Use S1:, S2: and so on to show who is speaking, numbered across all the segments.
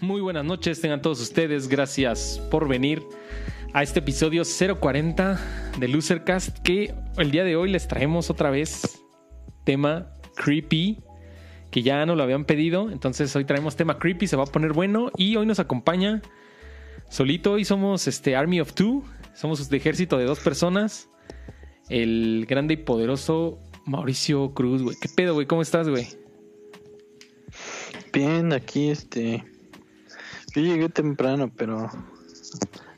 S1: Muy buenas noches, tengan todos ustedes. Gracias por venir a este episodio 040 de Losercast. Que el día de hoy les traemos otra vez tema creepy, que ya no lo habían pedido. Entonces hoy traemos tema creepy, se va a poner bueno. Y hoy nos acompaña solito. Hoy somos este Army of Two, somos de ejército de dos personas. El grande y poderoso Mauricio Cruz, güey. ¿Qué pedo, güey? ¿Cómo estás, güey?
S2: Bien, aquí este. Yo llegué temprano, pero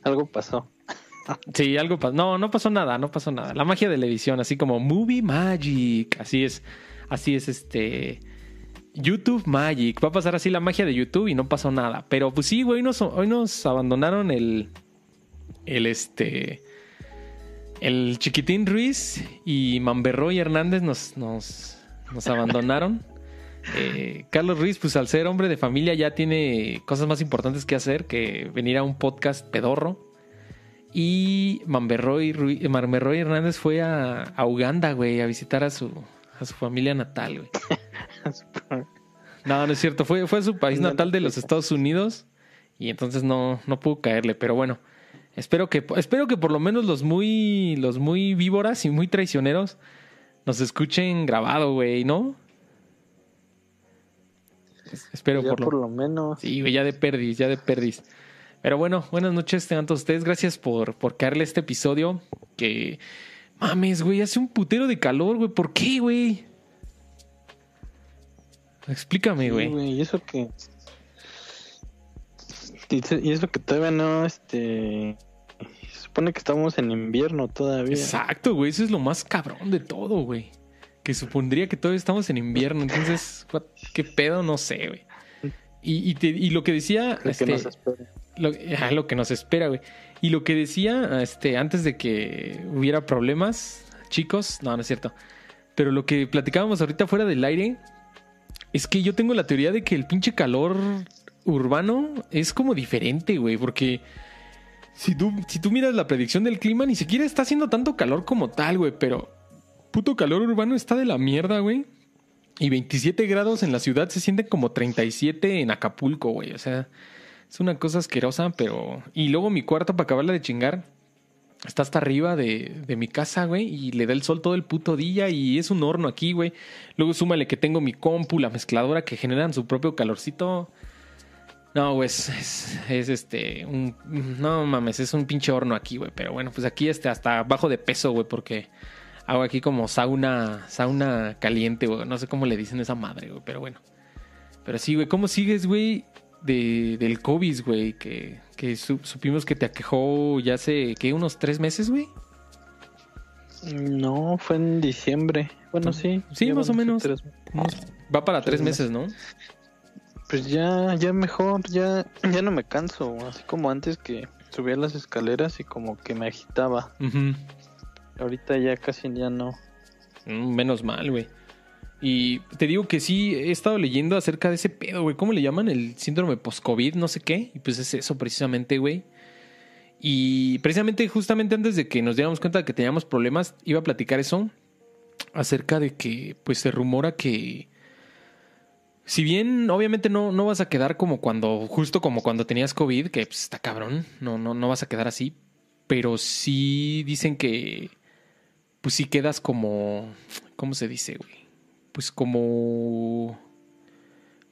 S2: algo pasó.
S1: Sí, algo pasó. No, no pasó nada, no pasó nada. La magia de la edición, así como Movie Magic. Así es, así es este. YouTube Magic. Va a pasar así la magia de YouTube y no pasó nada. Pero pues sí, güey, hoy nos abandonaron el. El este. El Chiquitín Ruiz y Mamberroy Hernández nos, nos, nos abandonaron. Eh, Carlos Ruiz, pues al ser hombre de familia ya tiene cosas más importantes que hacer que venir a un podcast pedorro. Y Mamberroy, Ruiz, Mamberroy Hernández fue a, a Uganda, güey, a visitar a su, a su familia natal, güey. No, no es cierto. Fue, fue a su país natal de los Estados Unidos. Y entonces no, no pudo caerle. Pero bueno. Espero que, espero que por lo menos los muy, los muy víboras y muy traicioneros nos escuchen grabado, güey, ¿no? Espero
S2: Ya
S1: por, lo,
S2: por lo menos.
S1: Sí, güey, ya de perdis, ya de perdis. Pero bueno, buenas noches tengan todos ustedes. Gracias por, por caerle este episodio. Que mames, güey, hace un putero de calor, güey. ¿Por qué, güey? Explícame,
S2: Sí,
S1: güey.
S2: y eso que. Y eso que todavía no, este. Se supone que estamos en invierno todavía.
S1: Exacto, güey. Eso es lo más cabrón de todo, güey. Que supondría que todavía estamos en invierno. Entonces, what- ¿qué pedo? No sé, güey. Y, y, te- y lo que decía.
S2: Lo que
S1: este,
S2: nos espera.
S1: lo, ah, lo que nos espera, güey. Y lo que decía este, antes de que hubiera problemas, chicos, no, no es cierto. Pero lo que platicábamos ahorita fuera del aire es que yo tengo la teoría de que el pinche calor urbano es como diferente, güey, porque si tú, si tú miras la predicción del clima, ni siquiera está haciendo tanto calor como tal, güey, pero puto calor urbano está de la mierda, güey. Y 27 grados en la ciudad se sienten como 37 en Acapulco, güey. O sea, es una cosa asquerosa, pero... Y luego mi cuarto, para acabarla de chingar, está hasta arriba de, mi casa, güey, y le da el sol todo el puto día y es un horno aquí, güey. Luego súmale que tengo mi compu, la mezcladora que generan su propio calorcito. No, güey, es, es, es, este, un... No mames, es un pinche horno aquí, güey. Pero bueno, pues aquí este, hasta bajo de peso, güey, porque hago aquí como sauna, sauna caliente, güey. No sé cómo le dicen a esa madre, güey, pero bueno. Pero sí, güey, ¿cómo sigues, güey? De, del COVID, güey, que, que su- supimos que te aquejó ya hace, ¿qué? Unos tres meses, güey.
S2: No, fue en diciembre. Bueno, sí.
S1: Sí, más o menos.
S2: tres-
S1: Va para tres
S2: Tres
S1: meses, ¿no?
S2: Pues ya, ya mejor, ya, ya no me canso. Así como antes que subía las escaleras y como que me agitaba.
S1: Ujú.
S2: Ahorita ya casi ya no.
S1: Mm, Menos mal, güey. Y te digo que sí, he estado leyendo acerca de ese pedo, güey. ¿Cómo le llaman? El síndrome post-COVID, no sé qué. Y pues es eso precisamente, güey. Y precisamente justamente antes de que nos diéramos cuenta de que teníamos problemas, iba a platicar eso acerca de que pues se rumora que si bien obviamente no, no vas a quedar como cuando, justo como cuando tenías COVID, que pues, está cabrón, no, no, no vas a quedar así, pero sí dicen que pues sí quedas como, ¿cómo se dice, güey? Pues como...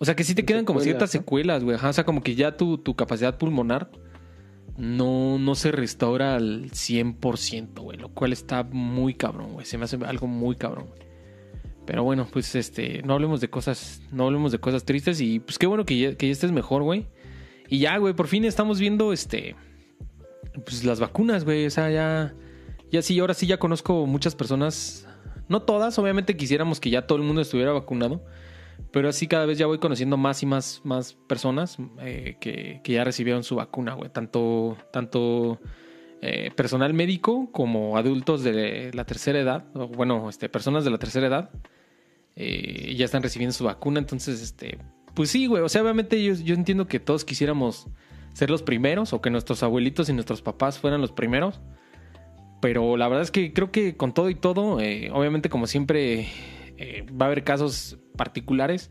S1: O sea, que sí te quedan como ciertas
S2: ¿no?
S1: secuelas, güey. Ajá, O sea, como que ya tu, tu capacidad pulmonar no, no se restaura al 100%, güey. Lo cual está muy cabrón, güey. Se me hace algo muy cabrón. güey. Pero bueno, pues este, no hablemos de cosas, no hablemos de cosas tristes y pues qué bueno que ya, que ya estés mejor, güey. Y ya, güey, por fin estamos viendo este, pues las vacunas, güey. O sea, ya, ya sí, ahora sí ya conozco muchas personas, no todas, obviamente quisiéramos que ya todo el mundo estuviera vacunado, pero así cada vez ya voy conociendo más y más, más personas eh, que, que ya recibieron su vacuna, güey. Tanto, tanto eh, personal médico como adultos de la tercera edad, o bueno, este, personas de la tercera edad, eh, ya están recibiendo su vacuna. Entonces, este, pues sí, güey. O sea, obviamente yo, yo entiendo que todos quisiéramos ser los primeros o que nuestros abuelitos y nuestros papás fueran los primeros. Pero la verdad es que creo que con todo y todo, eh, obviamente como siempre eh, va a haber casos particulares,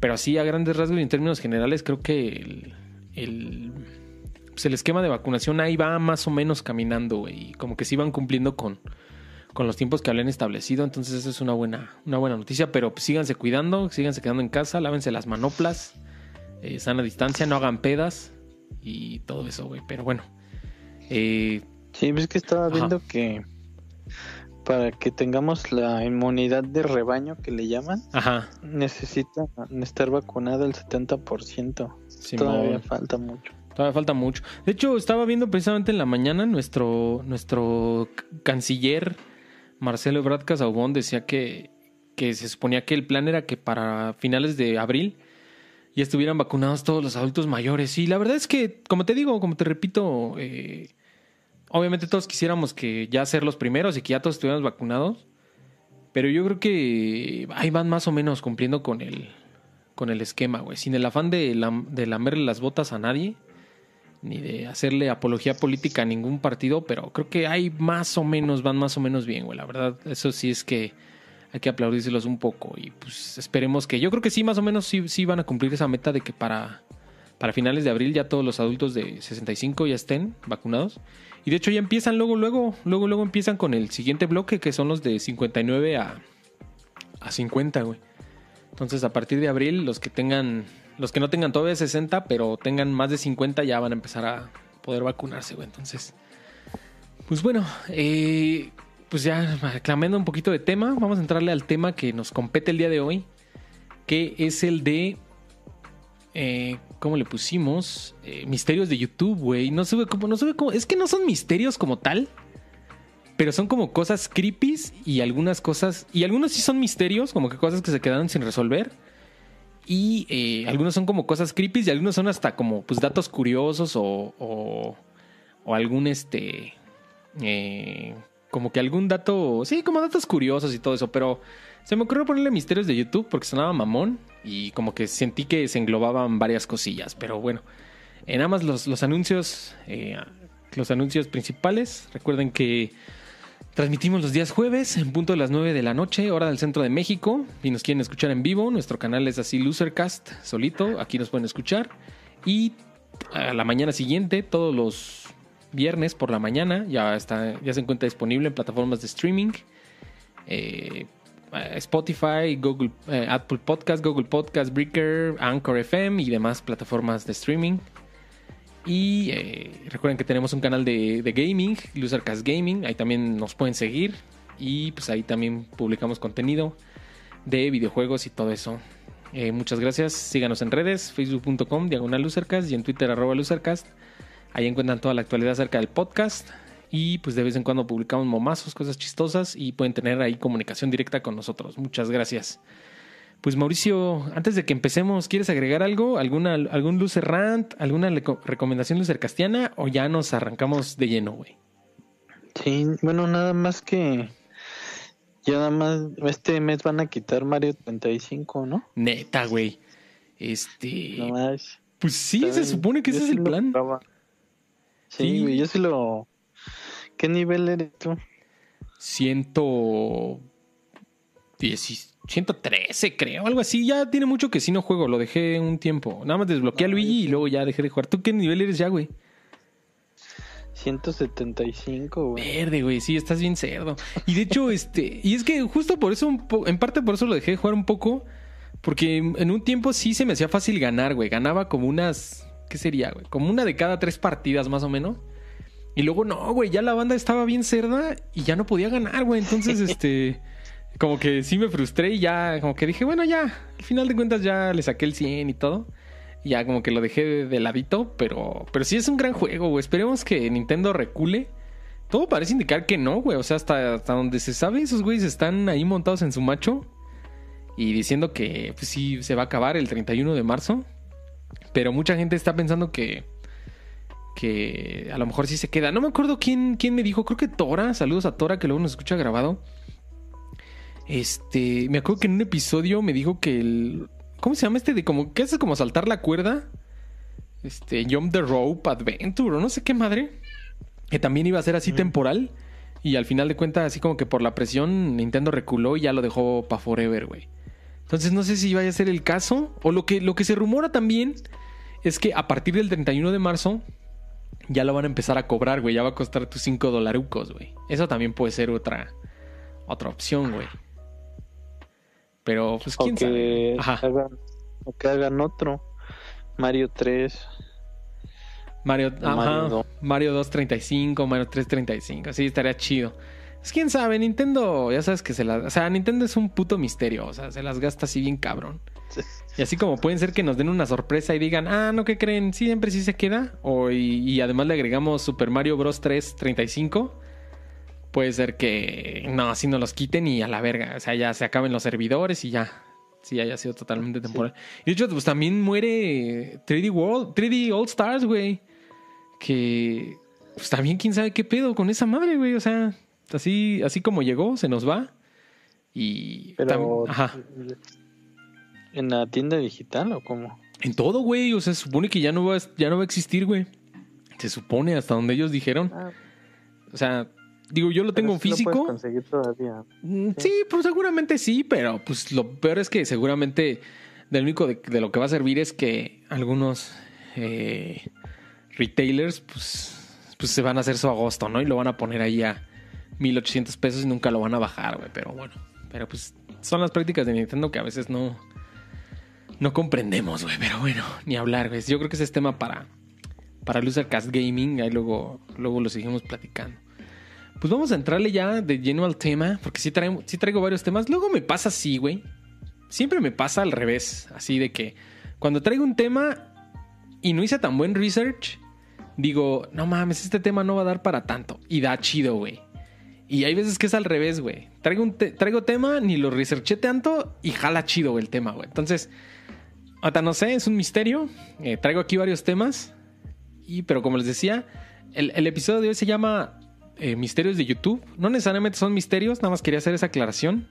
S1: Pero así a grandes rasgos y en términos generales creo que el, el, pues el esquema de vacunación ahí va más o menos caminando. Y como que sí van cumpliendo con, con los tiempos que habían establecido. Entonces eso es una buena, una buena noticia. Pero pues, síganse cuidando, síganse quedando en casa, lávense las manoplas, eh, sana distancia, no hagan pedas y todo eso, güey. Pero bueno. Eh,
S2: sí, ves que estaba viendo que para que tengamos la inmunidad de rebaño que le llaman,
S1: Ajá.
S2: necesita estar vacunado el 70%. Todavía falta mucho.
S1: Todavía falta mucho. De hecho, estaba viendo precisamente en la mañana nuestro, nuestro canciller Marcelo Ebrard Casaubon decía que, que se suponía que el plan era que para finales de abril ya estuvieran vacunados todos los adultos mayores. Y la verdad es que, como te digo, como te repito, eh, obviamente todos quisiéramos que ya ser los primeros y que ya todos estuviéramos vacunados. Pero yo creo que ahí van más o menos cumpliendo con el, con el esquema, güey. Sin el afán de, de lamerle las botas a nadie, ni de hacerle apología política a ningún partido, pero creo que hay más o menos, van más o menos bien, güey. La verdad, eso sí es que hay que aplaudírselos un poco. Y pues esperemos que, yo creo que sí, más o menos sí, sí van a cumplir esa meta de que para, para finales de abril ya todos los adultos de 65 ya estén vacunados. Y de hecho ya empiezan luego, luego, luego, luego empiezan con el siguiente bloque, que son los de 59 a, a 50, güey. Entonces a partir de abril, los que tengan, los que no tengan todavía 60, pero tengan más de 50, ya van a empezar a poder vacunarse, güey. Entonces, pues bueno, eh, pues ya reclamando un poquito de tema, vamos a entrarle al tema que nos compete el día de hoy, que es el de eh, ¿cómo le pusimos? Eh, misterios de YouTube, güey. No sé cómo, no sé cómo. Es que no son misterios como tal. Pero son como cosas creepy y algunas cosas. Y algunos sí son misterios, como que cosas que se quedaron sin resolver. Y eh, algunos son como cosas creepy y algunos son hasta como pues datos curiosos o, o, o algún este. Eh, como que algún dato. Sí, como datos curiosos y todo eso. Pero se me ocurrió ponerle misterios de YouTube porque sonaba mamón y como que sentí que se englobaban varias cosillas. Pero bueno, en nada los, los anuncios, eh, los anuncios principales. Recuerden que transmitimos los días jueves en punto de las 9 de la noche, hora del centro de México. Y nos quieren escuchar en vivo, nuestro canal es así Losercast, solito. Aquí nos pueden escuchar. Y a la mañana siguiente, todos los viernes por la mañana, ya, está, ya se encuentra disponible en plataformas de streaming. Eh, Spotify, Google, eh, Apple Podcast, Google Podcast, Breaker, Anchor FM y demás plataformas de streaming. Y eh, recuerden que tenemos un canal de, de gaming, Losercast Gaming, ahí también nos pueden seguir. Y pues ahí también publicamos contenido de videojuegos y todo eso. Eh, muchas gracias, síganos en redes, facebook.com, diagonal Losercast y en Twitter arroba Losercast. Ahí encuentran toda la actualidad acerca del podcast. Y pues de vez en cuando publicamos momazos, cosas chistosas y pueden tener ahí comunicación directa con nosotros. Muchas gracias. Pues Mauricio, antes de que empecemos, ¿quieres agregar algo? ¿Alguna, ¿Algún Lucer Rant? ¿Alguna recomendación Lucer Castiana? ¿O ya nos arrancamos de lleno, güey?
S2: Sí, bueno, nada más que ya nada más este mes van a quitar Mario 35, ¿no?
S1: Neta, güey. Este.
S2: No más.
S1: Pues sí, se supone que ese es el plan.
S2: Sí, güey, yo sí lo. ¿Qué nivel eres tú?
S1: Ciento. 113, creo, algo así. Ya tiene mucho que sí no juego, lo dejé un tiempo. Nada más desbloqueé a Luigi y luego ya dejé de jugar. ¿Tú qué nivel eres ya, güey?
S2: 175, güey.
S1: Verde, güey, sí, estás bien cerdo. Y de hecho, este, y es que justo por eso, en parte por eso lo dejé de jugar un poco, porque en un tiempo sí se me hacía fácil ganar, güey. Ganaba como unas, ¿qué sería, güey? Como una de cada tres partidas más o menos. Y luego no, güey, ya la banda estaba bien cerda y ya no podía ganar, güey. Entonces, este, como que sí me frustré y ya, como que dije, bueno, ya, al final de cuentas ya le saqué el 100 y todo. Y ya como que lo dejé de, de ladito, pero, pero sí es un gran juego, güey. Esperemos que Nintendo recule. Todo parece indicar que no, güey. O sea, hasta, hasta donde se sabe, esos güeyes están ahí montados en su macho y diciendo que pues sí se va a acabar el 31 de marzo. Pero mucha gente está pensando que que a lo mejor sí se queda. No me acuerdo quién, quién me dijo, creo que Tora, saludos a Tora que luego nos escucha grabado. Este, me acuerdo que en un episodio me dijo que el ¿cómo se llama este de como qué hace como saltar la cuerda? Este, Jump the Rope Adventure o no sé qué madre, que también iba a ser así mm. temporal y al final de cuentas así como que por la presión Nintendo reculó y ya lo dejó para forever, güey. Entonces no sé si vaya a ser el caso. O lo que, lo que se rumora también es que a partir del 31 de marzo ya lo van a empezar a cobrar, güey. Ya va a costar tus 5 dolarucos, güey. Eso también puede ser otra, otra opción, güey. Pero, pues, quién
S2: o que
S1: sabe.
S2: Hagan, o que hagan otro. Mario 3.
S1: Mario, ajá,
S2: Mario 2.
S1: Mario 235, Mario 335. Sí, estaría chido. Pues quién sabe, Nintendo, ya sabes que se las. O sea, Nintendo es un puto misterio. O sea, se las gasta así bien cabrón. Y así como pueden ser que nos den una sorpresa y digan, ah, no, ¿qué creen? Siempre sí se queda. O, y, y además le agregamos Super Mario Bros. 3 35. Puede ser que no, así no los quiten y a la verga. O sea, ya se acaben los servidores y ya. Sí, haya sido totalmente temporal. Y de hecho, pues también muere 3D World, 3D All Stars, güey. Que pues también quién sabe qué pedo con esa madre, güey. O sea, así, así como llegó, se nos va. Y
S2: Pero.
S1: tam- ajá.
S2: ¿En la tienda digital o cómo?
S1: En todo, güey. O sea, se supone que ya no va, a- ya no va a existir, güey. Se supone, hasta donde ellos dijeron.
S2: Ah,
S1: O sea, digo, yo lo tengo en
S2: sí lo puedes
S1: físico.
S2: conseguir todavía.
S1: Mm, Sí, pues seguramente sí, pero pues lo peor es que seguramente de lo único de, de lo que va a servir es que algunos eh, retailers pues, pues se van a hacer su agosto, ¿no? Y lo van a poner ahí a 1800 pesos y nunca lo van a bajar, güey. Pero bueno, pero pues son las prácticas de Nintendo que a veces no, no comprendemos, güey. Pero bueno, ni hablar, güey. Yo creo que ese es tema para, para Losercast Gaming. Ahí luego, luego lo seguimos platicando. Pues vamos a entrarle ya de lleno al tema, porque sí traigo, traigo varios temas. Luego me pasa así, güey. Siempre me pasa al revés, así de que cuando traigo un tema y no hice tan buen research, digo, no mames, este tema no va a dar para tanto. Y da chido, güey. Y hay veces que es al revés, güey. Traigo, un traigo tema, ni lo researché tanto y jala chido el tema, güey. Entonces, hasta no sé, es un misterio. Eh, traigo aquí varios temas. Y, pero como les decía, el, el episodio de hoy se llama eh, Misterios de YouTube. No necesariamente son misterios, nada más quería hacer esa aclaración.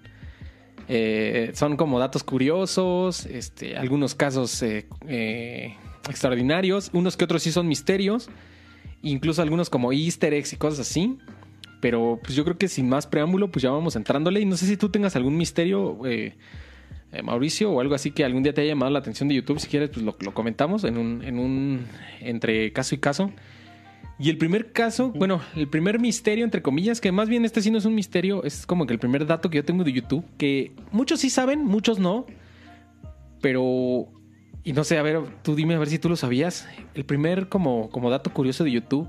S1: Eh, son como datos curiosos, este, algunos casos eh, extraordinarios, unos que otros sí son misterios, incluso algunos como easter eggs y cosas así. Pero pues yo creo que sin más preámbulo, pues ya vamos entrándole. Y no sé si tú tengas algún misterio, eh, Mauricio, o algo así que algún día te haya llamado la atención de YouTube. Si quieres, pues lo, lo comentamos en un, en un entre caso y caso. Y el primer caso, bueno, el primer misterio, entre comillas, que más bien este sí no es un misterio, es como que el primer dato que yo tengo de YouTube, que muchos sí saben, muchos no, pero, y no sé, a ver, tú dime a ver si tú lo sabías. El primer como, como dato curioso de YouTube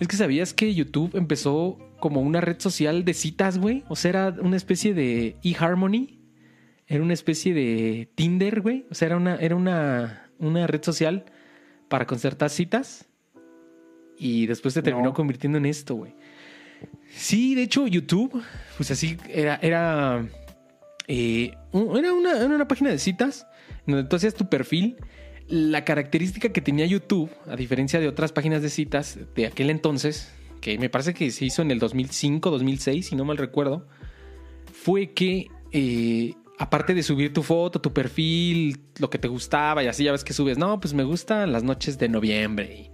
S1: es que sabías que YouTube empezó como una red social de citas, güey. O sea, era una especie de eHarmony, era una especie de Tinder, güey. O sea, era una, era una, una red social para concertar citas. Y después se terminó
S2: No.
S1: convirtiendo en esto, güey. Sí, de hecho, YouTube, pues así, era, era, eh, era, una, era una página de citas donde tú hacías tu perfil. La característica que tenía YouTube, a diferencia de otras páginas de citas de aquel entonces, que me parece que se hizo en el 2005, 2006, si no mal recuerdo, fue que eh, aparte de subir tu foto, tu perfil, lo que te gustaba y así ya ves que subes, no, pues me gustan las noches de noviembre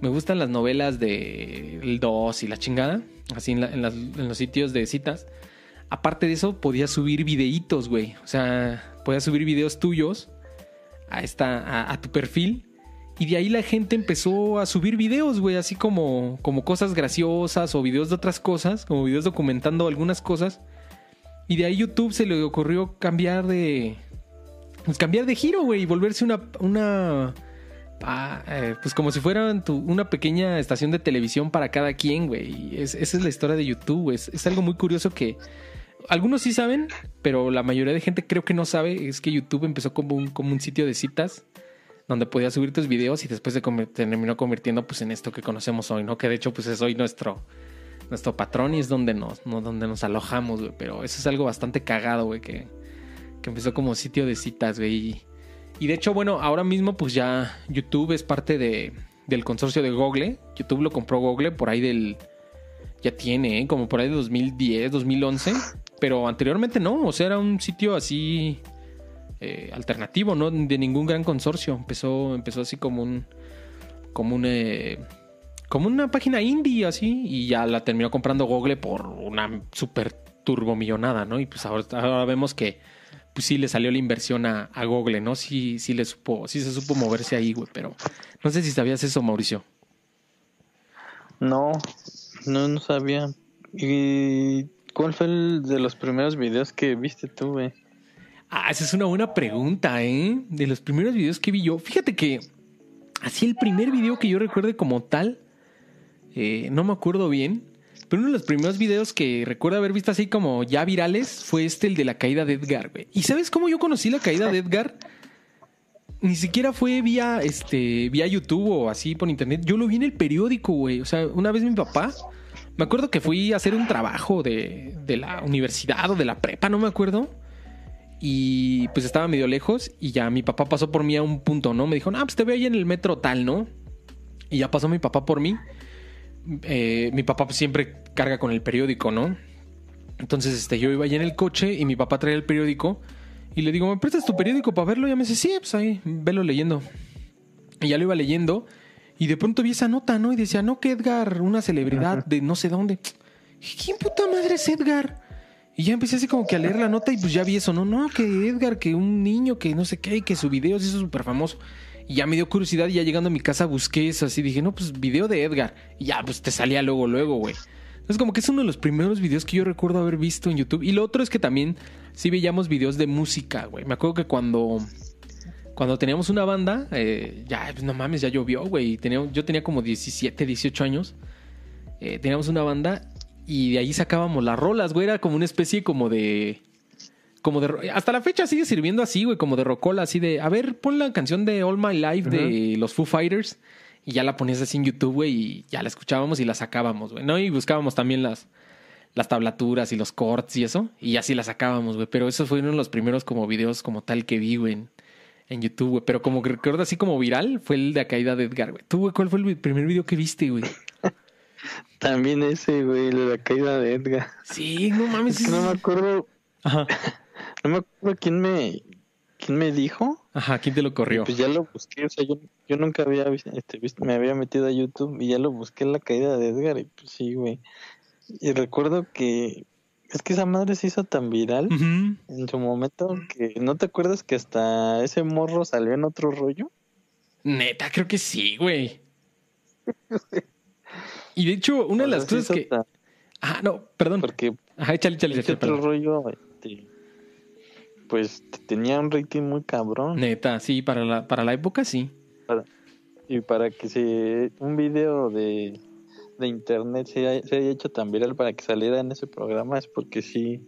S1: me gustan las novelas de el 2 y la chingada, así en los sitios de citas. Aparte de eso, podías subir videitos, güey. O sea, podías subir videos tuyos a, esta, a, a tu perfil. Y de ahí la gente empezó a subir videos, güey, así como, como cosas graciosas o videos de otras cosas, como videos documentando algunas cosas. Y de ahí YouTube se le ocurrió cambiar de. Pues cambiar de giro, güey, y volverse una. una ah, pues como si fuera tu- una pequeña estación de televisión para cada quien, güey. Esa es la historia de YouTube, güey. Es, es algo muy curioso que. Algunos sí saben, pero la mayoría de gente creo que no sabe. Es que YouTube empezó como un, como un sitio de citas donde podías subir tus videos y después se terminó convirtiendo pues en esto que conocemos hoy, ¿no? Que de hecho pues es hoy nuestro, nuestro patrón y es donde nos, no, donde nos alojamos, güey. Pero eso es algo bastante cagado, güey, que, que empezó como sitio de citas, güey. Y, y de hecho, bueno, ahora mismo pues ya YouTube es parte de, del consorcio de Google. YouTube lo compró Google por ahí del... Ya tiene, ¿eh? como por ahí de 2010, 2011. Pero anteriormente no, o sea, era un sitio así eh, alternativo, no de ningún gran consorcio. Empezó, empezó así como un, como un, eh, como una página indie así y ya la terminó comprando Google por una super turbomillonada, ¿no? Y pues ahora, ahora vemos que pues sí le salió la inversión a, a Google, ¿no? Sí, sí le supo, sí se supo moverse ahí, güey, pero no sé si sabías eso, Mauricio.
S2: No, no, no sabía. ¿Y cuál fue el de los primeros videos que viste tú, güey?
S1: Ah, esa es una buena pregunta, ¿eh? De los primeros videos que vi yo. Fíjate que así el primer video que yo recuerde como tal, eh, no me acuerdo bien, pero uno de los primeros videos que recuerdo haber visto así como ya virales fue este, el de la caída de Edgar, güey. ¿Y sabes cómo yo conocí la caída de Edgar? Ni siquiera fue vía, este, vía YouTube o así por internet. Yo lo vi en el periódico, güey. O sea, una vez mi papá, me acuerdo que fui a hacer un trabajo de, de la universidad o de la prepa, no me acuerdo. Y pues estaba medio lejos y ya mi papá pasó por mí a un punto, ¿no? Me dijo, ah, pues te veo ahí en el metro tal, ¿no? Y ya pasó mi papá por mí. Eh, mi papá siempre carga con el periódico, ¿no? Entonces este, yo iba allá en el coche y mi papá traía el periódico y le digo, ¿me prestas tu periódico para verlo? Y ya me dice, sí, pues ahí, velo leyendo. Y ya lo iba leyendo y de pronto vi esa nota, ¿no? Y decía, no, que Edgar, una celebridad de no sé dónde. ¿Quién puta madre es Edgar? Y ya empecé así como que a leer la nota y pues ya vi eso, no, no, que Edgar, que un niño, que no sé qué, y que su video se hizo súper famoso. Y ya me dio curiosidad y ya llegando a mi casa busqué eso así, dije, no, pues video de Edgar. Y ya, pues te salía luego, luego, güey. Entonces como que es uno de los primeros videos que yo recuerdo haber visto en YouTube. Y lo otro es que también sí veíamos videos de música, güey. Me acuerdo que cuando... Cuando teníamos una banda, eh, ya, pues no mames, ya llovió, güey. yo tenía como 17, 18 años. Eh, teníamos una banda y de ahí sacábamos las rolas, güey. Era como una especie como de. Como de. Hasta la fecha sigue sirviendo así, güey, como de rocola, así de. A ver, pon la canción de All My Life de los Foo Fighters. Y ya la ponías así en YouTube, güey, y ya la escuchábamos y la sacábamos, güey, ¿no? Y buscábamos también las, las tablaturas y los corts y eso. Y así la sacábamos, güey. Pero esos fueron los primeros como videos como tal que vi, güey, en, en YouTube, güey. Pero como que recuerdo así como viral fue el de la caída de Edgar, güey. ¿Tú, güey, cuál fue el primer video que viste, güey?
S2: También ese, güey, de la caída de Edgar.
S1: Sí, no mames.
S2: no me acuerdo. Ajá. No me acuerdo quién me, quién me dijo.
S1: Ajá, ¿quién te lo corrió?
S2: Pues ya lo busqué, o sea, yo, yo nunca había este, visto, me había metido a YouTube y ya lo busqué la caída de Edgar y pues sí, güey. Y recuerdo que es que esa madre se hizo tan viral en su momento que no te acuerdas que hasta ese morro salió en otro rollo.
S1: Neta, creo que sí, güey. Y de hecho, una de las cosas que. Ah, no, perdón.
S2: Porque.
S1: Ajá, échale, échale, échale.
S2: otro rollo, este, pues tenía un rating muy cabrón.
S1: Neta, sí, para la, para la época sí.
S2: y para que se. Un video de, de internet se haya, hecho tan viral para que saliera en ese programa es porque sí.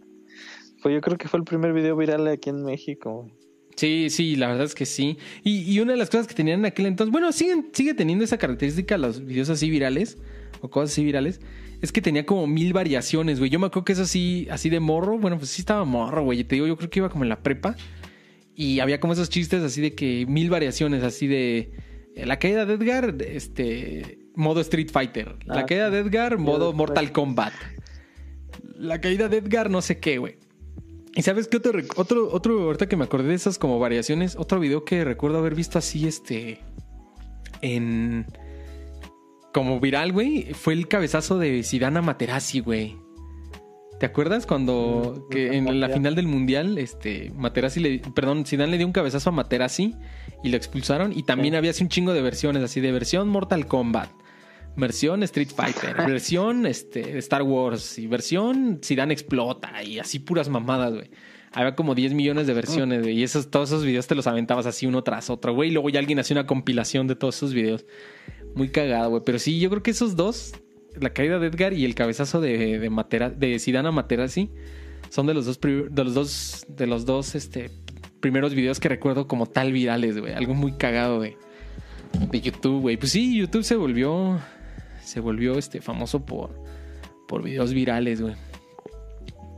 S2: Fue, yo creo que fue el primer video viral aquí en México.
S1: Sí, sí, la verdad es que sí. Y, y, una de las cosas que tenían en aquel entonces, bueno, siguen, sigue teniendo esa característica los videos así virales, o cosas así virales, es que tenía como mil variaciones, güey. Yo me acuerdo que eso así, así de morro, bueno, pues sí estaba morro, güey. Te digo, yo creo que iba como en la prepa y había como esos chistes así de que mil variaciones, así de eh, la caída de Edgar, este, modo Street Fighter. La ah, caída de Edgar, modo Mortal Kombat. La caída de Edgar, no sé qué, güey. ¿Y sabes qué otro, otro, otro, ahorita que me acordé de esas como variaciones, otro video que recuerdo haber visto así, este, en como viral, güey, fue el cabezazo de Zidane Materazzi, güey. ¿Te acuerdas cuando mm, que en la final del mundial, este, Materazzi le, perdón, Zidane le dio un cabezazo a Materazzi y lo expulsaron y también había así un chingo de versiones, así de versión Mortal Kombat, versión Street Fighter, versión este Star Wars y versión Zidane explota y así puras mamadas, güey. Había como 10 millones de versiones, güey, y esos todos esos videos te los aventabas así uno tras otro, güey, y luego ya alguien hacía una compilación de todos esos videos. Muy cagado, güey. Pero sí, yo creo que esos dos, la caída de Edgar y el cabezazo de, de, Matera, de Sidana Materazzi, son de los dos, de los dos, de los dos este, primeros videos que recuerdo como tal virales, güey. Algo muy cagado de, de YouTube, güey. Pues sí, YouTube se volvió, se volvió este, famoso por, por videos virales, güey.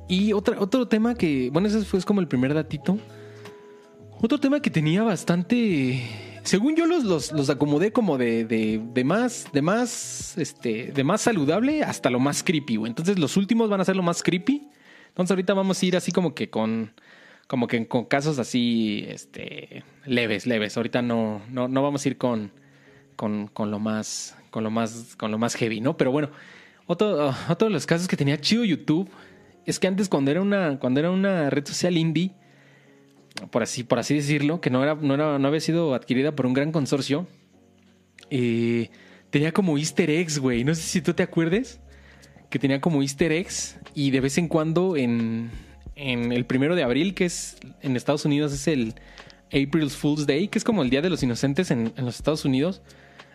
S1: Y otro tema que, bueno, ese fue como el primer datito. Otro tema que tenía bastante según yo los, los, acomodé como de, de, más, de más, este, de más saludable hasta lo más creepy, güey. Entonces los últimos van a ser lo más creepy. Entonces ahorita vamos a ir así como que con, como que con casos así, este, leves, leves. Ahorita no, no, no vamos a ir con, con, con lo más, con lo más, con lo más heavy, ¿no? Pero bueno, otro, otro de los casos que tenía chido YouTube es que antes cuando era una, cuando era una red social indie, por así, por así decirlo, que no, era, no, era, no había sido adquirida por un gran consorcio. Eh, tenía como easter eggs, güey. No sé si tú te acuerdes. Que tenía como easter eggs. Y de vez en cuando en, en el primero de abril, que es en Estados Unidos, es el April Fool's Day, que es como el Día de los Inocentes en, en los Estados Unidos.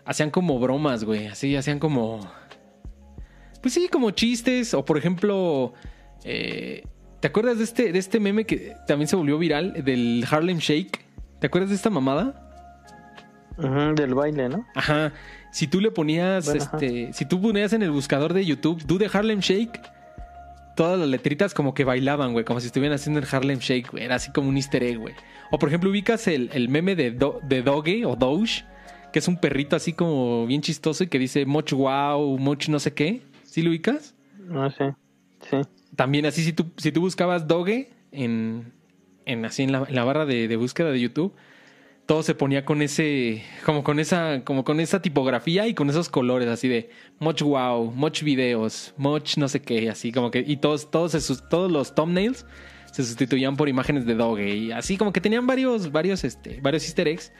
S1: Hacían como bromas, güey. Así, hacían como... Pues sí, como chistes. O por ejemplo... Eh, ¿Te acuerdas de este, de este meme que también se volvió viral? Del Harlem Shake. ¿Te acuerdas de esta mamada?
S2: del baile, ¿no?
S1: Ajá. Si tú le ponías, este, si tú ponías en el buscador de YouTube, do de Harlem Shake, todas las letritas como que bailaban, güey, como si estuvieran haciendo el Harlem Shake, güey. Era así como un easter egg, güey. O por ejemplo, ubicas el, meme de, de Doge o Doge, que es un perrito así como bien chistoso y que dice much wow, much no sé qué. ¿Sí lo ubicas?
S2: No sé. Sí
S1: también así si tú, si tú buscabas Doge en, en así en la, barra de, búsqueda de YouTube, todo se ponía con ese, como con esa, como con esa tipografía y con esos colores así de much wow, much videos, much no sé qué, así como que, y todos, todos, todos los thumbnails se sustituían por imágenes de Doge y así como que tenían varios, varios, este, varios easter eggs.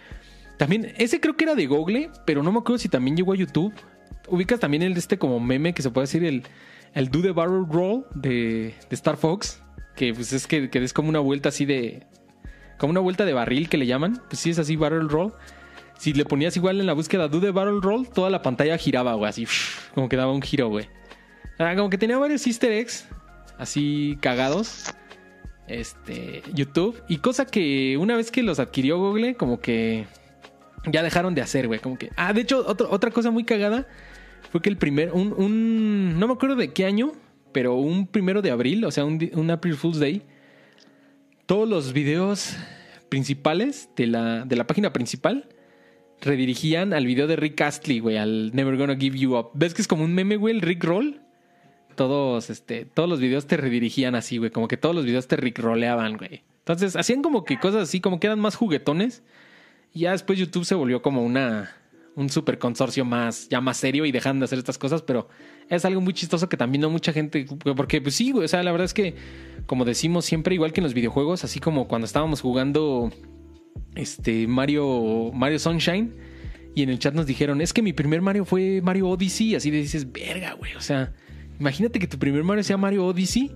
S1: También, ese creo que era de Google, pero no me acuerdo si también llegó a YouTube. Ubicas también el este como meme que se puede decir el el Do the Barrel Roll de, Star Fox, que pues es que, que, es como una vuelta así de. como una vuelta de barril que le llaman. Pues sí, es así, Barrel Roll. Si le ponías igual en la búsqueda Do the Barrel Roll, toda la pantalla giraba, güey, así, como que daba un giro, güey. como que tenía varios easter eggs, así cagados. Este, YouTube. Y cosa que una vez que los adquirió Google, como que ya dejaron de hacer, güey. Como que. Ah, de hecho, otra cosa muy cagada fue que el primer, un, un, no me acuerdo de qué año, pero un primero de abril, o sea, un, un April Fool's Day, todos los videos principales de la, de la página principal redirigían al video de Rick Astley, güey, al Never Gonna Give You Up. ¿Ves que es como un meme, güey, el Rick Roll? Todos, este, todos los videos te redirigían así, güey, como que todos los videos te Rick Rolleaban, güey. Entonces, hacían como que cosas así, como que eran más juguetones. Y ya después YouTube se volvió como una, un super consorcio más, ya más serio y dejan de hacer estas cosas, pero es algo muy chistoso que también no mucha gente, porque pues sí, o sea, la verdad es que, como decimos siempre, igual que en los videojuegos, así como cuando estábamos jugando este Mario, Mario Sunshine, y en el chat nos dijeron, es que mi primer Mario fue Mario Odyssey, así de dices, verga, güey, o sea, imagínate que tu primer Mario sea Mario Odyssey.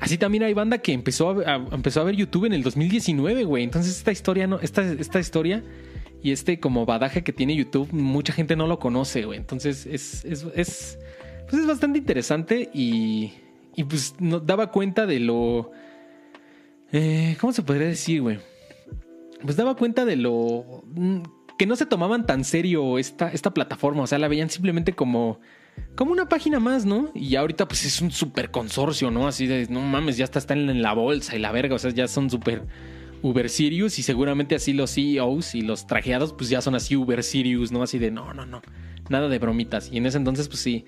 S1: Así también hay banda que empezó a, empezó a ver YouTube en el 2019, güey. Entonces esta historia, no, esta, esta historia y este como badaje que tiene YouTube, mucha gente no lo conoce, güey. Entonces es, es, es, pues es bastante interesante y, y pues nos daba cuenta de lo... Eh, ¿Cómo se podría decir, güey? Pues daba cuenta de lo... Mm, que no se tomaban tan serio esta, esta plataforma, o sea, la veían simplemente como como una página más, ¿no? Y ahorita pues es un super consorcio, ¿no? Así de, no mames, ya está, está en la bolsa y la verga, o sea, ya son súper Uber Sirius y seguramente así los CEOs y los trajeados pues ya son así Uber Sirius, ¿no? Así de no, no, no, nada de bromitas. Y en ese entonces pues sí,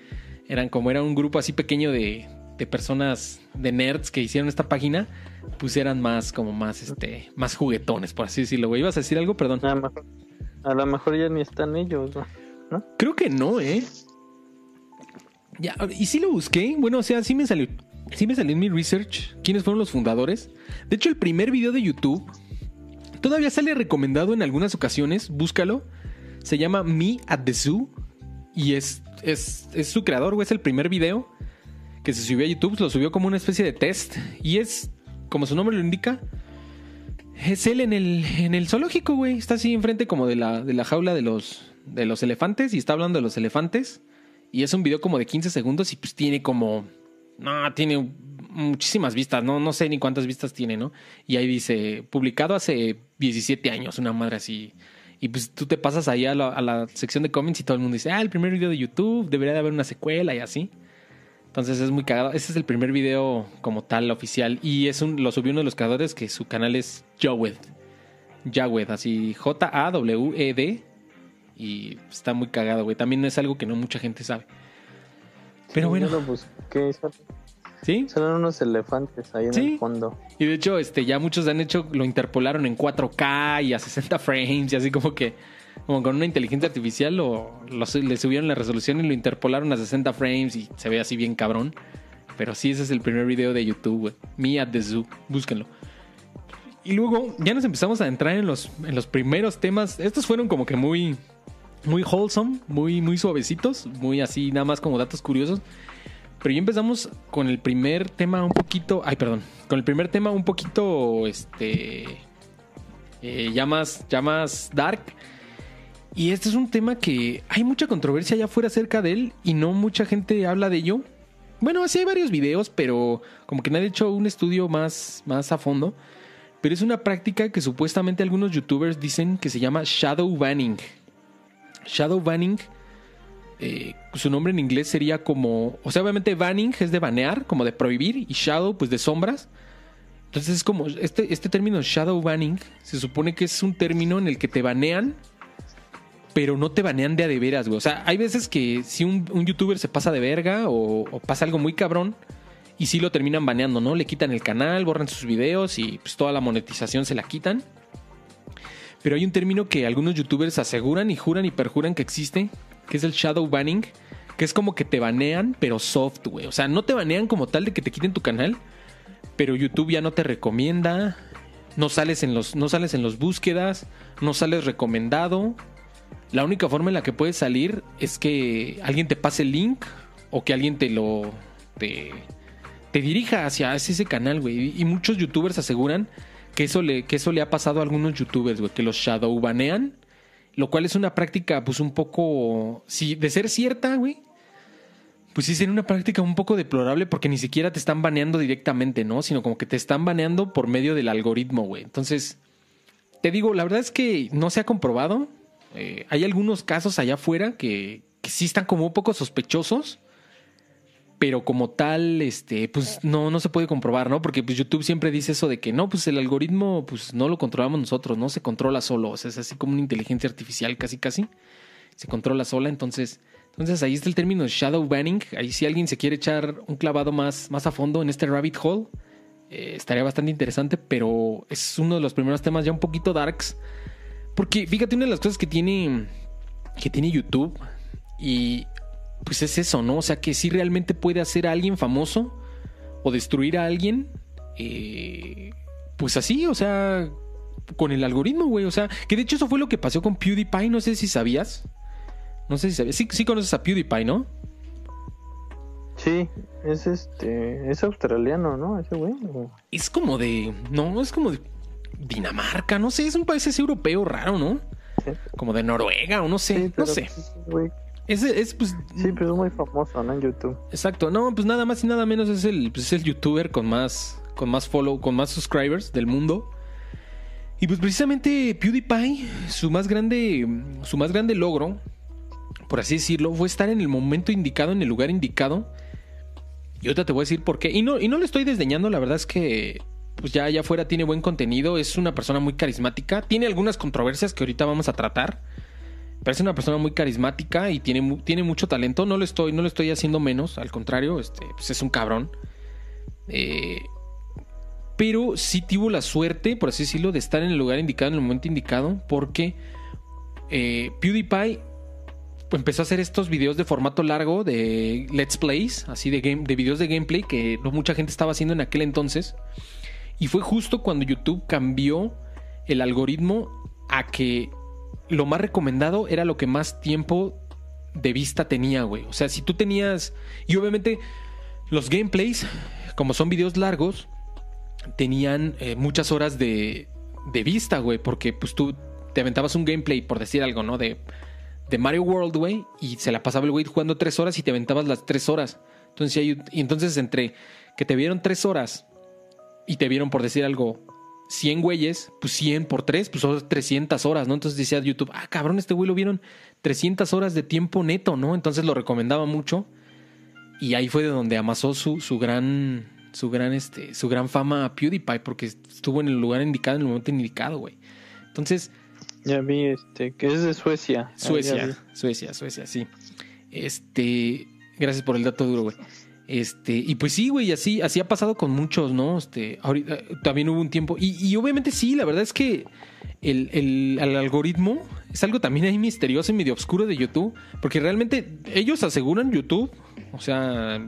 S1: eran como era un grupo así pequeño de, de personas, de nerds que hicieron esta página, pues eran más como más, este, más juguetones, por así decirlo. ¿Ibas a decir algo? Perdón.
S2: A lo mejor, ya ni están ellos, ¿no?
S1: Creo que no, ¿eh? Ya, y sí lo busqué. Bueno, o sea, sí me salió sí me salió en mi research quiénes fueron los fundadores. De hecho, el primer video de YouTube todavía sale recomendado en algunas ocasiones. Búscalo. Se llama Me at the Zoo. Y es, es, su creador, güey. Es el primer video que se subió a YouTube. Lo subió como una especie de test. Y es, como su nombre lo indica, es él en el, en el zoológico, güey. Está así enfrente como de la, de la jaula de los, de los elefantes. Y está hablando de los elefantes. Y es un video como de 15 segundos y pues tiene como no, tiene muchísimas vistas, no, no sé ni cuántas vistas tiene, ¿no? Y ahí dice, publicado hace 17 años, una madre así. Y pues tú te pasas ahí a la, sección de comments y todo el mundo dice, ah, el primer video de YouTube, debería de haber una secuela y así. Entonces es muy cagado. Este es el primer video como tal oficial. Y es un, lo subió uno de los creadores que su canal es Jawed. Jawed, así J-A-W-E-D. Y está muy cagado, güey. También es algo que no mucha gente sabe. Pero bueno. ¿Sí?
S2: Son unos elefantes ahí en el fondo.
S1: Y de hecho, este, ya muchos han hecho, lo interpolaron en 4K y a 60 frames y así como que, como con una inteligencia artificial, lo, le subieron la resolución y lo interpolaron a 60 frames y se ve así bien cabrón. Pero sí, ese es el primer video de YouTube, güey. Me at the Zoo. Búsquenlo. y luego ya nos empezamos a entrar en los, en los primeros temas. Estos fueron como que muy, muy wholesome, muy, muy suavecitos, muy así, nada más como datos curiosos. Pero ya empezamos con el primer tema un poquito. Ay, perdón. Con el primer tema un poquito. Este. Eh, ya, más, dark. Y este es un tema que hay mucha controversia allá afuera acerca de él. Y no mucha gente habla de ello. Bueno, sí hay varios videos, pero como que nadie ha hecho un estudio más, más a fondo. Pero es una práctica que supuestamente algunos youtubers dicen que se llama shadow banning. Shadow banning, eh, su nombre en inglés sería como, o sea, obviamente banning es de banear, como de prohibir, y shadow pues de sombras. Entonces es como, este, este término shadow banning se supone que es un término en el que te banean, pero no te banean de a de veras, güey. O sea, hay veces que si un, youtuber se pasa de verga o, pasa algo muy cabrón, y sí lo terminan baneando, ¿no? Le quitan el canal, borran sus videos y pues toda la monetización se la quitan. Pero hay un término que algunos youtubers aseguran y juran y perjuran que existe, que es el shadow banning, que es como que te banean, pero soft, güey. O sea, no te banean como tal de que te quiten tu canal, pero YouTube ya no te recomienda, no sales en los, no sales en los búsquedas, no sales recomendado. La única forma en la que puedes salir es que alguien te pase el link o que alguien te lo te, te dirija hacia ese canal, güey. Y muchos youtubers aseguran que eso le, que eso le ha pasado a algunos youtubers, güey, que los shadow banean, lo cual es una práctica, pues un poco, si de ser cierta, güey, pues sí sería una práctica un poco deplorable porque ni siquiera te están baneando directamente, ¿no? Sino como que te están baneando por medio del algoritmo, güey. Entonces, te digo, la verdad es que no se ha comprobado. Eh, hay algunos casos allá afuera que, que sí están como un poco sospechosos pero como tal, este, pues no, no se puede comprobar, ¿no? Porque pues YouTube siempre dice eso de que no, pues el algoritmo, pues no lo controlamos nosotros, no se controla solo, o sea, es así como una inteligencia artificial casi casi, se controla sola, entonces, entonces ahí está el término shadow banning, ahí si alguien se quiere echar un clavado más, más a fondo en este rabbit hole, eh, estaría bastante interesante, pero es uno de los primeros temas ya un poquito darks, porque fíjate, una de las cosas que tiene, que tiene YouTube, y pues es eso, ¿no? O sea, que si realmente puede hacer a alguien famoso o destruir a alguien, eh, pues así, o sea, con el algoritmo, güey. O sea, que de hecho eso fue lo que pasó con PewDiePie, no sé si sabías. No sé si sabías. Sí, sí conoces a PewDiePie, ¿no?
S2: Sí, es este, es australiano, ¿no? Ese güey.
S1: Es como de, no, es como de Dinamarca, no sé, es un país europeo raro, ¿no? Como de Noruega o no sé, no sé. Pues, es, pues,
S2: sí, pero es muy famoso, ¿no? En YouTube.
S1: Exacto, no, pues nada más y nada menos es el, pues es el youtuber con más, con más follow, con más subscribers del mundo. Y pues precisamente PewDiePie, su más grande, su más grande logro, por así decirlo, fue estar en el momento indicado, en el lugar indicado. Y ahorita te voy a decir por qué. Y no, y no le estoy desdeñando, la verdad es que pues ya allá afuera tiene buen contenido, es una persona muy carismática, tiene algunas controversias que ahorita vamos a tratar. Parece una persona muy carismática y tiene, tiene mucho talento. No lo estoy, no lo estoy haciendo menos, al contrario, este, pues es un cabrón. Eh, pero sí tuvo la suerte, por así decirlo, de estar en el lugar indicado, en el momento indicado, porque eh, PewDiePie empezó a hacer estos videos de formato largo de Let's Plays, así de, game, de videos de gameplay que no mucha gente estaba haciendo en aquel entonces. Y fue justo cuando YouTube cambió el algoritmo a que lo más recomendado era lo que más tiempo de vista tenía, güey. O sea, si tú tenías. Y obviamente, los gameplays, como son videos largos, tenían eh, muchas horas de, de vista, güey. Porque pues tú te aventabas un gameplay, por decir algo, ¿no? De, de Mario World, güey. Y se la pasaba el güey jugando tres horas y te aventabas las tres horas. Entonces, y entonces entre que te vieron tres horas y te vieron, por decir algo, 100 güeyes, pues 100 por 3, pues son 300 horas, ¿no? Entonces decía YouTube, ah, cabrón, este güey lo vieron 300 horas de tiempo neto, ¿no? Entonces lo recomendaba mucho. Y ahí fue de donde amasó su, su gran, su gran, este, su gran fama a PewDiePie, porque estuvo en el lugar indicado, en el momento indicado, güey. Entonces.
S2: Ya vi, este, que es de Suecia.
S1: Suecia, Suecia, Suecia, sí. Este, gracias por el dato duro, güey. Este, y pues sí, güey, así, ha pasado con muchos, ¿no? Este, ahorita también hubo un tiempo. Y, obviamente sí, la verdad es que el, el, algoritmo es algo también ahí misterioso y medio oscuro de YouTube. Porque realmente ellos aseguran YouTube, o sea,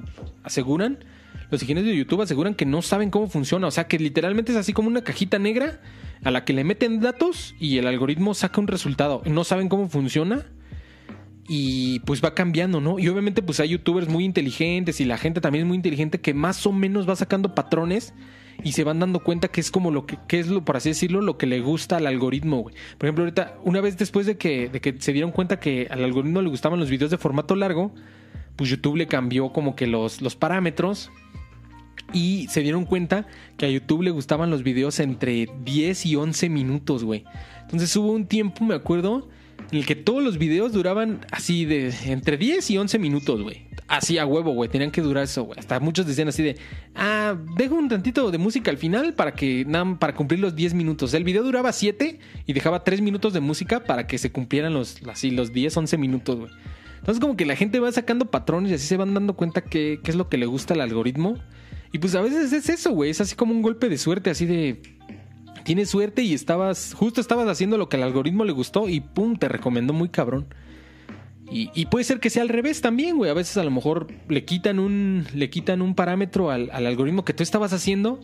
S1: aseguran, los ingenieros de YouTube aseguran que no saben cómo funciona. O sea, que literalmente es así como una cajita negra a la que le meten datos y el algoritmo saca un resultado. No saben cómo funciona y pues va cambiando, ¿no? Y obviamente pues hay youtubers muy inteligentes y la gente también es muy inteligente que más o menos va sacando patrones y se van dando cuenta que es como lo que, es lo, por así decirlo, lo que le gusta al algoritmo, güey. Por ejemplo, ahorita, una vez después de que, de que se dieron cuenta que al algoritmo le gustaban los videos de formato largo, pues YouTube le cambió como que los, los parámetros y se dieron cuenta que a YouTube le gustaban los videos entre 10 y 11 minutos, güey. Entonces hubo un tiempo, me acuerdo, en el que todos los videos duraban así de entre 10 y 11 minutos, güey. Así a huevo, güey. Tenían que durar eso, güey. Hasta muchos decían así de, ah, dejo un tantito de música al final para que, para cumplir los 10 minutos. El video duraba 7 y dejaba 3 minutos de música para que se cumplieran los, así, los 10, 11 minutos, güey. Entonces como que la gente va sacando patrones y así se van dando cuenta qué es lo que le gusta al algoritmo. Y pues a veces es eso, güey. Es así como un golpe de suerte, así de tienes suerte y estabas, justo estabas haciendo lo que al algoritmo le gustó y pum, te recomendó muy cabrón. Y, puede ser que sea al revés también, güey. A veces a lo mejor le quitan un, le quitan un parámetro al, algoritmo que tú estabas haciendo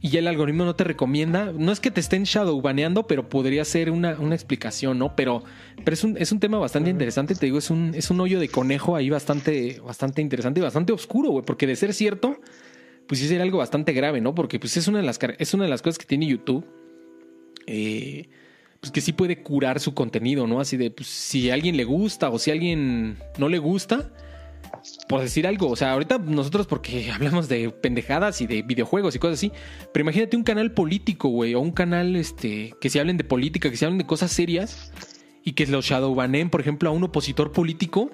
S1: y ya el algoritmo no te recomienda. No es que te estén shadowbaneando, pero podría ser una, una explicación, ¿no? Pero, pero es, un, es un tema bastante interesante. Te digo, es un, es un hoyo de conejo ahí bastante, bastante interesante y bastante oscuro, güey. Porque de ser cierto, pues sí sería algo bastante grave, ¿no? Porque pues es una de las, es una de las cosas que tiene YouTube. Eh, pues que sí puede curar su contenido, ¿no? Así de, pues si a alguien le gusta o si a alguien no le gusta, por decir algo, o sea, ahorita nosotros porque hablamos de pendejadas y de videojuegos y cosas así, pero imagínate un canal político, güey, o un canal este que se hablen de política, que se hablen de cosas serias y que los shadowbanen, por ejemplo, a un opositor político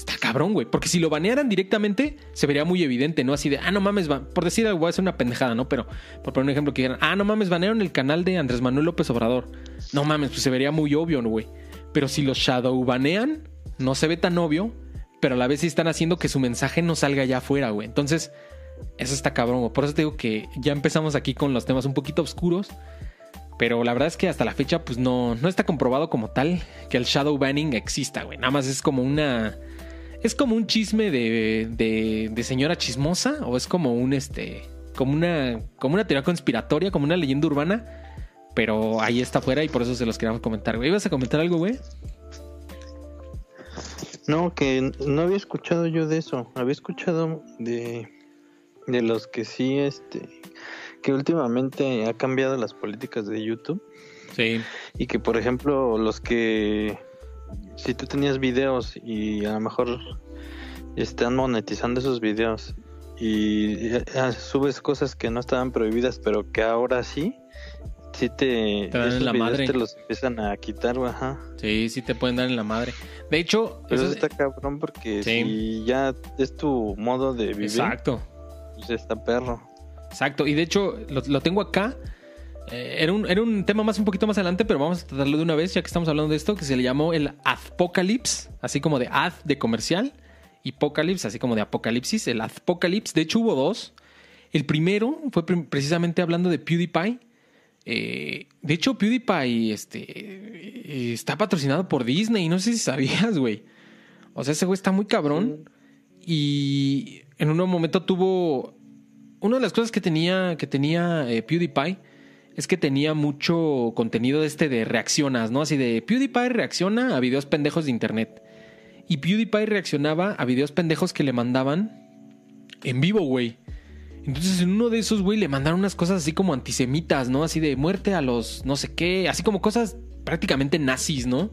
S1: Está cabrón, güey. Porque si lo banearan directamente, se vería muy evidente, ¿no? Así de, ah, no mames, por decir algo, voy a hacer una pendejada, ¿no? Pero por poner un ejemplo que digan, ah, no mames, banearon el canal de Andrés Manuel López Obrador. No mames, pues se vería muy obvio, ¿no, güey? Pero si los shadow banean, no se ve tan obvio, pero a la vez sí están haciendo que su mensaje no salga allá afuera, güey. Entonces, eso está cabrón, güey. Por eso te digo que ya empezamos aquí con los temas un poquito oscuros. Pero la verdad es que hasta la fecha, pues no, no está comprobado como tal que el shadow banning exista, güey. Nada más es como una ¿Es como un chisme de, de, señora chismosa? ¿O es como un este. como una. como una teoría conspiratoria, como una leyenda urbana? Pero ahí está afuera y por eso se los queríamos comentar, güey. ¿Ibas a comentar algo, güey?
S2: No, que no había escuchado yo de eso. Había escuchado de, de los que sí, este, que últimamente ha cambiado las políticas de YouTube.
S1: Sí.
S2: Y que, por ejemplo, los que si tú tenías videos y a lo mejor están monetizando esos videos y eh, subes cosas que no estaban prohibidas, pero que ahora sí, sí te,
S1: te dan en la madre.
S2: te los empiezan a quitar, ajá.
S1: Sí, sí te pueden dar en la madre. De hecho,
S2: eso, está cabrón porque si ya es tu modo de vivir.
S1: Exacto.
S2: Pues está perro.
S1: Exacto, y de hecho lo, lo tengo acá eh, era, un, era un tema más un poquito más adelante, pero vamos a tratarlo de una vez, ya que estamos hablando de esto, que se le llamó el Apocalypse, así como de ad de comercial, y Apocalypse, así como de apocalipsis, el Apocalypse. De hecho, hubo dos. El primero fue precisamente hablando de PewDiePie. Eh, de hecho, PewDiePie este, eh, está patrocinado por Disney, no sé si sabías, güey. O sea, ese güey está muy cabrón. Y en un momento tuvo. Una de las cosas que tenía, que tenía PewDiePie es que tenía mucho contenido este de reaccionas, ¿no? Así de PewDiePie reacciona a videos pendejos de internet. Y PewDiePie reaccionaba a videos pendejos que le mandaban en vivo, güey. Entonces en uno de esos, güey, le mandaron unas cosas así como antisemitas, ¿no? Así de muerte a los no sé qué, así como cosas prácticamente nazis, ¿no?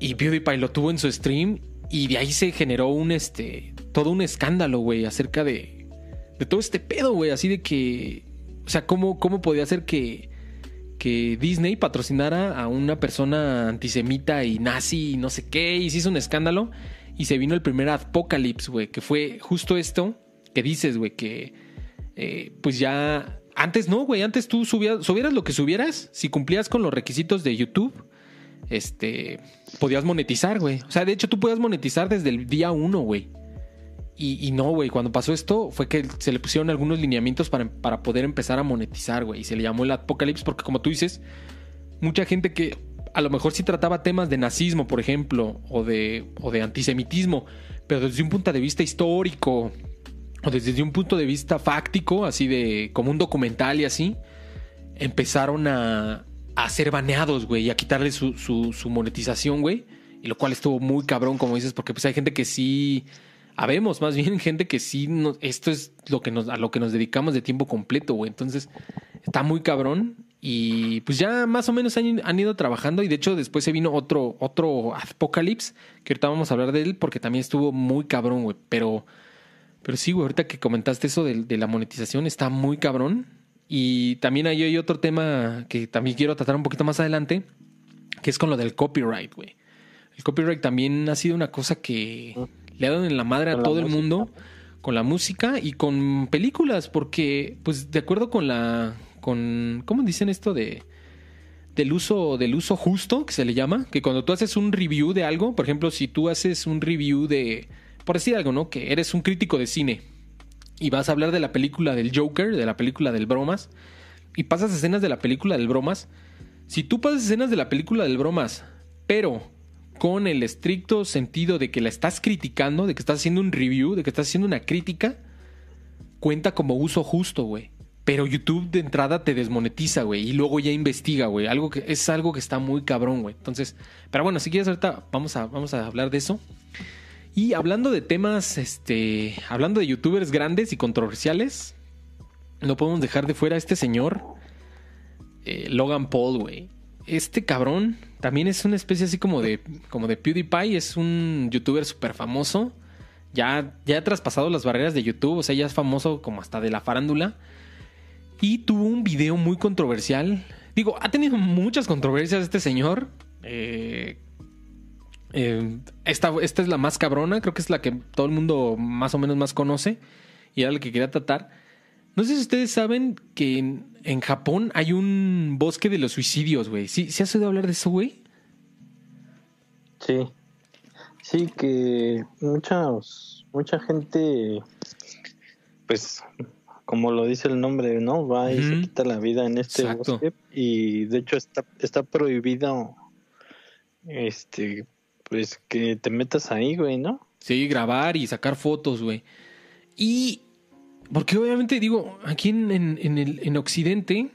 S1: Y PewDiePie lo tuvo en su stream y de ahí se generó un, este, todo un escándalo, güey, acerca de, de todo este pedo, güey, así de que o sea, ¿cómo, cómo podía ser que, que Disney patrocinara a una persona antisemita y nazi y no sé qué? Y se hizo un escándalo. Y se vino el primer Apocalypse, güey, que fue justo esto que dices, güey, que eh, pues ya... Antes no, güey, antes tú subías, subieras lo que subieras, si cumplías con los requisitos de YouTube, este, podías monetizar, güey. O sea, de hecho tú podías monetizar desde el día uno, güey. Y, no, güey, cuando pasó esto fue que se le pusieron algunos lineamientos para, para poder empezar a monetizar, güey. Y se le llamó el apocalipsis porque como tú dices, mucha gente que a lo mejor sí trataba temas de nazismo, por ejemplo, o de, o de antisemitismo, pero desde un punto de vista histórico o desde un punto de vista fáctico, así de como un documental y así, empezaron a, a ser baneados, güey, y a quitarle su, su, monetización, güey. Y lo cual estuvo muy cabrón, como dices, porque pues hay gente que sí, habemos más bien gente que sí, esto es lo que nos, a lo que nos dedicamos de tiempo completo, güey. Entonces, está muy cabrón. Y pues ya más o menos han, han, ido trabajando y de hecho después se vino otro, otro Apocalypse, que ahorita vamos a hablar de él porque también estuvo muy cabrón, güey. Pero, pero sí, güey, ahorita que comentaste eso de, de la monetización está muy cabrón. Y también hay otro tema que también quiero tratar un poquito más adelante, que es con lo del copyright, güey. El copyright también ha sido una cosa que le dado en la madre a todo el mundo con la música y con películas, porque, pues, de acuerdo con la. con. ¿Cómo dicen esto de.? del uso, del uso justo, que se le llama, que cuando tú haces un review de algo, por ejemplo, si tú haces un review de, por decir algo, ¿no? Que eres un crítico de cine y vas a hablar de la película del Joker, de la película del Bromas, y pasas escenas de la película del Bromas, si tú pasas escenas de la película del Bromas, pero con el estricto sentido de que la estás criticando, de que estás haciendo un review, de que estás haciendo una crítica, cuenta como uso justo, güey. Pero YouTube de entrada te desmonetiza, güey, y luego ya investiga, güey. Algo que es algo que está muy cabrón, güey. Entonces, pero bueno, si quieres ahorita vamos a, vamos a hablar de eso. Y hablando de temas, este, hablando de youtubers grandes y controversiales, no podemos dejar de fuera a este señor, eh, Logan Paul, güey. Este cabrón también es una especie así como de, como de PewDiePie, es un youtuber súper famoso. Ya, ya ha traspasado las barreras de YouTube, o sea, ya es famoso como hasta de la farándula. Y tuvo un video muy controversial. Digo, ha tenido muchas controversias este señor. Eh, eh, esta, esta, es la más cabrona, creo que es la que todo el mundo más o menos más conoce y era la que quería tratar. No sé si ustedes saben que en, Japón hay un bosque de los suicidios, güey. ¿Sí, ¿Sí has oído hablar de eso, güey?
S2: Sí. Sí, que muchas, mucha gente, pues, como lo dice el nombre, ¿no? Va y se quita la vida en este bosque. Y de hecho está, está prohibido este pues que te metas ahí, güey, ¿no?
S1: Sí, grabar y sacar fotos, güey. Y porque obviamente digo, aquí en, el, en Occidente,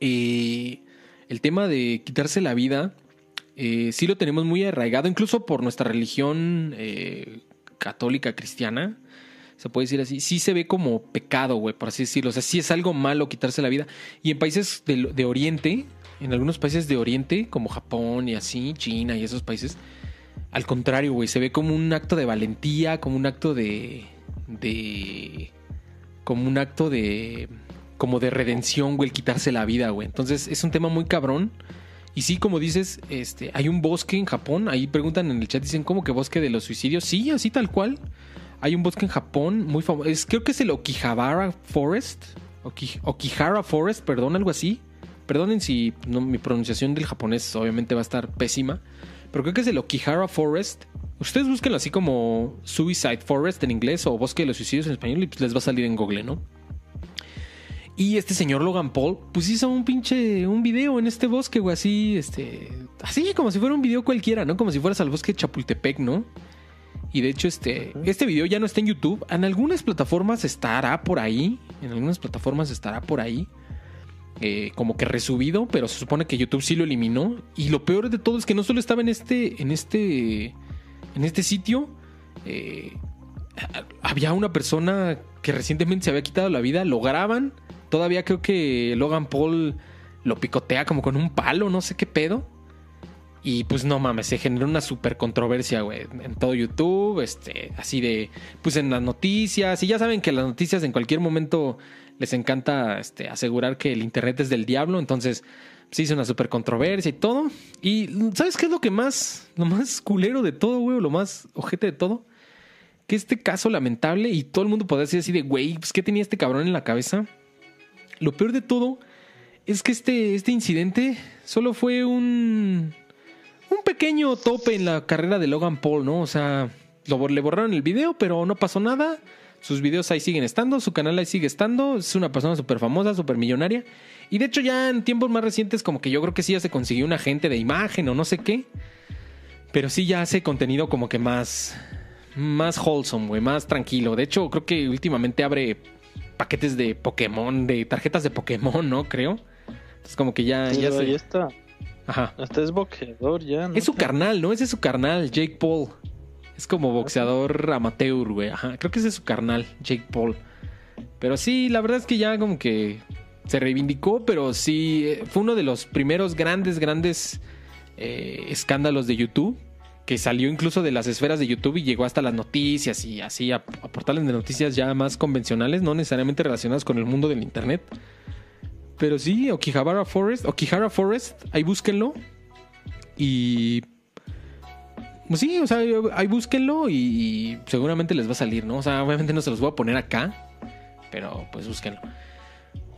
S1: eh, el tema de quitarse la vida, eh, sí lo tenemos muy arraigado, incluso por nuestra religión eh, católica cristiana. Se puede decir así, sí se ve como pecado, güey, por así decirlo. O sea, sí es algo malo quitarse la vida. Y en países de, de Oriente, en algunos países de Oriente, como Japón y así, China y esos países, al contrario, güey, se ve como un acto de valentía, como un acto de. De. como un acto de. como de redención, güey, el quitarse la vida, güey. Entonces es un tema muy cabrón. Y sí, como dices, este, hay un bosque en Japón. Ahí preguntan en el chat, dicen, ¿cómo que bosque de los suicidios? Sí, así tal cual. Hay un bosque en Japón muy famoso. Creo que es el Okihara Forest. Okihara Forest, perdón, algo así. Perdonen si mi pronunciación del japonés obviamente va a estar pésima, pero creo que es el Okihara Forest. Ustedes búsquenlo así como Suicide Forest en inglés o Bosque de los Suicidios en español y pues les va a salir en Google, ¿no? Y este señor Logan Paul, pues hizo un pinche, un video en este bosque, güey, así, este, así como si fuera un video cualquiera, ¿no? Como si fueras al bosque de Chapultepec, ¿no? Y de hecho, este, este video ya no está en YouTube. En algunas plataformas estará por ahí. En algunas plataformas estará por ahí. Eh, como que resubido, pero se supone que YouTube sí lo eliminó. Y lo peor de todo es que no solo estaba en este, en este, en este sitio, eh, había una persona que recientemente se había quitado la vida, lo graban, todavía creo que Logan Paul lo picotea como con un palo, no sé qué pedo. Y pues no mames, se generó una super controversia, güey, en todo YouTube, este, así de, pues en las noticias, y ya saben que las noticias en cualquier momento les encanta este, asegurar que el Internet es del diablo, entonces se hizo una super controversia y todo. Y ¿sabes qué es lo que más, lo más culero de todo, güey? Lo más ojete de todo. Que este caso lamentable y todo el mundo podría decir así de, güey, pues ¿qué tenía este cabrón en la cabeza? Lo peor de todo es que este, este incidente solo fue un, un pequeño tope en la carrera de Logan Paul, ¿no? O sea, lo, le borraron el video, pero no pasó nada. Sus videos ahí siguen estando, su canal ahí sigue estando, es una persona súper famosa, súper millonaria. Y de hecho ya en tiempos más recientes como que yo creo que sí ya se consiguió un agente de imagen o no sé qué. Pero sí ya hace contenido como que más, más wholesome, güey, más tranquilo. De hecho, creo que últimamente abre paquetes de Pokémon, de tarjetas de Pokémon, ¿no? Creo. Es como que ya, ya
S2: se... está. Ajá. Hasta es boxeador ya.
S1: Es su carnal, ¿no? Ese es su carnal, Jake Paul. Es como boxeador amateur, güey. Ajá. Creo que ese es su carnal, Jake Paul. Pero sí, la verdad es que ya como que se reivindicó, pero sí eh, fue uno de los primeros grandes, grandes eh, escándalos de YouTube que salió incluso de las esferas de YouTube y llegó hasta las noticias y así a, portales de noticias ya más convencionales, no necesariamente relacionadas con el mundo del internet. Pero sí, Okihara Forest, Okihara Forest, ahí búsquenlo. Y. Pues sí, o sea, ahí búsquenlo y seguramente les va a salir, ¿no? O sea, obviamente no se los voy a poner acá, pero pues búsquenlo.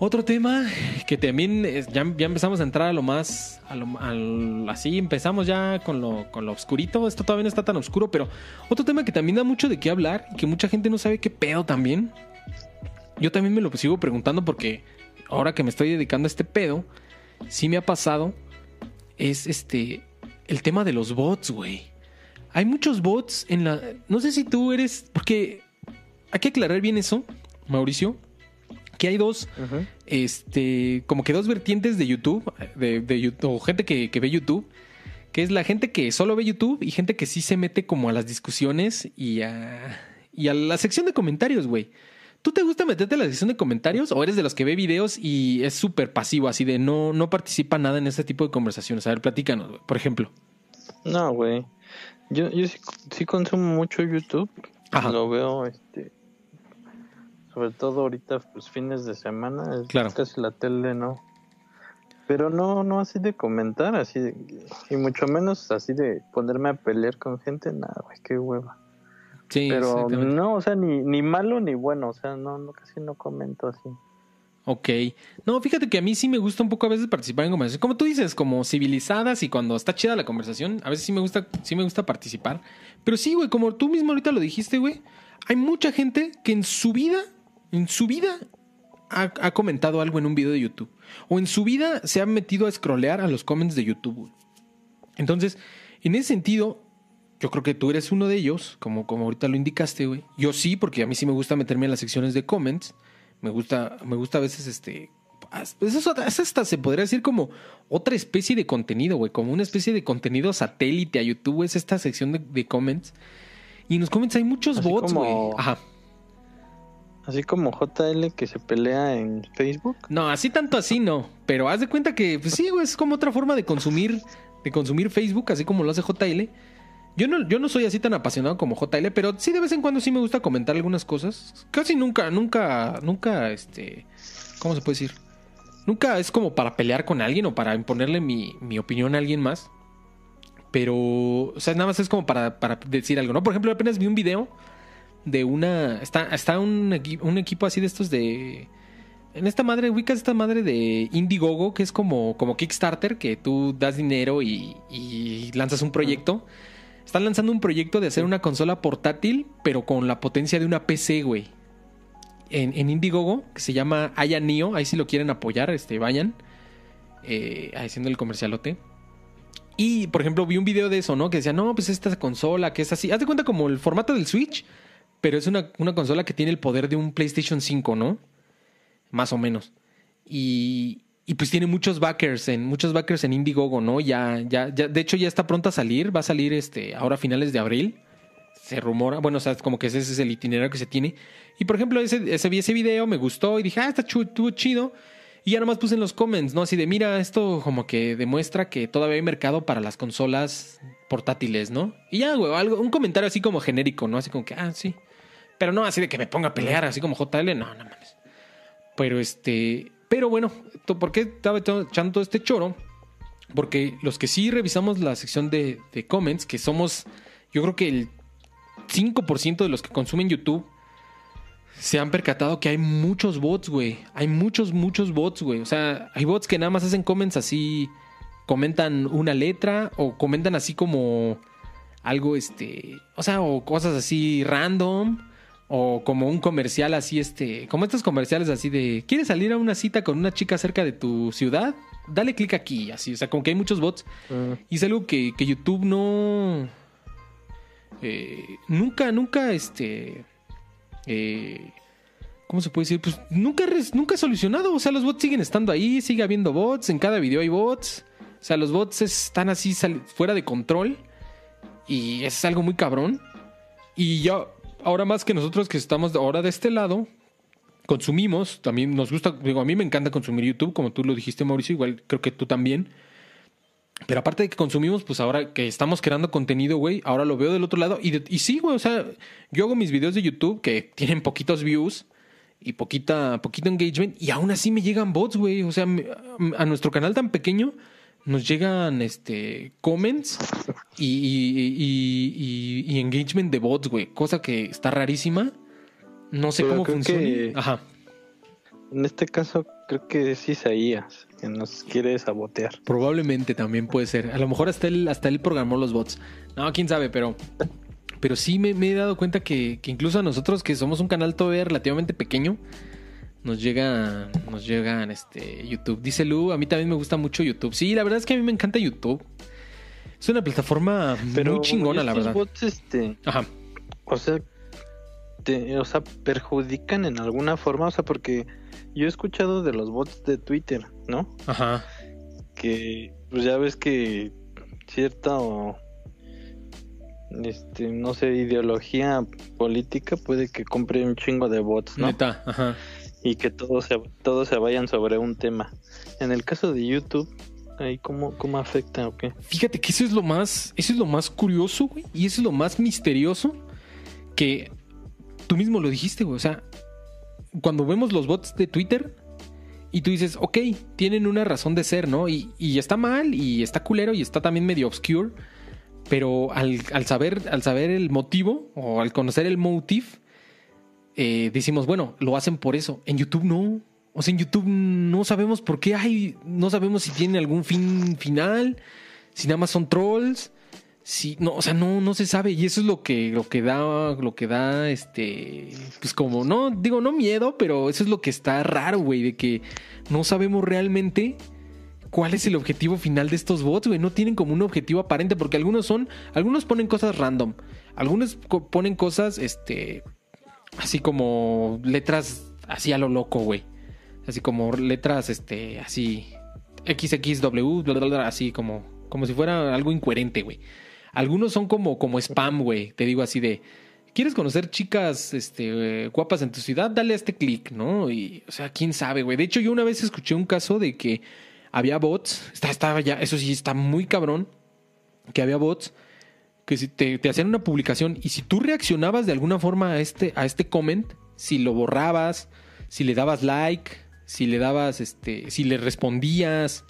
S1: Otro tema que también ya, ya, empezamos a entrar a lo más, a lo, así empezamos ya con lo, con lo oscurito, esto todavía no está tan oscuro, pero otro tema que también da mucho de qué hablar y que mucha gente no sabe qué pedo también. Yo también me lo sigo preguntando porque ahora que me estoy dedicando a este pedo, sí me ha pasado, es este, el tema de los bots, güey. Hay muchos bots en la... No sé si tú eres... Porque hay que aclarar bien eso, Mauricio que hay dos, este, como que dos vertientes de YouTube, de, de YouTube, o gente que, ve YouTube, que es la gente que solo ve YouTube y gente que sí se mete como a las discusiones y a, y a la sección de comentarios, güey. ¿Tú te gusta meterte a la sección de comentarios o eres de los que ve videos y es súper pasivo, así de no, no participa nada en este tipo de conversaciones? A ver, platícanos, por ejemplo.
S2: No, güey. Yo, yo sí, consumo mucho YouTube. Lo veo, este, sobre todo ahorita, pues fines de semana, es
S1: claro.
S2: casi la tele, ¿no? Pero no, no así de comentar, así de, y mucho menos así de ponerme a pelear con gente, nada, güey, qué hueva. Sí, Pero no, o sea, ni, ni malo ni bueno, o sea, no, no, casi no comento así.
S1: Ok. No, fíjate que a mí sí me gusta un poco a veces participar en conversaciones. Como tú dices, como civilizadas y cuando está chida la conversación, a veces sí me gusta, sí me gusta participar. Pero sí, güey, como tú mismo ahorita lo dijiste, güey, hay mucha gente que en su vida en su vida ha, comentado algo en un video de YouTube. O en su vida se ha metido a scrollear a los comments de YouTube. Entonces, en ese sentido, yo creo que tú eres uno de ellos, como, como ahorita lo indicaste, güey. Yo sí, porque a mí sí me gusta meterme en las secciones de comments. Me gusta, me gusta a veces este. Pues eso, hasta se podría decir como otra especie de contenido, güey. Como una especie de contenido satélite a YouTube, es esta sección de, comments. Y en los comments hay muchos bots, güey. Ajá.
S2: Así como JL que se pelea en Facebook.
S1: No, así tanto así no. Pero haz de cuenta que, pues sí, güey, es como otra forma de consumir, de consumir Facebook, así como lo hace JL. Yo no, yo no soy así tan apasionado como JL, pero sí de vez en cuando sí me gusta comentar algunas cosas. Casi nunca, nunca, nunca, este, ¿cómo se puede decir? Nunca es como para pelear con alguien o para imponerle mi, mi opinión a alguien más. Pero, o sea, nada más es como para, para decir algo, ¿no? Por ejemplo, apenas vi un video de una. Está, está un, un equipo así de estos de. En esta madre, ubicas esta madre de Indiegogo, que es como, como Kickstarter, que tú das dinero y, lanzas un proyecto. Están lanzando un proyecto de hacer una consola portátil, pero con la potencia de una PC, güey. En, en Indiegogo, que se llama Aya Neo, ahí si lo quieren apoyar, este, vayan. Eh, haciendo el comercialote. Y, por ejemplo, vi un video de eso, ¿no? Que decía, no, pues esta consola, que es así. Haz de cuenta como el formato del Switch, pero es una, consola que tiene el poder de un PlayStation 5, ¿no? Más o menos. Y, y pues tiene muchos backers en muchos backers en Indiegogo, ¿no? Ya, ya, ya, de hecho ya está pronta a salir, va a salir este ahora a finales de abril. Se rumora, bueno, o sea, como que ese, es el itinerario que se tiene. Y por ejemplo, ese, ese ese video, me gustó y dije, ah, está chido. Y ya nomás puse en los comments, ¿no? Así de, mira, esto como que demuestra que todavía hay mercado para las consolas portátiles, ¿no? Y ya, güey, algo, un comentario así como genérico, ¿no? Así como que, ah, sí. Pero no así de que me ponga a pelear, así como JL, no, no mames. Pero este, pero bueno, ¿por qué estaba echando todo este choro? Porque los que sí revisamos la sección de, de comments, que somos, yo creo que el 5% de los que consumen YouTube, se han percatado que hay muchos bots, güey. Hay muchos, muchos bots, güey. O sea, hay bots que nada más hacen comments así, comentan una letra o comentan así como algo, este, o sea, o cosas así random o como un comercial así, este, como estos comerciales así de, ¿quieres salir a una cita con una chica cerca de tu ciudad? Dale clic aquí, así, o sea, como que hay muchos bots. Mm. Y es algo que, que YouTube no... eh, nunca, nunca, este, eh, ¿cómo se puede decir? Pues nunca, nunca solucionado. O sea, los bots siguen estando ahí, sigue habiendo bots, en cada video hay bots. O sea, los bots están así fuera de control y es algo muy cabrón. Y ya, ahora más que nosotros que estamos ahora de este lado, consumimos, también nos gusta, digo, a mí me encanta consumir YouTube, como tú lo dijiste, Mauricio, igual creo que tú también. Pero aparte de que consumimos, pues ahora que estamos creando contenido, güey, ahora lo veo del otro lado. Y, y sí, güey, o sea, yo hago mis videos de YouTube que tienen poquitos views y poquita, poquito engagement, y aún así me llegan bots, güey. O sea, a nuestro canal tan pequeño nos llegan este comments y, y, engagement de bots, güey. Cosa que está rarísima. No sé cómo funciona. Ajá.
S2: En este caso, creo que es Isaías que nos quiere sabotear.
S1: Probablemente también puede ser. A lo mejor hasta él, hasta él programó los bots. No, quién sabe, pero. Pero sí me, he dado cuenta que, que, incluso a nosotros, que somos un canal todavía relativamente pequeño, nos llega, nos llegan este YouTube. Dice Lu, a mí también me gusta mucho YouTube. Sí, la verdad es que a mí me encanta YouTube. Es una plataforma muy chingona, la verdad.
S2: Bots, este, Ajá. O sea, o sea, perjudican en alguna forma, o sea, porque yo he escuchado de los bots de Twitter, ¿no?
S1: Ajá.
S2: Que pues ya ves que cierta o este, no sé, ideología política puede que compre un chingo de bots, ¿no?
S1: Neta, ajá
S2: y que todos se, todos se vayan sobre un tema. En el caso de YouTube, ahí cómo, cómo afecta o qué.
S1: Fíjate que eso es lo más, eso es lo más curioso, güey, y eso es lo más misterioso que tú mismo lo dijiste, güey. O sea, cuando vemos los bots de Twitter y tú dices, ok, tienen una razón de ser, ¿no? Y, y está mal, y está culero, y está también medio obscure. Pero al, al, saber, al saber el motivo o al conocer el motive, eh, decimos, bueno, lo hacen por eso. En YouTube no. O sea, en YouTube no sabemos por qué hay, no sabemos si tiene algún fin final, si nada más son trolls, si no, o sea, no, no se sabe y eso es lo que, lo que da, lo que da, este, pues como no, digo no miedo, pero eso es lo que está raro, güey, de que no sabemos realmente cuál es el objetivo final de estos bots, güey, no tienen como un objetivo aparente porque algunos son, algunos ponen cosas random, algunos ponen cosas, este, así como letras así a lo loco, güey. Así como letras, este, así XXW, bla, bla, bla, así como, como si fuera algo incoherente, güey. Algunos son como, como spam, güey. Te digo así de, ¿quieres conocer chicas este, guapas en tu ciudad? Dale a este clic, ¿no? Y, o sea, quién sabe, güey. De hecho, yo una vez escuché un caso de que había bots. Estaba ya, eso sí, está muy cabrón. Que había bots que si te, hacían una publicación y si tú reaccionabas de alguna forma a este, a este comment, si lo borrabas, si le dabas like, si le dabas, este, si le respondías,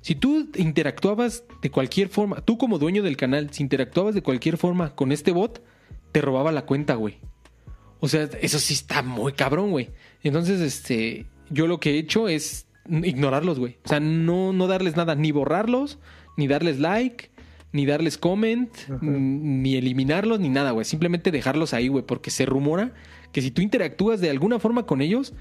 S1: si tú interactuabas de cualquier forma, tú como dueño del canal, si interactuabas de cualquier forma con este bot, te robaba la cuenta, güey. O sea, eso sí está muy cabrón, güey. Entonces, este, yo lo que he hecho es ignorarlos, güey. O sea, no, no darles nada, ni borrarlos, ni darles like, ni darles comment, ni eliminarlos, ni nada, güey. Simplemente dejarlos ahí, güey, porque se rumora que si tú interactúas de alguna forma con ellos,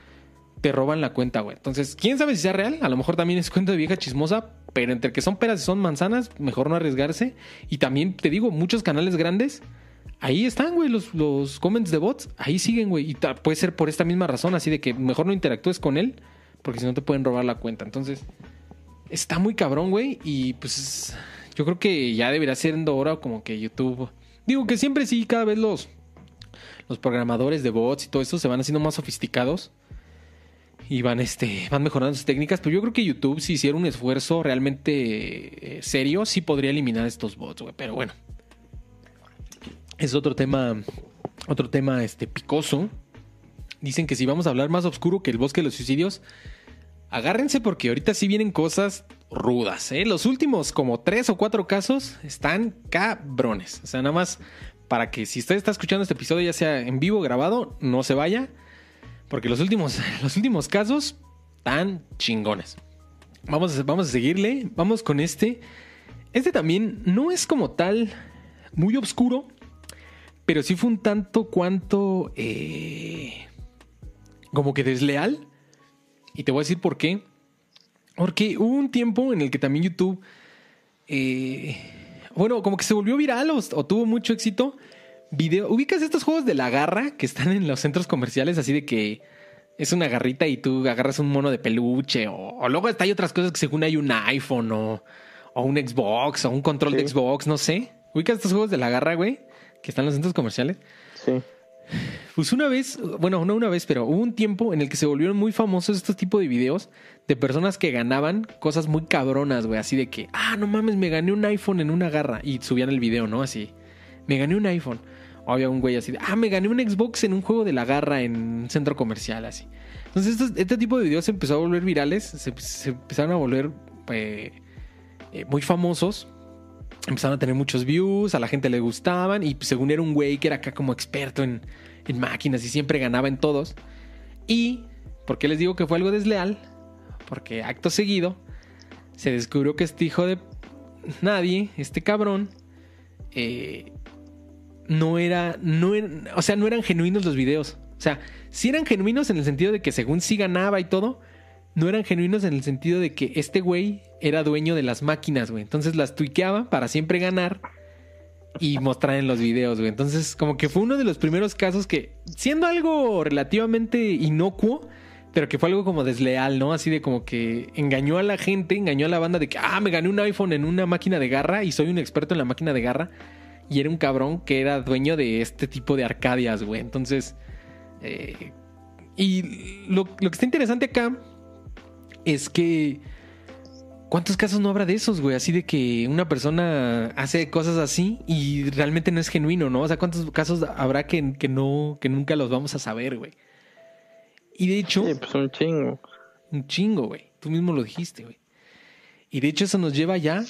S1: te roban la cuenta, güey. Entonces, quién sabe si sea real. A lo mejor también es cuenta de vieja chismosa, pero entre que son peras y son manzanas, mejor no arriesgarse. Y también te digo, muchos canales grandes, ahí están, güey, los, los comments de bots, ahí siguen, güey. Y puede ser por esta misma razón, así de que mejor no interactúes con él, porque si no te pueden robar la cuenta. Entonces, está muy cabrón, güey. Y pues yo creo que ya debería siendo hora como que YouTube. Digo que siempre sí, cada vez los, los programadores de bots y todo eso se van haciendo más sofisticados y van, este, van mejorando sus técnicas. Pero yo creo que YouTube, si hiciera un esfuerzo realmente eh, serio, sí podría eliminar estos bots, güey. Pero bueno, es otro tema, otro tema este, picoso. Dicen que si vamos a hablar más oscuro que el bosque de los suicidios, agárrense porque ahorita sí vienen cosas rudas. ¿eh? Los últimos como tres o cuatro casos están cabrones. O sea, nada más para que si usted está escuchando este episodio, ya sea en vivo grabado, no se vaya. Porque los últimos, los últimos casos están chingones. Vamos a, vamos a seguirle. Vamos con este. Este también no es como tal muy oscuro. Pero sí fue un tanto cuanto... Eh, como que desleal. Y te voy a decir por qué. Porque hubo un tiempo en el que también YouTube, eh, bueno, como que se volvió viral o, tuvo mucho éxito video. ¿Ubicas estos juegos de la garra que están en los centros comerciales? Así de que es una garrita y tú agarras un mono de peluche. O, luego está hay otras cosas que según hay un iPhone o, o un Xbox o un control de Xbox, no sé. ¿Ubicas estos juegos de la garra, güey? Que están en los centros comerciales.
S2: Sí.
S1: Pues una vez, bueno, no una vez, pero hubo un tiempo en el que se volvieron muy famosos estos tipos de videos de personas que ganaban cosas muy cabronas, güey. Así de que, ah, no mames, me gané un iPhone en una garra. Y subían el video, ¿no? Así, me gané un iPhone. O había un güey así de, ah, me gané un Xbox en un juego de la garra en un centro comercial, así. Entonces, este tipo de videos se empezó a volver virales, se, empezaron a volver eh, eh, muy famosos empezaron a tener muchos views, a la gente le gustaban y según era un güey que era acá como experto en, máquinas y siempre ganaba en todos. Y, ¿por qué les digo que fue algo desleal? Porque acto seguido se descubrió que este hijo de nadie, este cabrón, eh, no era, no o sea, no eran genuinos los videos. O sea, sí eran genuinos en el sentido de que según sí ganaba y todo, no eran genuinos en el sentido de que este güey era dueño de las máquinas, güey. Entonces las tuiqueaba para siempre ganar y mostrar en los videos, güey. Entonces, como que fue uno de los primeros casos que, siendo algo relativamente inocuo, pero que fue algo como desleal, ¿no? Así de como que engañó a la gente, engañó a la banda de que, ah, me gané un iPhone en una máquina de garra y soy un experto en la máquina de garra. Y era un cabrón que era dueño de este tipo de arcadias, güey. Entonces, eh, y lo, lo que está interesante acá es que... ¿Cuántos casos no habrá de esos, güey? Así de que una persona hace cosas así y realmente no es genuino, ¿no? O sea, ¿cuántos casos habrá que, que no, que nunca los vamos a saber, güey? Y de hecho.
S2: Sí, pues un chingo.
S1: Un chingo, güey. Tú mismo lo dijiste, güey. Y de hecho, eso nos lleva ya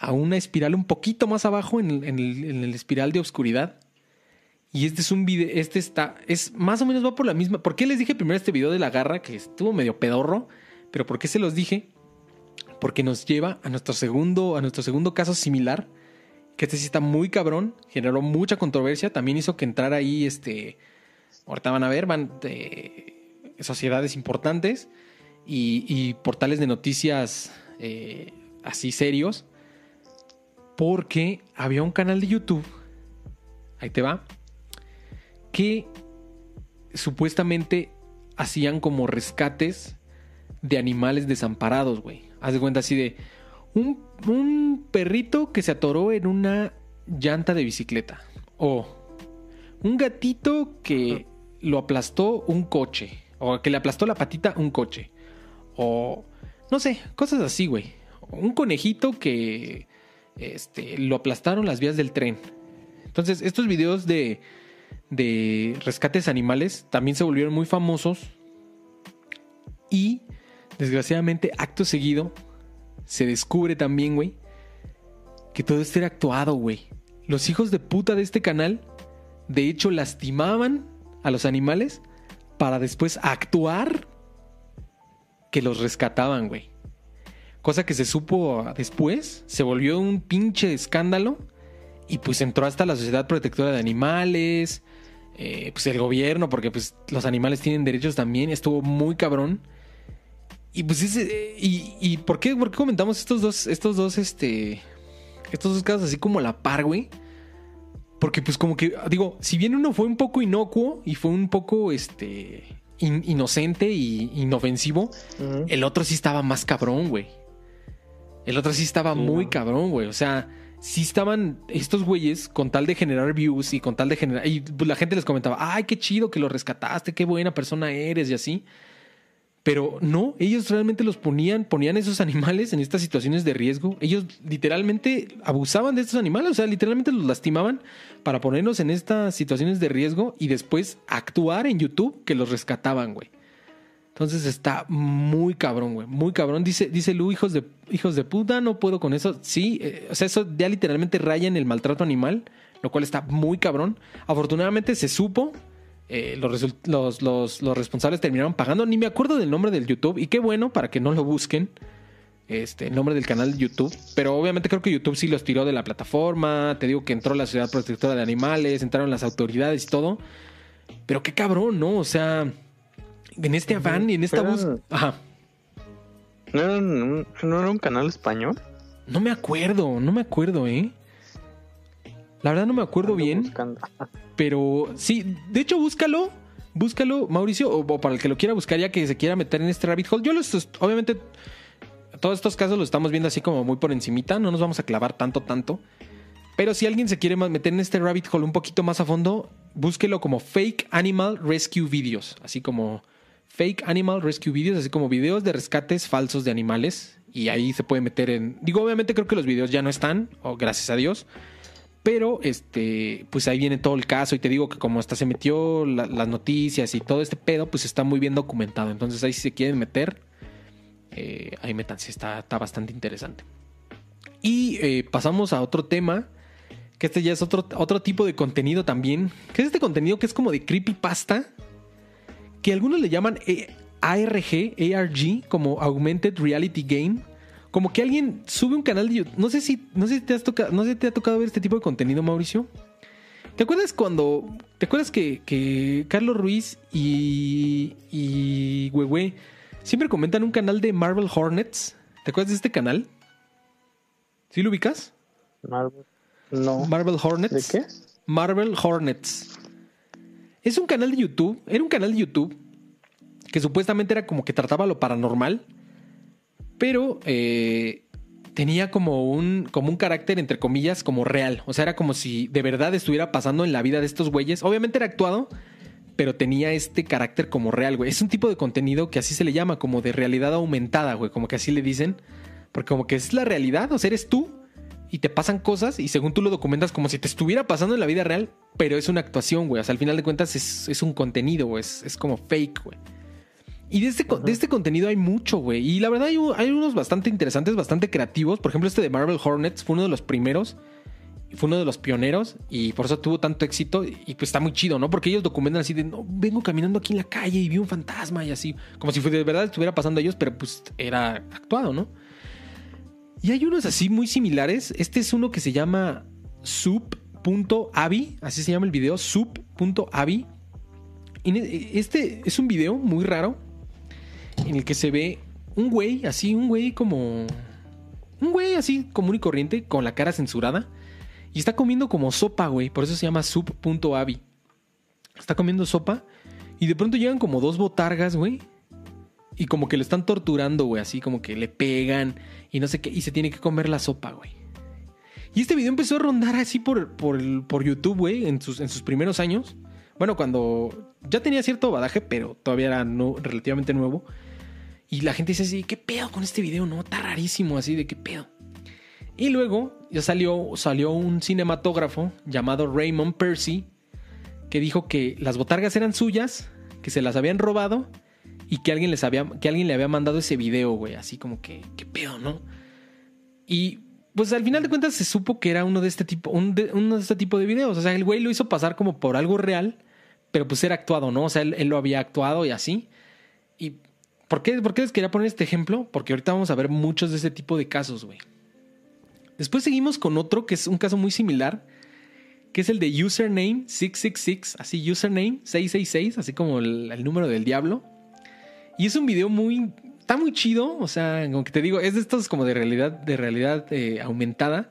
S1: a una espiral un poquito más abajo en el, en el, en el espiral de oscuridad. Y este es un video. Este está. Es más o menos va por la misma. ¿Por qué les dije primero este video de la garra que estuvo medio pedorro? Pero ¿por qué se los dije? Porque nos lleva a nuestro segundo, a nuestro segundo caso similar, que este sí está muy cabrón, generó mucha controversia, también hizo que entrara ahí, este, ahorita van a ver, van de sociedades importantes y, portales de noticias eh, así serios, porque había un canal de YouTube, ahí te va, que supuestamente hacían como rescates de animales desamparados, güey. Haz de cuenta así de un, un perrito que se atoró en una llanta de bicicleta. O un gatito que lo aplastó un coche. O que le aplastó la patita un coche. O no sé, cosas así, güey. Un conejito que este, lo aplastaron las vías del tren. Entonces, estos videos de, de rescates animales también se volvieron muy famosos. Y Desgraciadamente, acto seguido, se descubre también, güey, que todo esto era actuado, güey. Los hijos de puta de este canal, de hecho, lastimaban a los animales para después actuar que los rescataban, güey. Cosa que se supo después, se volvió un pinche escándalo y pues entró hasta la Sociedad Protectora de Animales, eh, pues el gobierno, porque pues los animales tienen derechos también, estuvo muy cabrón. Y pues ese, y, y ¿por qué, por qué comentamos estos dos, estos dos, este, estos dos casos así como a la par, güey? Porque pues como que, digo, si bien uno fue un poco inocuo y fue un poco, este, inocente y inofensivo, el otro sí estaba más cabrón, güey. El otro sí estaba muy cabrón, güey. O sea, sí estaban estos güeyes con tal de generar views y con tal de generar... Y pues, la gente les comentaba, ay, qué chido que lo rescataste, qué buena persona eres y así. Pero no, ellos realmente los ponían, ponían esos animales en estas situaciones de riesgo. Ellos literalmente abusaban de estos animales, o sea, literalmente los lastimaban para ponerlos en estas situaciones de riesgo y después actuar en YouTube que los rescataban, güey. Entonces está muy cabrón, güey. Muy cabrón. Dice, dice Lu, hijos de, hijos de puta, no puedo con eso. Sí, eh, o sea, eso ya literalmente raya en el maltrato animal, lo cual está muy cabrón. Afortunadamente se supo eh, los, los, responsables terminaron pagando. Ni me acuerdo del nombre del YouTube. Y qué bueno para que no lo busquen. Este, el nombre del canal de YouTube. Pero obviamente creo que YouTube sí los tiró de la plataforma. Te digo que entró la Ciudad Protectora de Animales, entraron las autoridades y todo. Pero qué cabrón, ¿no? O sea, en este afán y en esta voz. Ajá.
S2: ¿No era, un, ¿No era un canal español?
S1: No me acuerdo, no me acuerdo, ¿eh? La verdad no me acuerdo bien. Pero sí, de hecho, búscalo. Búscalo, Mauricio, o, para el que lo quiera buscar, ya que se quiera meter en este rabbit hole. Yo los, obviamente, todos estos casos los estamos viendo así como muy por encimita. No nos vamos a clavar tanto, tanto. Pero si alguien se quiere meter en este rabbit hole un poquito más a fondo, búsquelo como Fake Animal Rescue Videos. Así como Fake Animal Rescue Videos, así como videos de rescates falsos de animales. Y ahí se puede meter en. Digo, obviamente creo que los videos ya no están, o gracias a Dios. Pero este, pues ahí viene todo el caso. Y te digo que como hasta se metió las noticias y todo este pedo, pues está muy bien documentado. Entonces ahí si se quieren meter, eh, ahí metanse, está, está bastante interesante. Y eh, pasamos a otro tema que este ya es otro, otro tipo de contenido también. Que es este contenido que es como de creepypasta. Que algunos le llaman ARG, ARG, como Augmented Reality Game. Como que alguien sube un canal de YouTube. No sé si, no sé si te has tocado, no sé si te ha tocado ver este tipo de contenido, Mauricio. ¿Te acuerdas cuando. ¿Te acuerdas que, que Carlos Ruiz y. y Huehue siempre comentan un canal de Marvel Hornets? ¿Te acuerdas de este canal? ¿Sí lo ubicas?
S2: Marvel. No.
S1: Marvel Hornets.
S2: ¿De qué?
S1: Marvel Hornets. Es un canal de YouTube. Era un canal de YouTube que supuestamente era como que trataba lo paranormal. Pero eh, tenía como un, como un carácter, entre comillas, como real. O sea, era como si de verdad estuviera pasando en la vida de estos güeyes. Obviamente era actuado, pero tenía este carácter como real, güey. Es un tipo de contenido que así se le llama, como de realidad aumentada, güey. Como que así le dicen. Porque como que es la realidad, o sea, eres tú y te pasan cosas y según tú lo documentas como si te estuviera pasando en la vida real, pero es una actuación, güey. O sea, al final de cuentas es, un contenido, güey. Es, como fake, güey. Y de este, de este contenido hay mucho, güey. Y la verdad hay, hay, unos bastante interesantes, bastante creativos. Por ejemplo, este de Marvel Hornets fue uno de los primeros. Fue uno de los pioneros y por eso tuvo tanto éxito. Y pues está muy chido, ¿no? Porque ellos documentan así de, no, vengo caminando aquí en la calle y vi un fantasma y así. Como si de verdad estuviera pasando a ellos, pero pues era actuado, ¿no? Y hay unos así muy similares. Este es uno que se llama sub.avi, así se llama el video, sub.avi. Este es un video muy raro en el que se ve un güey, así, un güey como... Un güey así común y corriente, con la cara censurada. Y está comiendo como sopa, güey. Por eso se llama sub.avi. Está comiendo sopa. Y de pronto llegan como dos botargas, güey. Y como que lo están torturando, güey, así como que le pegan y no sé qué, y se tiene que comer la sopa, güey. Y este video empezó a rondar así por, por, YouTube, güey, en sus, en sus primeros años. Bueno, cuando ya tenía cierto badaje, pero todavía era no, relativamente nuevo. Y la gente dice así, ¿qué pedo con este video? No, está rarísimo, así de qué pedo. Y luego ya salió, salió un cinematógrafo llamado Raymond Percy que dijo que las botargas eran suyas, que se las habían robado y que alguien les había, que alguien le había mandado ese video, güey, así como que, qué pedo, ¿no? Y pues al final de cuentas se supo que era uno de este tipo, uno de este tipo de videos. O sea, el güey lo hizo pasar como por algo real, pero pues era actuado, ¿no? O sea, él, lo había actuado y así. ¿Y por qué, por qué les quería poner este ejemplo? Porque ahorita vamos a ver muchos de ese tipo de casos, güey. Después seguimos con otro que es un caso muy similar, que es el de username 666, así username 666, así como el número del diablo. Y es un video muy. Está muy chido. O sea, como que te digo, es de estos como de realidad, de realidad eh, aumentada.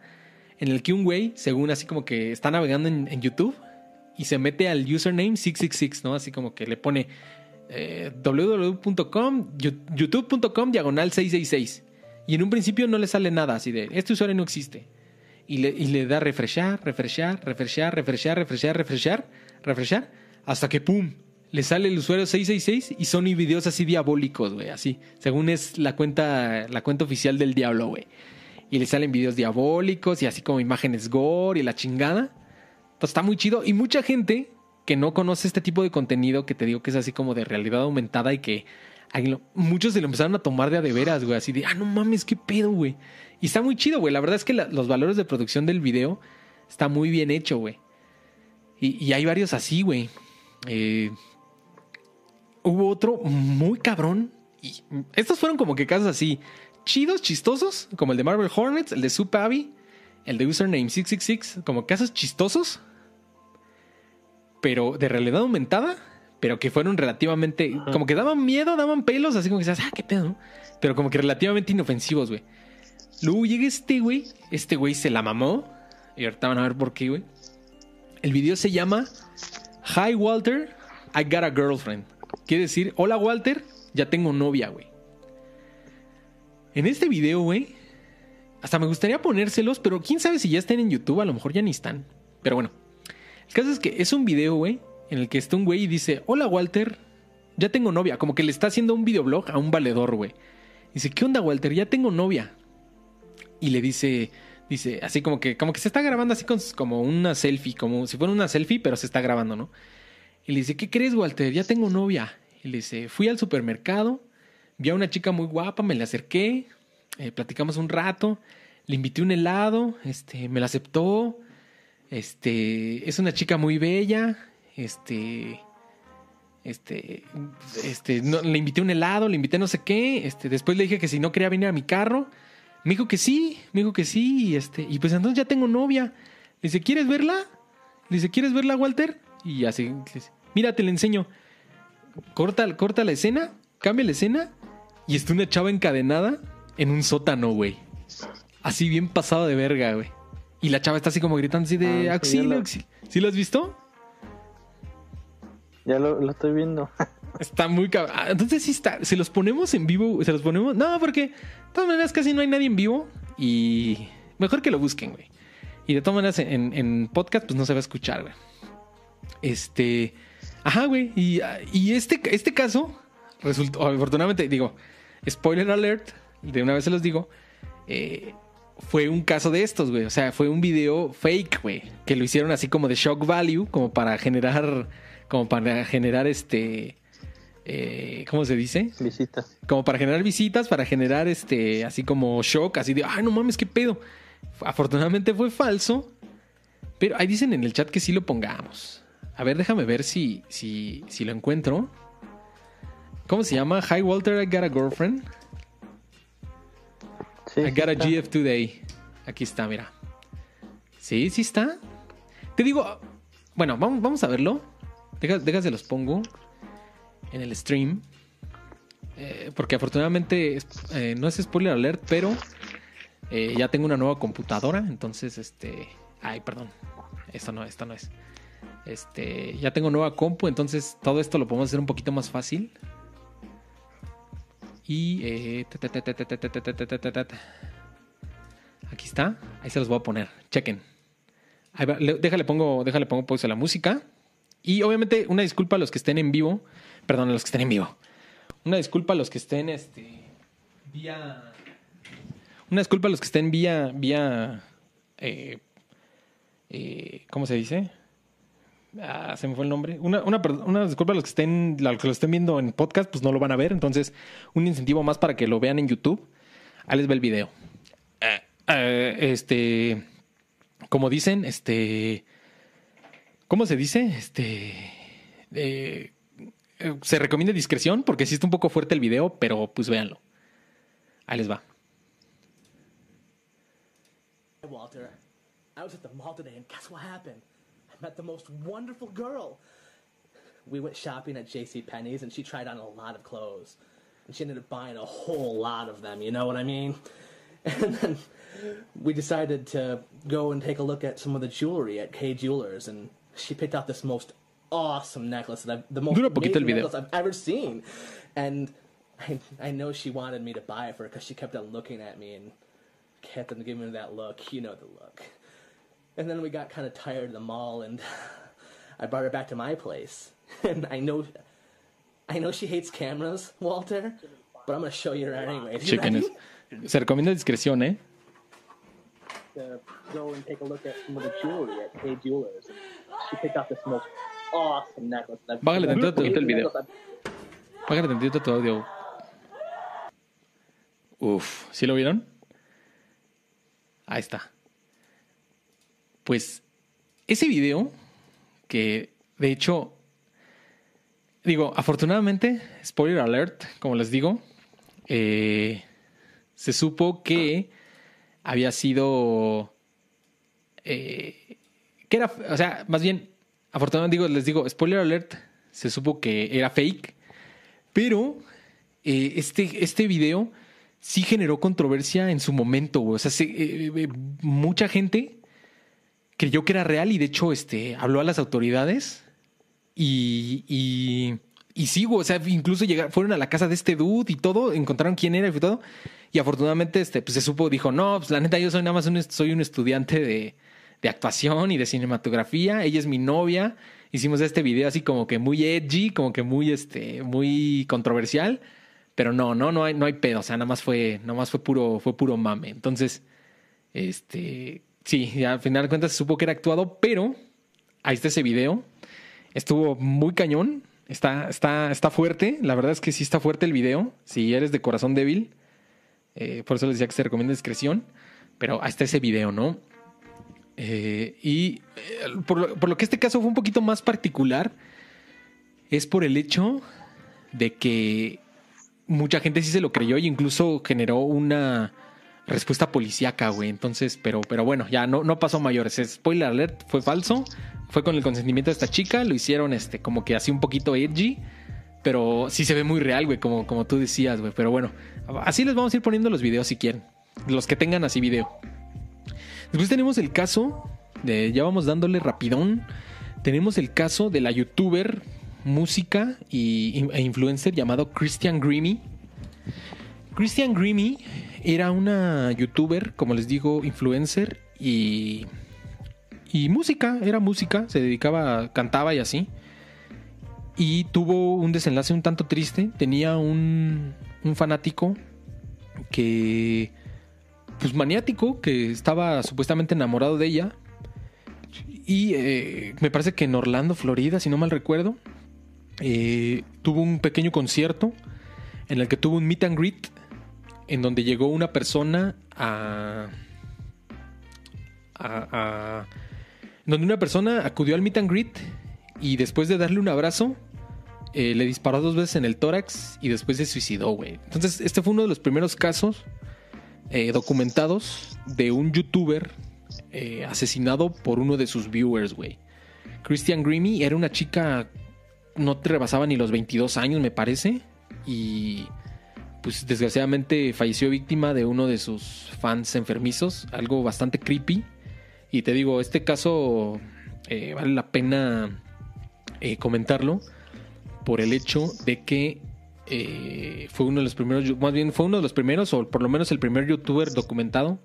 S1: En el que un güey, según así como que está navegando en, YouTube y se mete al username 666, ¿no? Así como que le pone eh, www.com, youtube.com diagonal 666. Y en un principio no le sale nada así de, este usuario no existe. Y le, da refreshar, refreshar, refreshar, refreshar, refreshar, refreshar, refreshar, hasta que pum, le sale el usuario 666 y son videos así diabólicos, güey, así, según es la cuenta, la cuenta oficial del diablo, güey. Y le salen videos diabólicos y así como imágenes gore y la chingada. Entonces está muy chido y mucha gente que no conoce este tipo de contenido que te digo que es así como de realidad aumentada y que muchos se lo empezaron a tomar de a de veras, güey, así de, ah, no mames, qué pedo, güey. Y está muy chido, güey. La verdad es que los valores de producción del video está muy bien hecho, güey. Y, hay varios así, güey. Eh, hubo otro muy cabrón. Y estos fueron como que casos así chidos, chistosos, como el de Marvel Hornets, el de Super Abby, el de Username 666, como casos chistosos, pero de realidad aumentada, pero que fueron relativamente, como que daban miedo, daban pelos, así como que dices, ah, qué pedo, pero como que relativamente inofensivos, güey. Luego llega este güey, este güey se la mamó Y ahorita van a ver por qué, güey. El video se llama Hi Walter, I got a girlfriend. Quiere decir, hola Walter, ya tengo novia, güey. En este video, güey, hasta me gustaría ponérselos, pero quién sabe si ya están en YouTube, a lo mejor ya ni están. Pero bueno, el caso es que es un video, güey, en el que está un güey y dice, hola Walter, ya tengo novia. Como que le está haciendo un videoblog a un valedor, güey. Dice, ¿qué onda, Walter? Ya tengo novia. Y le dice, dice, así como que, como que se está grabando así como una selfie, como si fuera una selfie, pero se está grabando, ¿no? Y le dice, ¿qué crees, Walter? Ya tengo novia. Y le dice, fui al supermercado, vi a una chica muy guapa, me la acerqué, eh, platicamos un rato, le invité un helado, este, me la aceptó, este, es una chica muy bella, este, este, este, le invité un helado, le invité no sé qué, este, después le dije que si no quería venir a mi carro, me dijo que sí, me dijo que sí, y este, y pues entonces ya tengo novia. Le dice, ¿quieres verla? Le dice, ¿quieres verla, Walter? Y así, mira, te la enseño. Corta, corta la escena, cambia la escena, y está una chava encadenada en un sótano, güey. Así bien pasado de verga, güey. Y la chava está así como gritando así de
S2: Ah,
S1: auxilio,
S2: lo-
S1: auxilio. ¿Sí lo has visto?
S2: Ya lo, lo estoy viendo.
S1: Está muy cabrón. Ah, Entonces sí está. Se los ponemos en vivo. Se los ponemos. No, porque de todas maneras casi no hay nadie en vivo. Y mejor que lo busquen, güey. Y de todas maneras en, en podcast, pues no se va a escuchar, güey. Este. Ajá, güey. Y, y este, este caso resultó. Afortunadamente, digo, spoiler alert. De una vez se los digo. eh, fue un caso de estos, güey. O sea, fue un video fake, güey. Que lo hicieron así como de shock value, como para generar. Como para generar este. eh, ¿Cómo se dice?
S2: Visita.
S1: Como para generar visitas, para generar este. Así como shock, así de. Ay, no mames, qué pedo. Afortunadamente fue falso. Pero ahí dicen en el chat que sí lo pongamos. A ver, déjame ver si, si, si lo encuentro. ¿Cómo se llama? Hi Walter, I got a girlfriend.
S2: Sí,
S1: I got a. GF today. Aquí está, mira. Sí, sí está. Te digo, bueno, vamos, vamos a verlo. Déjase los pongo en el stream. Eh, porque afortunadamente eh, no es spoiler alert, pero eh, ya tengo una nueva computadora. Entonces, este. Ay, perdón. Esto no, esto no es. Este. Ya tengo nueva compu. Entonces todo esto lo podemos hacer un poquito más fácil. Ta. aquí está. Ahí se los voy a poner. Chequen. Déjale pongo, déjale pongo pausa a la música. Y obviamente una disculpa a los que estén en vivo. Perdón, a los que estén en vivo. Una disculpa a los que estén este vía una disculpa a los que estén vía vía eh, eh, ¿cómo se dice? Ah, se me fue el nombre. Una, una, una disculpa a los que estén, los que lo estén viendo en podcast, pues no lo van a ver. Entonces, un incentivo más para que lo vean en YouTube. Ahí les ve el video. Eh, eh, este, como dicen, este, ¿cómo se dice? Este, eh, se recomienda discreción porque sí está un poco fuerte el video, pero pues véanlo. Ahí les va.
S3: Walter. I was at the mall today, and guess what happened? I met the most wonderful girl. We went shopping at J.C. Penney's, and she tried on a lot of clothes, and she ended up buying a whole lot of them. You know what I mean? And then we decided to go and take a look at some of the jewelry at K Jewelers, and she picked out this most awesome necklace that I've the most
S1: Dura poquito el video.
S3: necklace I've ever seen, and I, I know she wanted me to buy it for her because she kept on looking at me and kept on giving me that look. You know the look. And then we got kind of tired of the mall, and I brought her back to my place. And I know, I know she hates cameras, Walter, but I'm gonna show you her anyway. You
S1: Chequen
S3: ready?
S1: es- Se recomienda discreción, ¿eh?
S3: to go and take a look at some of the jewelry at K Jewelers. She picked out this most awesome necklace. that I've-
S1: Bájale tantito, tantito el video.
S3: necklace I've-
S1: Págale tantito tu audio. Uf, ¿sí lo vieron? Ahí está. Pues ese video, que de hecho, digo, afortunadamente, spoiler alert, como les digo, eh, se supo que había sido... eh, que era, o sea, más bien, afortunadamente digo, les digo, spoiler alert, se supo que era fake, pero eh, este, este video sí generó controversia en su momento. O sea, se- mucha gente creyó que era real y de hecho este, habló a las autoridades y, y, y sí, o sea, incluso llegaron, fueron a la casa de este dude y todo, encontraron quién era y todo. Y afortunadamente este, pues se supo, dijo, no, pues la neta yo soy nada más un, soy un estudiante de, de actuación y de cinematografía, ella es mi novia. Hicimos este video así como que muy edgy, como que muy, este, muy controversial. Pero no, no, no hay, no hay pedo. O sea, nada más fue, nada más fue puro, fue puro mame. Entonces, este, sí, al final de cuentas se supo que era actuado, pero ahí está ese video. Estuvo muy cañón. Está, está, está fuerte. La verdad es que sí está fuerte el video. Si eres de corazón débil. Eh, por eso les decía que se recomienda discreción. Pero ahí está ese video, ¿no? Eh, y eh, por lo, por lo que este caso fue un poquito más particular, es por el hecho de que mucha gente sí se lo creyó y incluso generó una respuesta policíaca, güey. Entonces, pero, pero bueno, ya no, no pasó mayores. Spoiler alert, fue falso. Fue con el consentimiento de esta chica. Lo hicieron este, como que así un poquito edgy. Pero sí se ve muy real, güey, como, como tú decías, güey. Pero bueno, así les vamos a ir poniendo los videos si quieren. Los que tengan así video. Después tenemos el caso, de, ya vamos dándole rapidón. Tenemos el caso de la youtuber, música y, e influencer llamado Christian Greamy. Christian Greamy era una youtuber, como les digo, influencer y, y música, era música, se dedicaba, cantaba y así. Y tuvo un desenlace un tanto triste. Tenía un, un fanático que pues maniático que estaba supuestamente enamorado de ella. Y eh, me parece que en Orlando, Florida, si no mal recuerdo, eh, tuvo un pequeño concierto en el que tuvo un meet and greet en donde llegó una persona a, a, donde una persona acudió al meet and greet y después de darle un abrazo eh, le disparó dos veces en el tórax y después se suicidó, güey. Entonces, este fue uno de los primeros casos eh, documentados de un youtuber eh, asesinado por uno de sus viewers, güey. Christian Greamy era una chica, no rebasaba ni los 22 años, me parece. Y pues desgraciadamente falleció víctima de uno de sus fans enfermizos, algo bastante creepy. Y te digo, este caso eh, vale la pena comentarlo por el hecho de que eh, fue uno de los primeros, más bien fue uno de los primeros, o por lo menos el primer youtuber documentado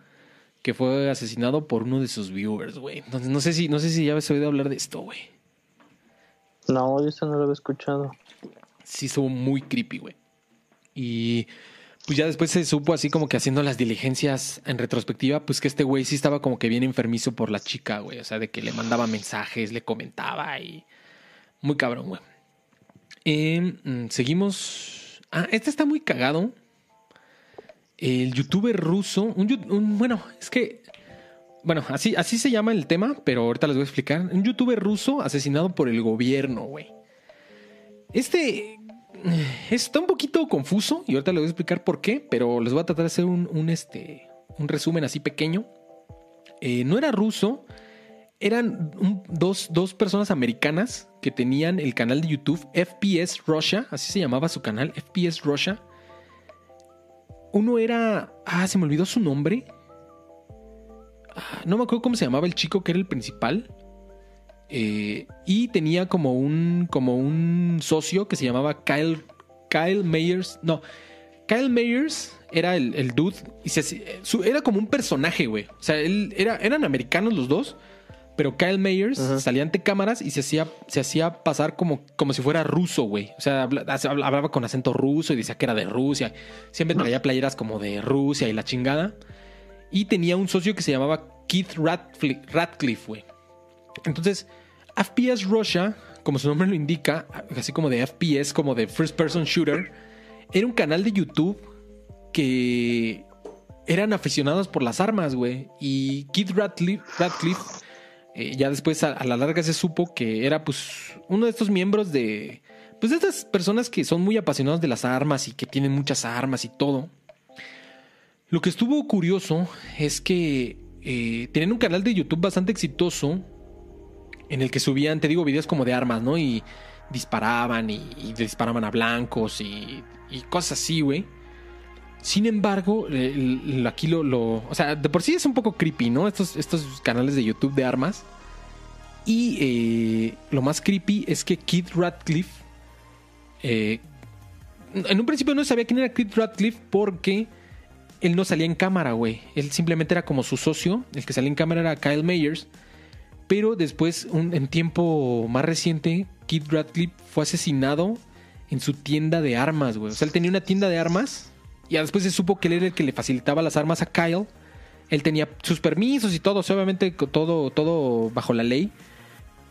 S1: que fue asesinado por uno de sus viewers, güey. Entonces no sé si, no sé si ya habéis oído hablar de esto, güey.
S2: No, yo esto no lo había escuchado.
S1: Sí, estuvo muy creepy, güey. Y pues ya después se supo así como que haciendo las diligencias en retrospectiva, pues que este güey sí estaba como que bien enfermizo por la chica, güey. O sea, de que le mandaba mensajes, le comentaba y... Muy cabrón, güey. Eh, seguimos. Ah, este está muy cagado. El youtuber ruso. Un, bueno, es que. Bueno, así, así se llama el tema, pero ahorita les voy a explicar. Un youtuber ruso asesinado por el gobierno, güey. Este. Está un poquito confuso y ahorita les voy a explicar por qué, pero les voy a tratar de hacer un, este, un resumen así pequeño. Eh, no era ruso, eran dos, dos, personas americanas que tenían el canal de YouTube FPS Russia, así se llamaba su canal, FPS Russia. Uno era. Ah, se me olvidó su nombre. Ah, no me acuerdo cómo se llamaba el chico que era el principal. Eh, y tenía como un, como un socio que se llamaba Kyle, Kyle Mayers. No, Kyle Mayers era el, el dude. Y se, era como un personaje, güey. O sea, él, era, eran americanos los dos pero Kyle Mayers salía ante cámaras y se hacía, se hacía pasar como, como si fuera ruso, güey. O sea, hablaba con acento ruso y decía que era de Rusia. Siempre traía playeras como de Rusia y la chingada. Y tenía un socio que se llamaba Keith Radcliffe, güey. Entonces, FPS Russia, como su nombre lo indica, así como de FPS, como de First Person Shooter, era un canal de YouTube que eran aficionados por las armas, güey. Y Keith Radcliffe eh, ya después a, la larga se supo que era pues uno de estos miembros de pues de estas personas que son muy apasionados de las armas y que tienen muchas armas y todo. Lo que estuvo curioso es que eh, tenían un canal de YouTube bastante exitoso en el que subían, te digo, videos como de armas, ¿no? Y disparaban y, disparaban a blancos y, cosas así, güey. Sin embargo, aquí lo, O sea, de por sí es un poco creepy, ¿no? Estos, estos canales de YouTube de armas. Y eh, lo más creepy es que Kid Radcliffe. Eh, en un principio no sabía quién era Kid Radcliffe porque él no salía en cámara, güey. Él simplemente era como su socio. El que salía en cámara era Kyle Mayers. Pero después, en tiempo más reciente, Kid Radcliffe fue asesinado en su tienda de armas, güey. O sea, él tenía una tienda de armas. Y después se supo que él era el que le facilitaba las armas a Kyle. Él tenía sus permisos y todo, obviamente todo, todo bajo la ley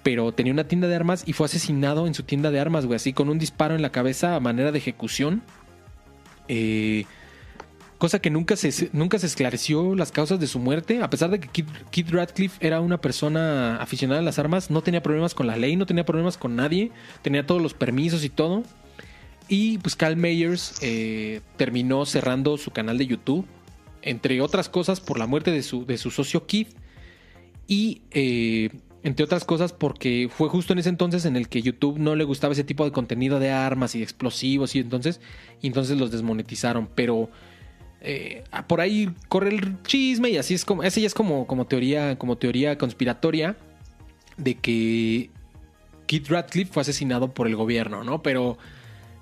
S1: pero tenía una tienda de armas y fue asesinado en su tienda de armas, güey, así con un disparo en la cabeza a manera de ejecución. Eh, cosa que nunca se, nunca se esclareció las causas de su muerte, a pesar de que Kid, Radcliffe era una persona aficionada a las armas, no tenía problemas con la ley, no tenía problemas con nadie, tenía todos los permisos y todo. Y pues Cal Mayers eh, terminó cerrando su canal de YouTube, entre otras cosas por la muerte de su, de su socio Kid. Y eh, entre otras cosas porque fue justo en ese entonces en el que YouTube no le gustaba ese tipo de contenido de armas y explosivos y entonces, y entonces los desmonetizaron. Pero eh, por ahí corre el chisme y así es como, ese ya es como, como teoría, como teoría conspiratoria de que Keith Radcliffe fue asesinado por el gobierno, ¿no? Pero,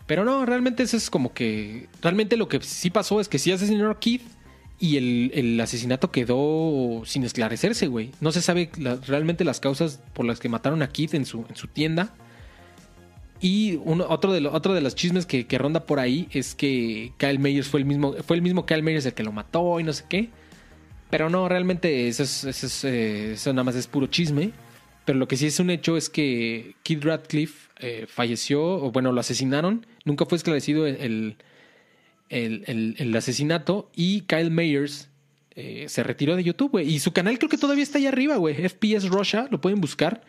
S1: pero no, realmente eso es como que, realmente lo que sí pasó es que sí asesinaron a Keith y el, asesinato quedó sin esclarecerse, güey. No se sabe realmente las causas por las que mataron a Keith en su, en su tienda. Y otro, de los chismes que, ronda por ahí es que Kyle Mayers fue el mismo, fue el mismo Kyle Mayers el que lo mató y no sé qué. Pero no, realmente eso, es, eh, eso, nada más es puro chisme. Pero lo que sí es un hecho es que Keith Radcliffe eh, falleció, o bueno, lo asesinaron. Nunca fue esclarecido el, el, asesinato y Kyle Mayers eh, se retiró de YouTube, güey. Y su canal creo que todavía está ahí arriba, güey. FPS Russia, lo pueden buscar,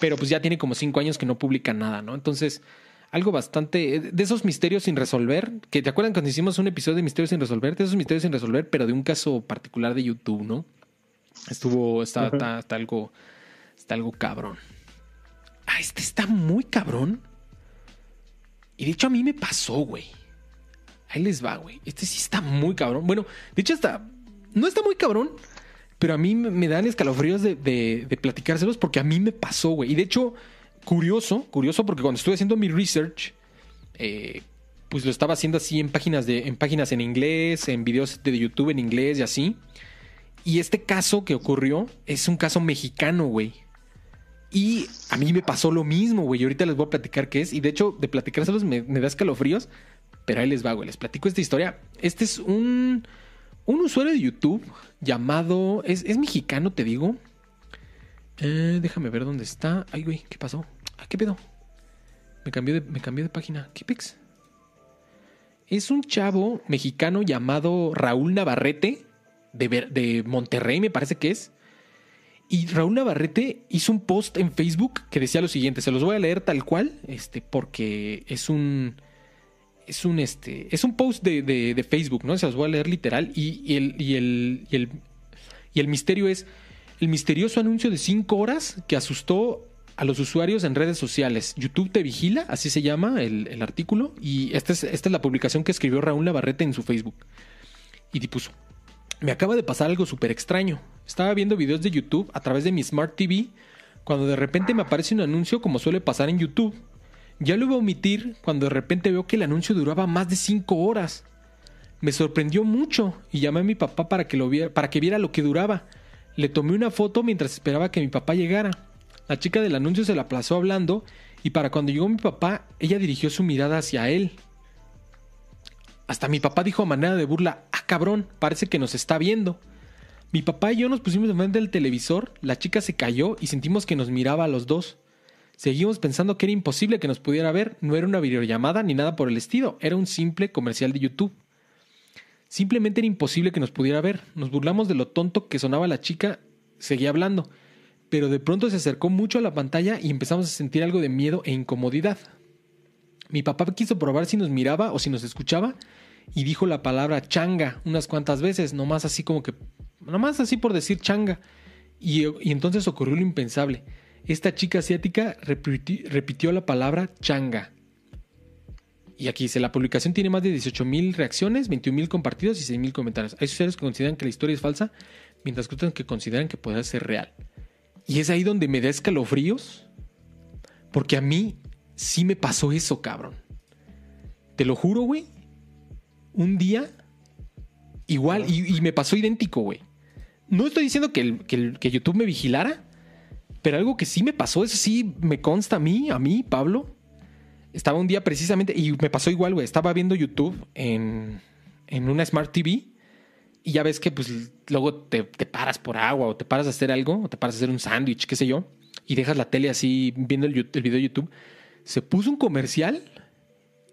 S1: pero pues ya tiene como cinco años que no publica nada, ¿no? Entonces, algo bastante... De esos misterios sin resolver, que te acuerdan cuando hicimos un episodio de misterios sin resolver, de esos misterios sin resolver, pero de un caso particular de YouTube, ¿no? Estuvo, está, está algo, está algo cabrón. Ah, este está muy cabrón. Y de hecho a mí me pasó, güey. Ahí les va, güey. Este sí está muy cabrón. Bueno, de hecho, está. No está muy cabrón, pero a mí me dan escalofríos de, platicárselos porque a mí me pasó, güey. Y de hecho, curioso, curioso, porque cuando estuve haciendo mi research, eh, pues lo estaba haciendo así en páginas, en páginas en inglés, en videos de YouTube en inglés y así. Y este caso que ocurrió es un caso mexicano, güey. Y a mí me pasó lo mismo, güey. Y ahorita les voy a platicar qué es. Y de hecho, de platicárselos me, me da escalofríos pero ahí les va, güey. Les platico esta historia. Este es un, un usuario de YouTube llamado. Es, mexicano, te digo. Eh, déjame ver dónde está. Ay, güey, ¿qué pasó? Ah, ¿Qué pedo? Me cambió de, me cambió de página. ¿Qué pex? Es un chavo mexicano llamado Raúl Navarrete, de, de Monterrey, me parece que es. Y Raúl Navarrete hizo un post en Facebook que decía lo siguiente, se los voy a leer tal cual, este, porque es un, es un, este, es un post de, de, Facebook, ¿no? Se los voy a leer literal. Y, el, y, el, y, el, y el misterio es el misterioso anuncio de 5 horas que asustó a los usuarios en redes sociales. YouTube te vigila, así se llama el, artículo. Y esta es, esta es la publicación que escribió Raúl Navarrete en su Facebook. Y puso, me acaba de pasar algo súper extraño. Estaba viendo videos de YouTube a través de mi Smart TV cuando de repente me aparece un anuncio como suele pasar en YouTube ya lo iba a omitir cuando de repente veo que el anuncio duraba más de 5 horas. Me sorprendió mucho y llamé a mi papá para que, lo viera, para que viera lo que duraba. Le tomé una foto mientras esperaba que mi papá llegara. La chica del anuncio se la aplazó hablando y para cuando llegó mi papá, ella dirigió su mirada hacia él. Hasta mi papá dijo a manera de burla, ah cabrón, parece que nos está viendo. Mi papá y yo nos pusimos frente del televisor, la chica se cayó y sentimos que nos miraba a los dos. Seguimos pensando que era imposible que nos pudiera ver, no era una videollamada ni nada por el estilo, era un simple comercial de YouTube. Simplemente era imposible que nos pudiera ver. Nos burlamos de lo tonto que sonaba la chica, seguía hablando, pero de pronto se acercó mucho a la pantalla y empezamos a sentir algo de miedo e incomodidad. Mi papá quiso probar si nos miraba o si nos escuchaba y dijo la palabra changa unas cuantas veces, nomás así como que, nomás así por decir changa. Y, y entonces ocurrió lo impensable esta chica asiática repitió la palabra changa. Y aquí dice, la publicación tiene más de 18 mil reacciones, 21 mil compartidos y 6 mil comentarios. Hay usuarios que consideran que la historia es falsa, mientras que otros que consideran que puede ser real. Y es ahí donde me da escalofríos, porque a mí sí me pasó eso, cabrón. Te lo juro, güey. Un día, igual, y, me pasó idéntico, güey. No estoy diciendo que YouTube me vigilara, pero algo que sí me pasó, eso sí me consta a mí, a mí, Pablo, estaba un día precisamente, y me pasó igual, güey. Estaba viendo YouTube en, en una Smart TV. Y ya ves que pues luego te, paras por agua o te paras a hacer algo, o te paras a hacer un sándwich, qué sé yo, y dejas la tele así viendo el, el, video de YouTube. Se puso un comercial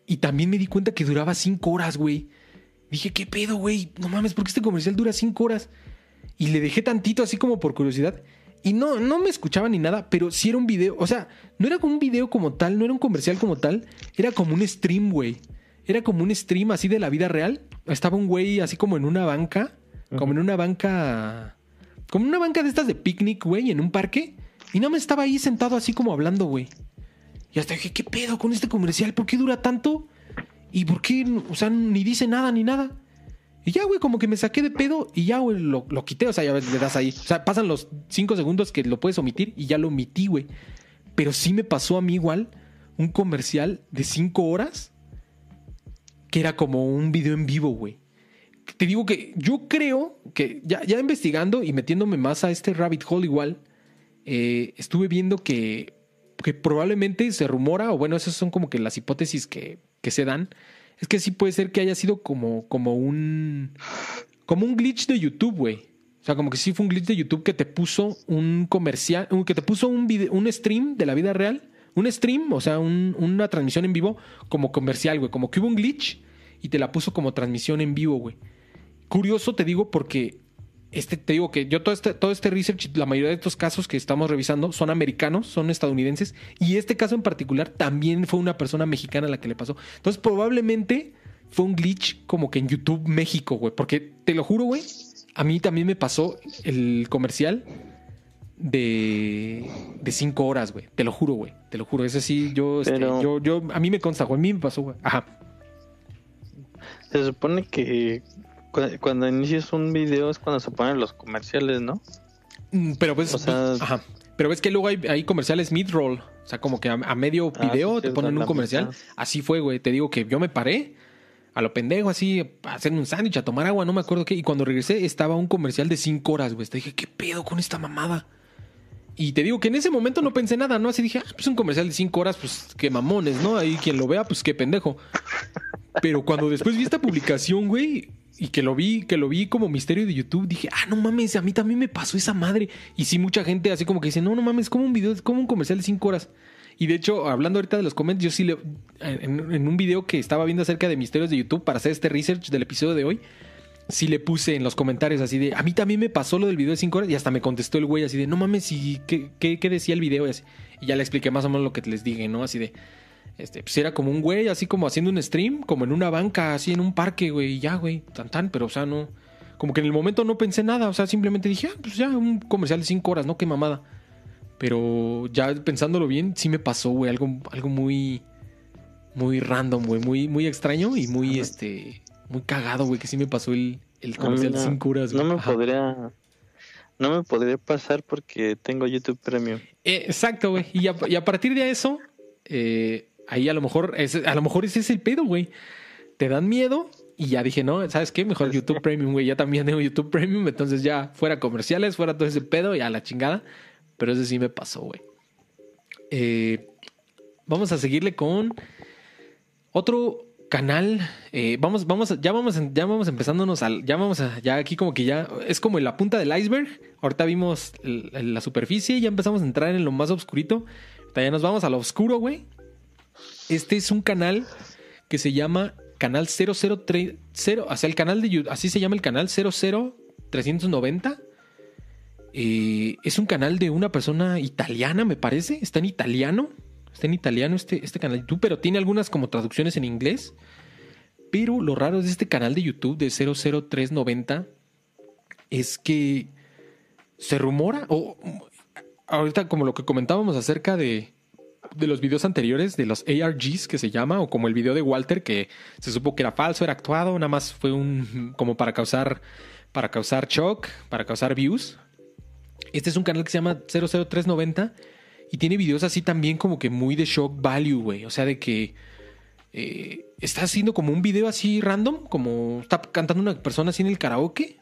S1: y también me di cuenta que duraba cinco horas, güey. Dije, ¿qué pedo, güey? No mames, ¿por qué este comercial dura cinco horas? Y le dejé tantito así como por curiosidad. Y no, no me escuchaba ni nada, pero sí era un video. O sea, no era como un video como tal, no era un comercial como tal. Era como un stream, güey. Era como un stream así de la vida real. Estaba un güey así como en una banca. Como en una banca. Como en una banca de estas de picnic, güey, en un parque. Y no me estaba ahí sentado así como hablando, güey. Y hasta dije, ¿qué pedo con este comercial? ¿Por qué dura tanto? ¿Y por qué, o sea, ni dice nada ni nada? Y ya, güey, como que me saqué de pedo y ya, güey, lo, quité. O sea, ya le das ahí. O sea, pasan los cinco segundos que lo puedes omitir y ya lo omití, güey. Pero sí me pasó a mí igual un comercial de cinco horas que era como un video en vivo, güey. Te digo que yo creo que ya, ya investigando y metiéndome más a este rabbit hole igual, eh, estuve viendo que, que probablemente se rumora, o bueno, esas son como que las hipótesis que, que se dan, es que sí puede ser que haya sido como, como un. Como un glitch de YouTube, güey. O sea, como que sí fue un glitch de YouTube que te puso un comercial, que te puso un, video, un stream de la vida real. Un stream, o sea, una transmisión en vivo como comercial, güey. Como que hubo un glitch y te la puso como transmisión en vivo, güey. Curioso te digo porque este, te digo que yo todo este, todo este research, la mayoría de estos casos que estamos revisando son americanos, son estadounidenses, y este caso en particular también fue una persona mexicana la que le pasó. Entonces, probablemente fue un glitch como que en YouTube México, güey, porque te lo juro, güey, a mí también me pasó el comercial de, de cinco horas, güey. Te lo juro, güey. Te lo juro. Ese sí, yo, este, yo, yo, a mí me consta, güey. A mí me pasó, güey. Ajá.
S2: Se supone que cuando inicias un video es cuando se ponen los comerciales, ¿no?
S1: Mm, pero pues, ajá. Pero ves que luego hay, comerciales mid-roll. O sea, como que a, medio ah, video te ponen un comercial. Así fue, güey. Te digo que yo me paré a lo pendejo, así, a hacer un sándwich, a tomar agua, no me acuerdo qué. Y cuando regresé estaba un comercial de cinco horas, güey. Te dije, ¿qué pedo con esta mamada? Y te digo que en ese momento no pensé nada, ¿no? Así dije, ah, pues un comercial de cinco horas, pues qué mamones, ¿no? Ahí quien lo vea, pues qué pendejo. Pero cuando después vi esta publicación, güey, y que lo vi, que lo vi como misterio de YouTube, dije, ah, no mames, a mí también me pasó esa madre. Y sí, mucha gente así como que dice, no, no mames, como un video, como un comercial de cinco horas. Y de hecho, hablando ahorita de los comentarios, yo sí le, en, un video que estaba viendo acerca de misterios de YouTube para hacer este research del episodio de hoy, sí le puse en los comentarios así de, a mí también me pasó lo del video de cinco horas y hasta me contestó el güey así de, no mames, ¿y qué, qué, decía el video? Y, y ya le expliqué más o menos lo que les dije, ¿no? Así de, este, pues era como un güey, así como haciendo un stream, como en una banca, así en un parque, güey, y ya, güey, tan tan, pero o sea, no. Como que en el momento no pensé nada, o sea, simplemente dije, ah, pues ya, un comercial de cinco horas, ¿no? Qué mamada. Pero ya pensándolo bien, sí me pasó, güey, algo, algo muy. Muy random, güey, muy, muy extraño y muy, este. Muy cagado, güey, que sí me pasó el, el comercial de cinco horas,
S2: güey. No me podría. No me podría pasar porque tengo YouTube Premium.
S1: Eh, exacto, güey. Y a, y a partir de eso, eh, ahí a lo mejor, es, a lo mejor ese es el pedo, güey. Te dan miedo y ya dije, no, ¿sabes qué? Mejor YouTube Premium, güey. Ya también tengo YouTube Premium, entonces ya fuera comerciales, fuera todo ese pedo y a la chingada. Pero ese sí me pasó, güey. Eh, vamos a seguirle con otro canal. Eh, vamos, vamos, ya vamos, ya vamos empezándonos al, ya vamos a, ya aquí como que ya es como en la punta del iceberg. Ahorita vimos la superficie, ya empezamos a entrar en lo más oscurito. Ya nos vamos a lo oscuro, güey. Este es un canal que se llama Canal 003, o sea, el canal de YouTube, así se llama el canal 00390. Eh, es un canal de una persona italiana, me parece. Está en italiano. Está en italiano este, este canal de YouTube, pero tiene algunas como traducciones en inglés. Pero lo raro de este canal de YouTube de 00390 es que se rumora, o ahorita como lo que comentábamos acerca de, de los videos anteriores, de los ARGs que se llama, o como el video de Walter, que se supo que era falso, era actuado, nada más fue un como para causar, para causar shock, para causar views. Este es un canal que se llama 00390 y tiene videos así también como que muy de shock value, güey. O sea, de que eh, está haciendo como un video así random, como está cantando una persona así en el karaoke.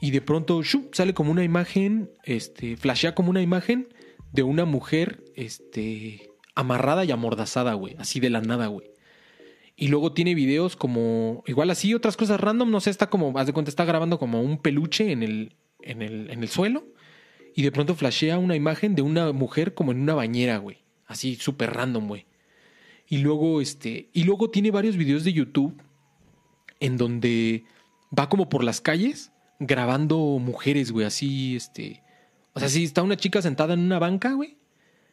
S1: Y de pronto sale como una imagen, este, flashea como una imagen de una mujer este, amarrada y amordazada, güey. Así de la nada, güey. Y luego tiene videos como, igual así, otras cosas random, no sé, está como, haz de cuenta, está grabando como un peluche en el, en el, en el suelo. Y de pronto flashea una imagen de una mujer como en una bañera, güey. Así súper random, güey. Y luego, este, y luego tiene varios videos de YouTube en donde va como por las calles grabando mujeres, güey, así, este. O sea, si está una chica sentada en una banca, güey.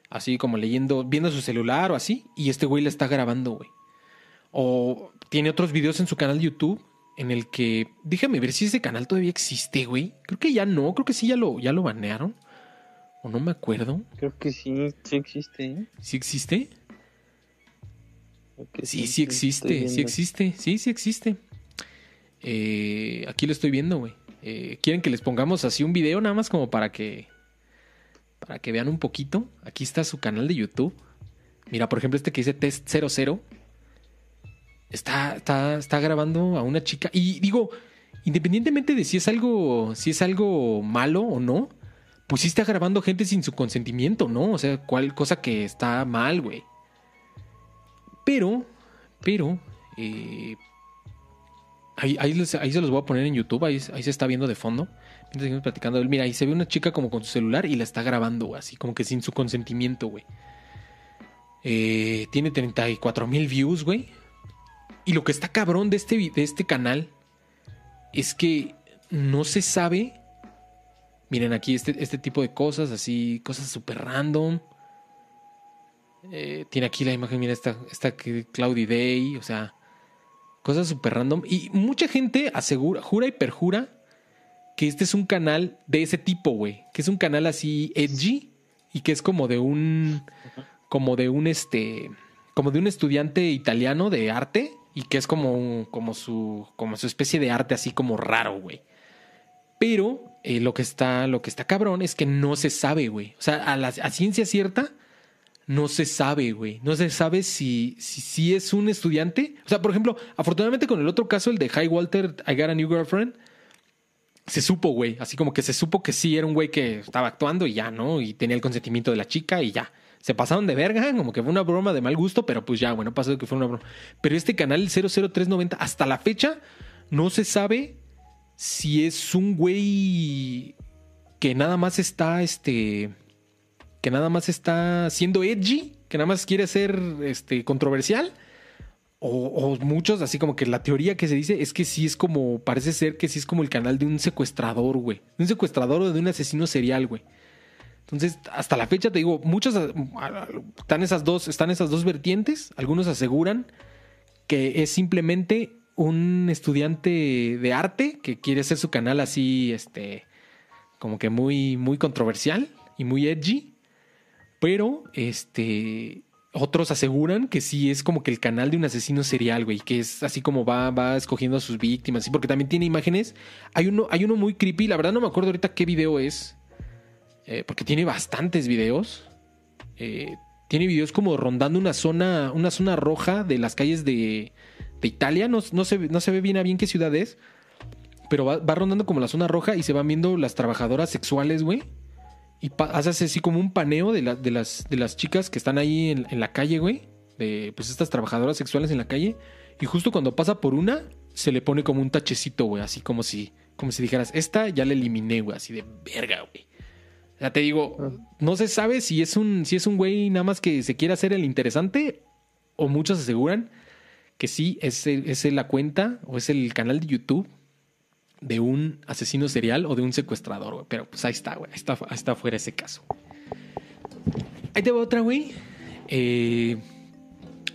S1: Así como leyendo, viendo su celular o así. Y este güey la está grabando, güey. O tiene otros videos en su canal de YouTube en el que. Déjame ver si ese canal todavía existe, güey. Creo que ya no, creo que sí ya lo, ya lo banearon. O no me acuerdo.
S2: Creo que sí, sí existe. ¿eh?
S1: ¿Sí existe? Sí, sí existe, sí existe, sí, sí existe. Eh, aquí lo estoy viendo, güey. Eh, ¿Quieren que les pongamos así un video nada más como para que para que vean un poquito? Aquí está su canal de YouTube. Mira, por ejemplo, este que dice Test 00. Está, está, está grabando a una chica. Y digo, independientemente de si es algo, si es algo malo o no, pues sí está grabando gente sin su consentimiento, ¿no? O sea, cual cosa que está mal, güey. Pero, pero, eh, ahí, ahí, se los voy a poner en YouTube, ahí, ahí se está viendo de fondo. Mientras seguimos platicando, mira, ahí se ve una chica como con su celular y la está grabando, así como que sin su consentimiento, güey. Eh, tiene 34 mil views, güey. Y lo que está cabrón de este, de este canal es que no se sabe. Miren aquí este, este tipo de cosas, así, cosas súper random. Eh, tiene aquí la imagen, mira, esta, esta Cloudy Day, o sea, cosas súper random. Y mucha gente asegura, jura y perjura que este es un canal de ese tipo, güey. Que es un canal así edgy y que es como de un, como de un, este, como de un estudiante italiano de arte y que es como, como, su, como su especie de arte así como raro, güey. Pero eh, lo, que está, lo que está cabrón es que no se sabe, güey. O sea, a, la, a ciencia cierta no se sabe, güey. No se sabe si, si, es un estudiante. O sea, por ejemplo, afortunadamente con el otro caso, el de High Walter, I Got a New Girlfriend, se supo, güey. Así como que se supo que sí era un güey que estaba actuando y ya, ¿no? Y tenía el consentimiento de la chica y ya. Se pasaron de verga, como que fue una broma de mal gusto, pero pues ya, bueno, pasó que fue una broma. Pero este canal 00390, hasta la fecha, no se sabe si es un güey que nada más está, este que nada más está siendo edgy, que nada más quiere ser este, controversial. O, muchos, así como que la teoría que se dice es que sí es como, parece ser que sí es como el canal de un secuestrador, güey. un secuestrador o de un asesino serial, güey. Entonces, hasta la fecha te digo, muchos están esas dos, están esas dos vertientes. Algunos aseguran que es simplemente un estudiante de arte que quiere hacer su canal así, este, como que muy, muy controversial y muy edgy. Pero, este, otros aseguran que sí es como que el canal de un asesino serial, güey, que es así como va, va escogiendo a sus víctimas, ¿sí? porque también tiene imágenes. Hay uno, hay uno muy creepy, la verdad no me acuerdo ahorita qué video es, eh, porque tiene bastantes videos. Eh, tiene videos como rondando una zona, una zona roja de las calles de, Italia, no, no, se, no se ve bien a bien qué ciudad es, pero va, va rondando como la zona roja y se van viendo las trabajadoras sexuales, güey y haces así como un paneo de, de, las, de las chicas que están ahí en, la calle, güey. De pues estas trabajadoras sexuales en la calle. Y justo cuando pasa por una, se le pone como un tachecito, güey. Así como si, como si dijeras, esta ya la eliminé, güey. Así de verga, güey. O sea, te digo, ah. no se sabe si es un, si es un güey nada más que se quiere hacer el interesante. O muchos aseguran que sí, es, es la cuenta o es el canal de YouTube de un asesino serial o de un secuestrador, güey. Pero pues ahí está, güey. Ahí está, está fuera ese caso. Ahí te va otra, güey. Eh,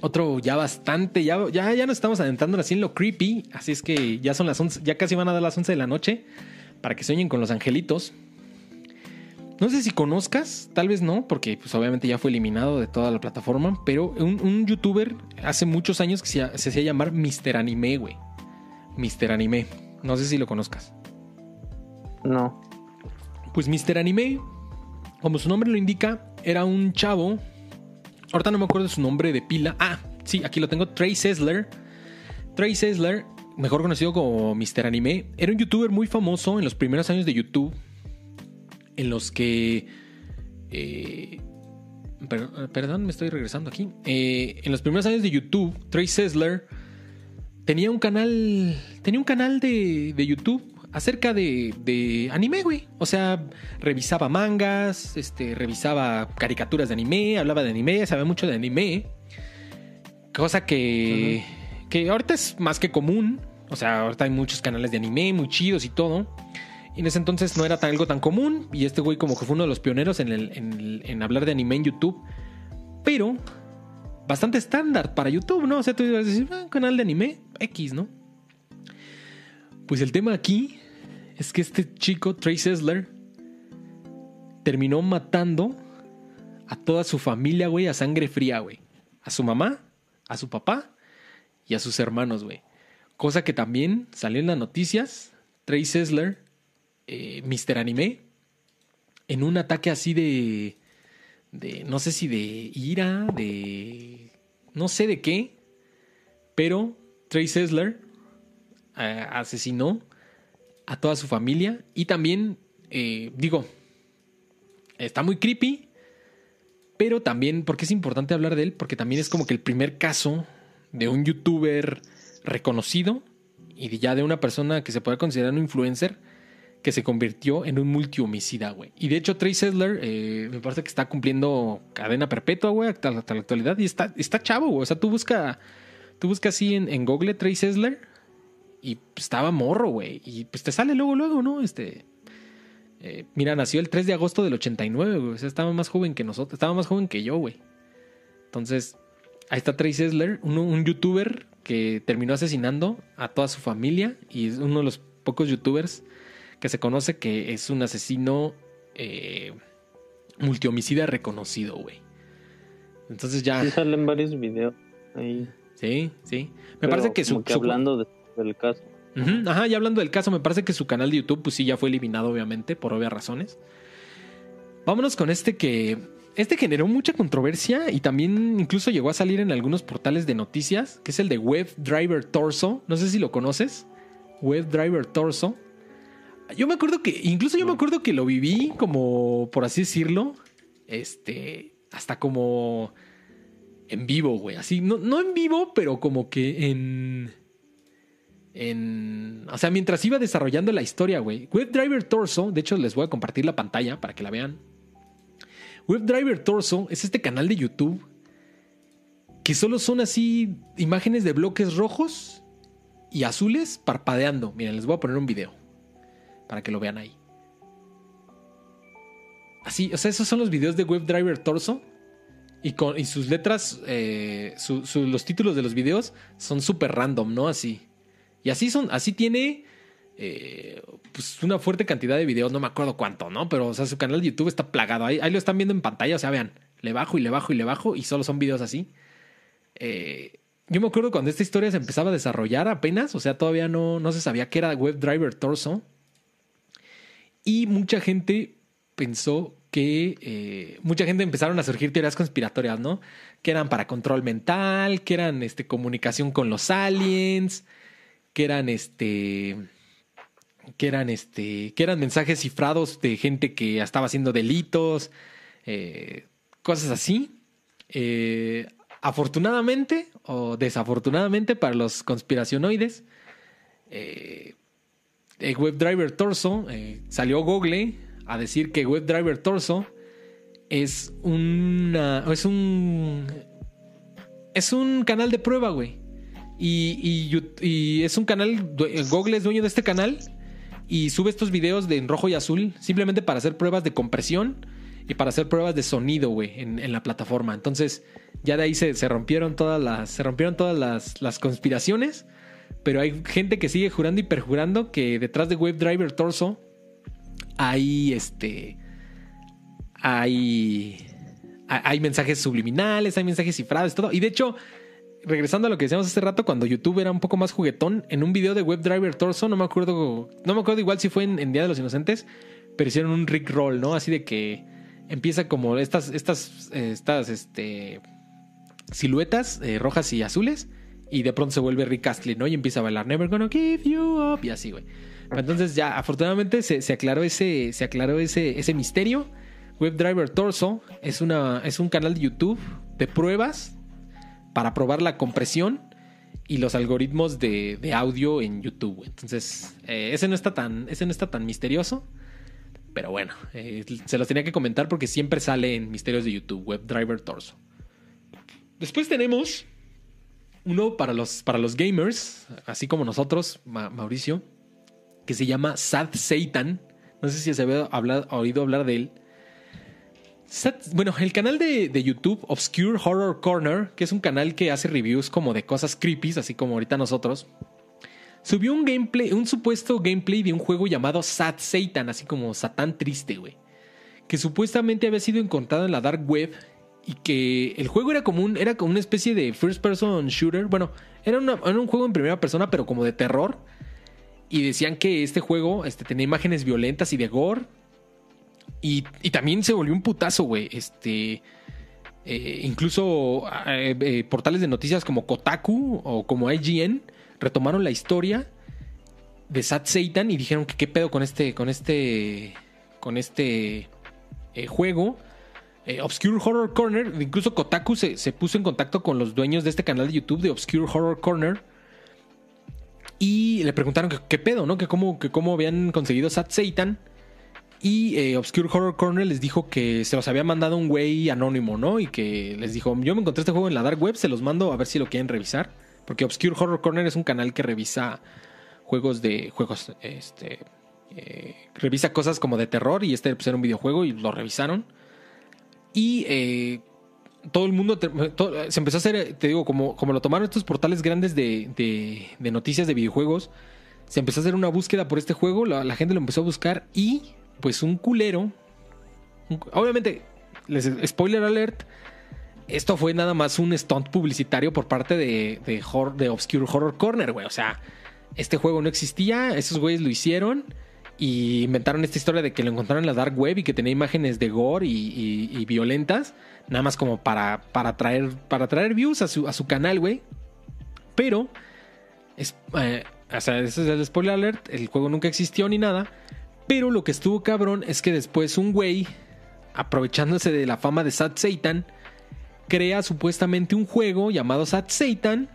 S1: otro ya bastante, ya, ya, nos estamos adentrando así en lo creepy. Así es que ya son las 11, ya casi van a dar las 11 de la noche para que sueñen con los angelitos. No sé si conozcas, tal vez no, porque pues obviamente ya fue eliminado de toda la plataforma, pero un, youtuber hace muchos años que se, se hacía llamar Mr. Anime, güey. Mr. Anime. No sé si lo conozcas.
S2: No.
S1: Pues Mr. Anime, como su nombre lo indica, era un chavo. Ahorita no me acuerdo de su nombre de pila. Ah, sí, aquí lo tengo. Trey Sessler. Trey Sessler, mejor conocido como Mr. Anime, era un youtuber muy famoso en los primeros años de YouTube. En los que. Eh, perdón, me estoy regresando aquí. Eh, en los primeros años de YouTube, Trey Sessler tenía un canal. Tenía un canal de, de YouTube acerca de, anime, güey. O sea, revisaba mangas, este, revisaba caricaturas de anime, hablaba de anime, sabía mucho de anime. Cosa que, que ahorita es más que común. O sea, ahorita hay muchos canales de anime muy chidos y todo. Y en ese entonces no era tan, algo tan común. Y este güey como que fue uno de los pioneros en, en, hablar de anime en YouTube. Pero bastante estándar para YouTube, ¿no? O sea, tú ibas a decir, ah, canal de anime X, ¿no? Pues el tema aquí es que este chico, Trey Sessler, terminó matando a toda su familia, güey, a sangre fría, güey. A su mamá, a su papá y a sus hermanos, güey. Cosa que también salió en las noticias. Trey Sessler, eh, Mr. Anime, en un ataque así de, de, no sé si de ira, de, no sé de qué, pero Trey Sessler eh, asesinó a toda su familia. Y también, eh, digo, está muy creepy, pero también, porque es importante hablar de él? Porque también es como que el primer caso de un youtuber reconocido y ya de una persona que se puede considerar un influencer que se convirtió en un multihomicida, güey. Y de hecho, Trey Sedler eh, me parece que está cumpliendo cadena perpetua, güey, hasta, la actualidad. Y está, está chavo, güey. O sea, tú busca, tú busca así en, Google Trey Sedler y estaba morro, güey. Y pues te sale luego, luego, ¿no? Este. Eh, mira, nació el 3 de agosto del 89, güey. O sea, estaba más joven que nosotros. Estaba más joven que yo, güey. Entonces, ahí está Trey Sessler, un, youtuber que terminó asesinando a toda su familia. Y es uno de los pocos youtubers que se conoce que es un asesino eh, multihomicida reconocido, güey. Entonces ya.
S2: Sí, salen varios videos ahí.
S1: Sí, sí. Me parece que su.
S2: hablando de del caso.
S1: Ajá, y hablando del caso, me parece que su canal de YouTube, pues sí, ya fue eliminado, obviamente, por obvias razones. Vámonos con este que. Este generó mucha controversia y también incluso llegó a salir en algunos portales de noticias, que es el de Web Driver Torso. No sé si lo conoces. Web Driver Torso. Yo me acuerdo que, incluso yo me acuerdo que lo viví como, por así decirlo, este, hasta como en vivo, güey. Así, no, no en vivo, pero como que en en. O sea, mientras iba desarrollando la historia, güey. WebDriver Torso, de hecho, les voy a compartir la pantalla para que la vean. WebDriver Torso es este canal de YouTube que solo son así imágenes de bloques rojos y azules parpadeando. Miren, les voy a poner un video para que lo vean ahí. Así, o sea, esos son los videos de WebDriver Torso. Y, sus letras, eh, los títulos de los videos son súper random, ¿no? Así. Y así son, así tiene eh, pues una fuerte cantidad de videos, no me acuerdo cuánto, ¿no? Pero, o sea, su canal de YouTube está plagado. Ahí, lo están viendo en pantalla, o sea, vean, le bajo y le bajo y le bajo y solo son videos así. Eh, yo me acuerdo cuando esta historia se empezaba a desarrollar apenas, o sea, todavía no, no se sabía que era WebDriver Torso. Y mucha gente pensó que eh, mucha gente empezaron a surgir teorías conspiratorias, ¿no? Que eran para control mental, que eran este, comunicación con los aliens, que eran este que eran este que eran mensajes cifrados de gente que estaba haciendo delitos eh, cosas así eh, afortunadamente o desafortunadamente para los conspiracionoides el WebDriver Torso salió Google a decir que WebDriver Torso es una es un es un canal de prueba güey y, es un canal, Google es dueño de este canal y sube estos videos de en rojo y azul simplemente para hacer pruebas de compresión y para hacer pruebas de sonido, güey, en, la plataforma. Entonces, ya de ahí se, rompieron todas las, se rompieron todas las, las, conspiraciones, pero hay gente que sigue jurando y perjurando que detrás de WebDriver Torso hay este hay, hay mensajes subliminales, hay mensajes cifrados, todo. Y de hecho, regresando a lo que decíamos hace rato, cuando YouTube era un poco más juguetón, en un video de WebDriver Torso, no me acuerdo, no me acuerdo igual si fue en, Día de los Inocentes, pero hicieron un Rick Roll, ¿no? Así de que empieza como estas, estas, estas, este, siluetas eh, rojas y azules, y de pronto se vuelve Rick Astley, ¿no? Y empieza a bailar Never Gonna Give You Up, y así, güey. Entonces ya, afortunadamente se, aclaró ese, se aclaró ese, ese misterio. WebDriver Torso es, una, es un canal de YouTube de pruebas para probar la compresión y los algoritmos de, audio en YouTube. Entonces, eh, ese, no está tan, ese no está tan misterioso. Pero bueno, eh, se los tenía que comentar porque siempre sale en Misterios de YouTube, WebDriver Torso. Después tenemos uno para los, para los gamers, así como nosotros, Mauricio, que se llama Sad Satan. No sé si se había oído hablar de él. Bueno, el canal de, YouTube Obscure Horror Corner, que es un canal que hace reviews como de cosas creepy, así como ahorita nosotros, subió un gameplay, un supuesto gameplay de un juego llamado Sad Satan, así como Satán Triste, güey. Que supuestamente había sido encontrado en la dark web y que el juego era como, un, era como una especie de first person shooter. Bueno, era, era un juego en primera persona, pero como de terror. Y decían que este juego este, tenía imágenes violentas y de gore y, también se volvió un putazo, güey. Este. Eh, incluso eh, eh, portales de noticias como Kotaku o como IGN retomaron la historia de Sat Satan y dijeron que qué pedo con este. con este. con este juego. Obscure Horror Corner. Incluso Kotaku se, se, puso en contacto con los dueños de este canal de YouTube de Obscure Horror Corner. Y le preguntaron que, qué pedo, ¿no? Que cómo, que cómo habían conseguido Sat Satan. Y eh, Obscure Horror Corner les dijo que se los había mandado un güey anónimo, ¿no? Y que les dijo, yo me encontré este juego en la dark web, se los mando a ver si lo quieren revisar. Porque Obscure Horror Corner es un canal que revisa juegos de... juegos, este... Eh, revisa cosas como de terror y este pues, era un videojuego y lo revisaron. Y eh, todo el mundo se empezó a hacer, te digo, como, como lo tomaron estos portales grandes de, de, noticias de videojuegos, se empezó a hacer una búsqueda por este juego, la gente lo empezó a buscar y pues un culero. Obviamente, spoiler alert. Esto fue nada más un stunt publicitario por parte de, de, Obscure Horror Corner, güey. O sea, este juego no existía, esos güeyes lo hicieron y inventaron esta historia de que lo encontraron en la dark web y que tenía imágenes de gore y, violentas, nada más como para, para, traer, para traer views a su, a su canal, güey. Pero, eh, o sea, ese es el spoiler alert, el juego nunca existió ni nada. Pero lo que estuvo cabrón es que después un güey, aprovechándose de la fama de Sat Satan, crea supuestamente un juego llamado Sat Satan,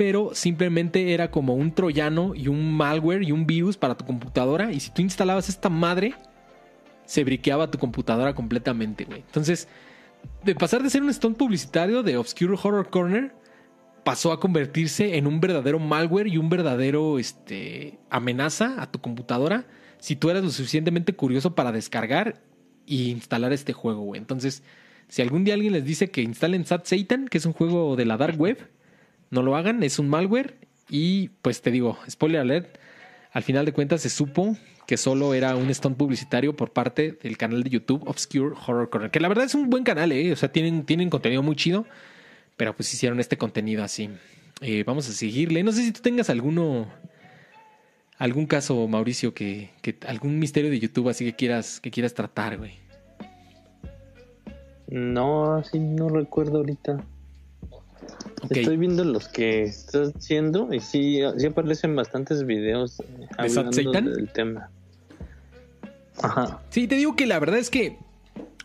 S1: pero simplemente era como un troyano y un malware y un virus para tu computadora. Y si tú instalabas esta madre, se briqueaba tu computadora completamente, güey. Entonces, de pasar de ser un stunt publicitario de Obscure Horror Corner, pasó a convertirse en un verdadero malware y un verdadero este, amenaza a tu computadora si tú eras lo suficientemente curioso para descargar e instalar este juego, güey. Entonces, si algún día alguien les dice que instalen Sat Satan, que es un juego de la dark web, no lo hagan, es un malware. Y pues te digo, spoiler alert, al final de cuentas se supo que solo era un stunt publicitario por parte del canal de YouTube Obscure Horror Corner. Que la verdad es un buen canal, ¿eh? O sea, tienen, tienen contenido muy chido, pero pues hicieron este contenido así. Eh, vamos a seguirle. No sé si tú tengas alguno algún caso, Mauricio, que, algún misterio de YouTube así que quieras, que quieras tratar, güey.
S2: No, así no recuerdo ahorita. Estoy viendo los que estás haciendo y sí, sí aparecen bastantes videos eh, hablando del tema.
S1: Ajá. Sí, te digo que la verdad es que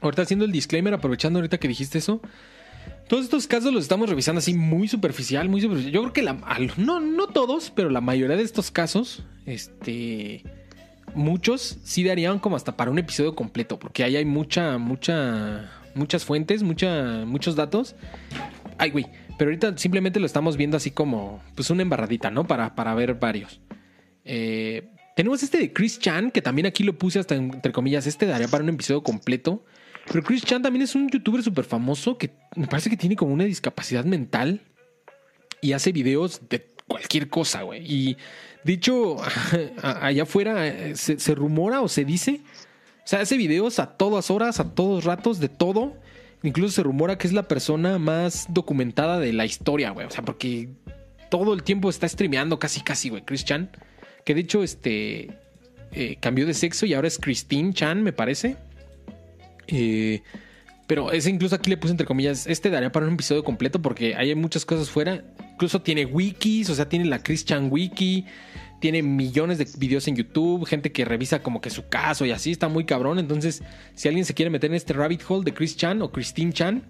S1: ahorita haciendo el disclaimer, aprovechando ahorita que dijiste eso, todos estos casos los estamos revisando así muy superficial, muy superficial. Yo creo que la, no, no todos, pero la mayoría de estos casos, este, muchos sí darían como hasta para un episodio completo, porque ahí hay mucha, mucha, muchas fuentes, mucha, muchos datos. Ay, güey, pero ahorita simplemente lo estamos viendo así como, pues una embarradita, ¿no? Para, para ver varios. Eh, tenemos este de Chris Chan, que también aquí lo puse hasta entre comillas, este daría para un episodio completo. Pero Chris Chan también es un youtuber súper famoso que me parece que tiene como una discapacidad mental y hace videos de cualquier cosa, güey. Y dicho, allá afuera eh, se, rumora o se dice O sea, hace videos a todas horas, a todos ratos, de todo. Incluso se rumora que es la persona más documentada de la historia, güey. O sea, porque todo el tiempo está streameando casi, casi, güey. Chris Chan. Que de hecho, este. Eh, cambió de sexo y ahora es Christine Chan, me parece. Eh, pero ese incluso aquí le puse entre comillas. Este daría para un episodio completo porque hay muchas cosas fuera. Incluso tiene wikis, o sea, tiene la Chris Chan wiki. Tiene millones de videos en YouTube, gente que revisa como que su caso y así, está muy cabrón. Entonces, si alguien se quiere meter en este rabbit hole de Chris Chan o Christine Chan,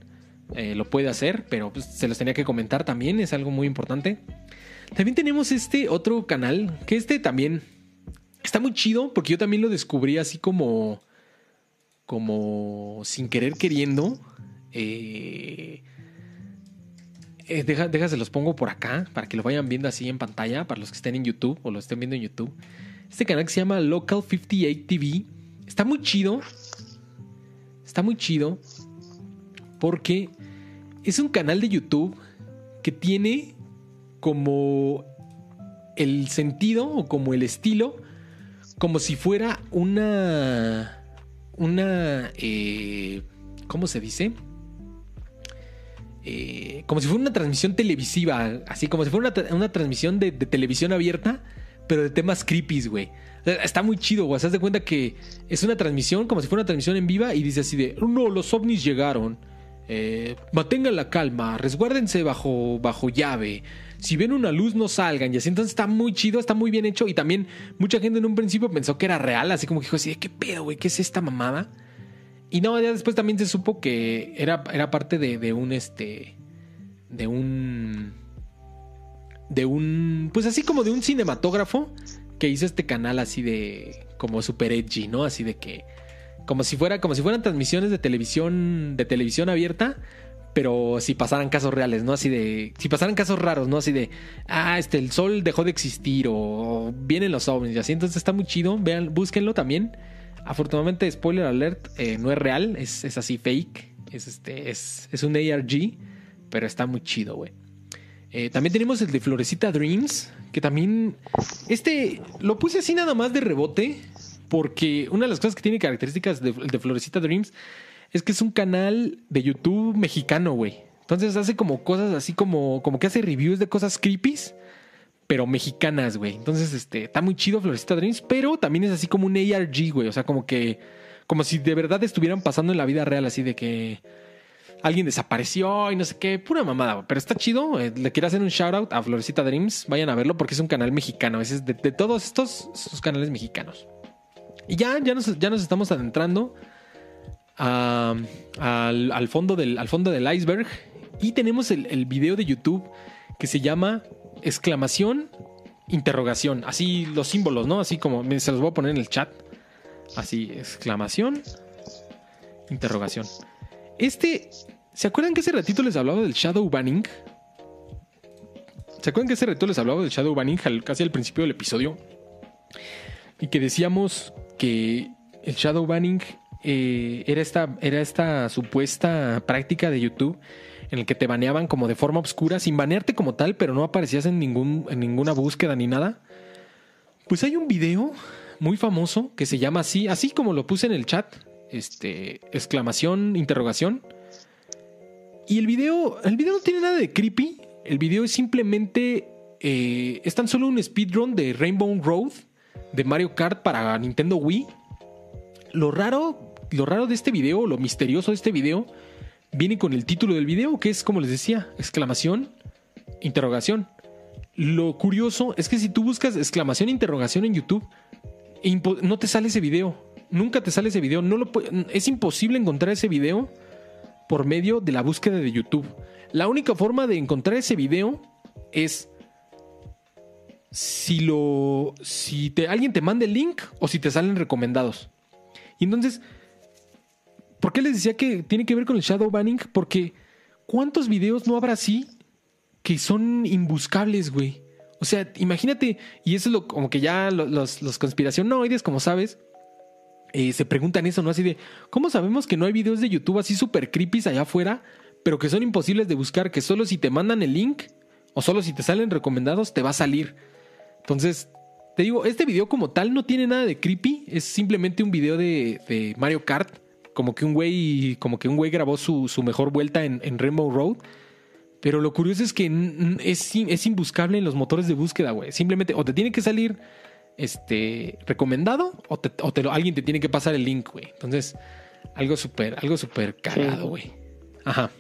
S1: eh, lo puede hacer, pero pues, se los tenía que comentar también, es algo muy importante. También tenemos este otro canal, que este también está muy chido, porque yo también lo descubrí así como, como sin querer queriendo. Eh, eh, deja, se los pongo por acá para que lo vayan viendo así en pantalla para los que estén en YouTube o lo estén viendo en YouTube. Este canal que se llama Local 58 TV está muy chido. Está muy chido porque es un canal de YouTube que tiene como el sentido o como el estilo como si fuera una una eh, ¿cómo se dice? Eh, como si fuera una transmisión televisiva, así como si fuera una, transmisión de, televisión abierta, pero de temas creepy, güey. Está muy chido, güey. Se de cuenta que es una transmisión, como si fuera una transmisión en viva, y dice así de, no, los ovnis llegaron. Eh, mantengan la calma, resguárdense bajo, bajo llave. Si ven una luz, no salgan. Y así entonces está muy chido, está muy bien hecho. Y también mucha gente en un principio pensó que era real, así como que dijo así, ¿qué pedo, güey? ¿Qué es esta mamada? Y no, ya después también se supo que era, era parte de, un este. De un. De un. Pues así como de un cinematógrafo que hizo este canal así de. como super edgy, ¿no? Así de que. Como si fuera, como si fueran transmisiones de televisión. de televisión abierta. Pero si pasaran casos reales, ¿no? Así de. Si pasaran casos raros, ¿no? Así de. Ah, este, el sol dejó de existir. O, vienen los ovnis y así. Entonces está muy chido. Vean, búsquenlo también. Afortunadamente, spoiler alert, eh, no es real, es, así fake. Es, este, es, es, un ARG, pero está muy chido, güey. Eh, también tenemos el de Florecita Dreams, que también. Este lo puse así nada más de rebote, porque una de las cosas que tiene características de, de Florecita Dreams es que es un canal de YouTube mexicano, güey. Entonces hace como cosas así como, como que hace reviews de cosas creepies pero mexicanas, güey. Entonces, este, está muy chido Florecita Dreams, pero también es así como un ARG, güey. O sea, como que, como si de verdad estuvieran pasando en la vida real, así de que alguien desapareció y no sé qué, pura mamada, Pero está chido. Eh, le quiero hacer un shout out a Florecita Dreams. Vayan a verlo porque es un canal mexicano. Es de, todos estos, estos canales mexicanos. Y ya, ya nos, ya nos estamos adentrando al, fondo del, al fondo del iceberg. Y tenemos el, el video de YouTube que se llama exclamación, interrogación. Así los símbolos, ¿no? Así como se los voy a poner en el chat. Así, exclamación, interrogación. Este, ¿se acuerdan que ese ratito les hablaba del shadow banning? ¿Se acuerdan que ese ratito les hablaba del shadow banning casi al principio del episodio? Y que decíamos que el shadow banning eh, era, esta, era esta supuesta práctica de YouTube en el que te baneaban como de forma oscura, sin banearte como tal, pero no aparecías en, ningún, en ninguna búsqueda ni nada. Pues hay un video muy famoso que se llama así, así como lo puse en el chat, este, exclamación, interrogación. Y el video, el video no tiene nada de creepy, el video es simplemente, eh, es tan solo un speedrun de Rainbow Road de Mario Kart para Nintendo Wii. Lo raro, lo raro de este video, lo misterioso de este video, viene con el título del video, que es, como les decía, exclamación, interrogación. Lo curioso es que si tú buscas exclamación, interrogación en YouTube, no te sale ese video. Nunca te sale ese video. No lo es imposible encontrar ese video por medio de la búsqueda de YouTube. La única forma de encontrar ese video es si lo si alguien te manda el link o si te salen recomendados. Y entonces ¿Por qué les decía que tiene que ver con el shadow banning? Porque ¿cuántos videos no habrá así que son imbuscables, güey? O sea, imagínate, y eso es lo como que ya los, los conspiracionoides, como sabes, eh, se preguntan eso, ¿no? Así de, ¿cómo sabemos que no hay videos de YouTube así súper creepy allá afuera, pero que son imposibles de buscar, que solo si te mandan el link o solo si te salen recomendados te va a salir? Entonces, Te digo, este video como tal no tiene nada de creepy. Es simplemente un video de, de Mario Kart. Como que un güey, como que un güey grabó su, su mejor vuelta en, en, Rainbow Road. Pero lo curioso es que es, es imbuscable en los motores de búsqueda, güey. Simplemente o te tiene que salir este recomendado o, te, o te lo, alguien te tiene que pasar el link, güey. Entonces, algo súper, algo súper cagado, güey. Ajá.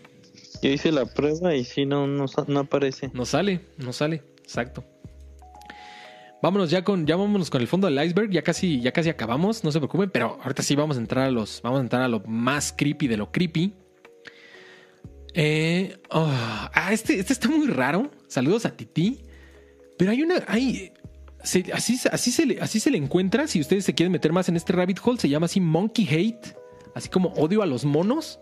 S2: Yo hice la prueba y si no, no, no aparece.
S1: No sale, no sale, exacto. Vámonos ya con, ya vámonos con el fondo del iceberg, ya casi, ya casi acabamos, no se preocupen, pero ahorita sí vamos a entrar a los, vamos a entrar a lo más creepy de lo creepy. Eh, oh, ah, este, este está muy raro. Saludos a Titi. Pero hay una, hay, así, así, se le, así se le encuentra. Si ustedes se quieren meter más en este rabbit hole, se llama así Monkey Hate, así como odio a los monos.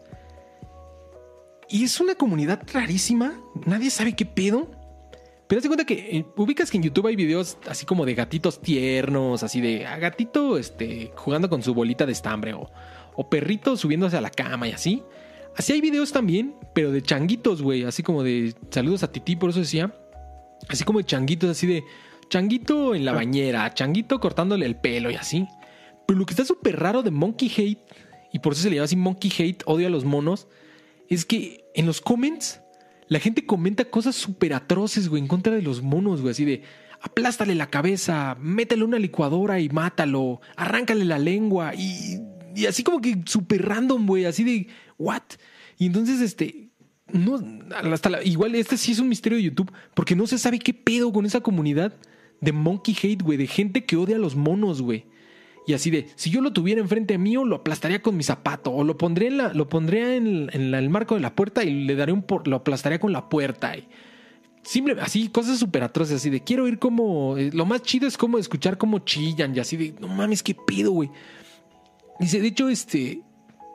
S1: Y es una comunidad rarísima. Nadie sabe qué pedo. Pero te cuenta que eh, ubicas que en YouTube hay videos así como de gatitos tiernos, así de a ah, gatito este, jugando con su bolita de estambre o, o perrito subiéndose a la cama y así. Así hay videos también, pero de changuitos, güey, así como de saludos a Titi, por eso decía. Así como de changuitos, así de changuito en la bañera, changuito cortándole el pelo y así. Pero lo que está súper raro de Monkey Hate, y por eso se le llama así Monkey Hate, odio a los monos, es que en los comments la gente comenta cosas súper atroces, güey, en contra de los monos, güey, así de aplástale la cabeza, métele una licuadora y mátalo, arráncale la lengua y, y así como que súper random, güey, así de, ¿what? Y entonces, este, no, hasta la, igual este sí es un misterio de YouTube, porque no se sabe qué pedo con esa comunidad de monkey hate, güey, de gente que odia a los monos, güey. Y así de, si yo lo tuviera enfrente mío, lo aplastaría con mi zapato. O lo pondría en, lo pondría en, el marco de la puerta y le daré un por, lo aplastaría con la puerta. Y simple, así, cosas súper atroces, así de quiero oír como. Eh, lo más chido es como escuchar cómo chillan y así de, no mames, qué pido, güey. Dice, de hecho, este.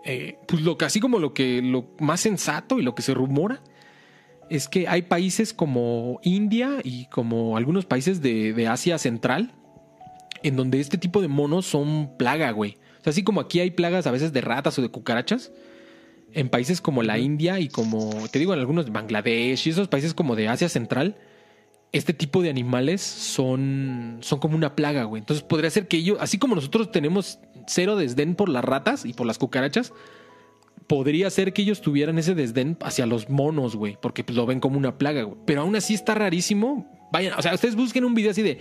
S1: Eh, pues lo que así como lo que lo más sensato y lo que se rumora es que hay países como India y como algunos países de Asia Central en donde este tipo de monos son plaga, güey. O sea, así como aquí hay plagas a veces de ratas o de cucarachas, en países como la India y como, te digo, en algunos de Bangladesh y esos países como de Asia Central, este tipo de animales son, son como una plaga, güey. Entonces podría ser que ellos, así como nosotros tenemos cero desdén por las ratas y por las cucarachas, podría ser que ellos tuvieran ese desdén hacia los monos, güey, porque pues, lo ven como una plaga, güey. Pero aún así está rarísimo. Vayan, o sea, ustedes busquen un video así de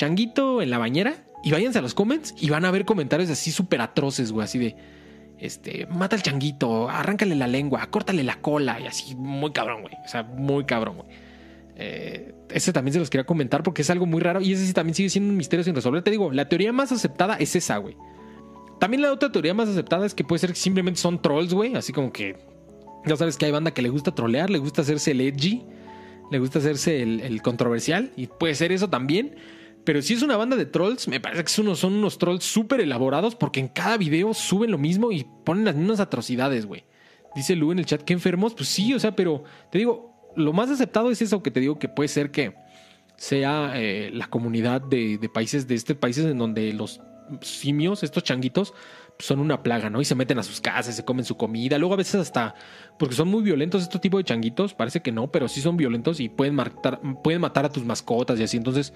S1: changuito en la bañera y váyanse a los comments y van a ver comentarios así súper atroces, güey, así de, este, mata al changuito, arráncale la lengua, córtale la cola y así, muy cabrón, güey, o sea, muy cabrón, güey. Eh, ese también se los quería comentar porque es algo muy raro y ese sí también sigue siendo un misterio sin resolver. Te digo, la teoría más aceptada es esa, güey. También la otra teoría más aceptada es que puede ser que simplemente son trolls, güey, así como que ya sabes que hay banda que le gusta trolear, le gusta hacerse el edgy, le gusta hacerse el, el controversial y puede ser eso también. Pero si es una banda de trolls, me parece que son unos, trolls súper elaborados porque en cada video suben lo mismo y ponen las mismas atrocidades, güey. Dice Lu en el chat, que enfermos. Pues sí, o sea, pero te digo, lo más aceptado es eso que te digo que puede ser que sea eh, la comunidad de, países, de este países en donde los simios, estos changuitos, son una plaga, ¿no? Y se meten a sus casas, se comen su comida. Luego a veces hasta, porque son muy violentos estos tipos de changuitos, parece que no, pero sí son violentos y pueden matar, pueden matar a tus mascotas y así. Entonces,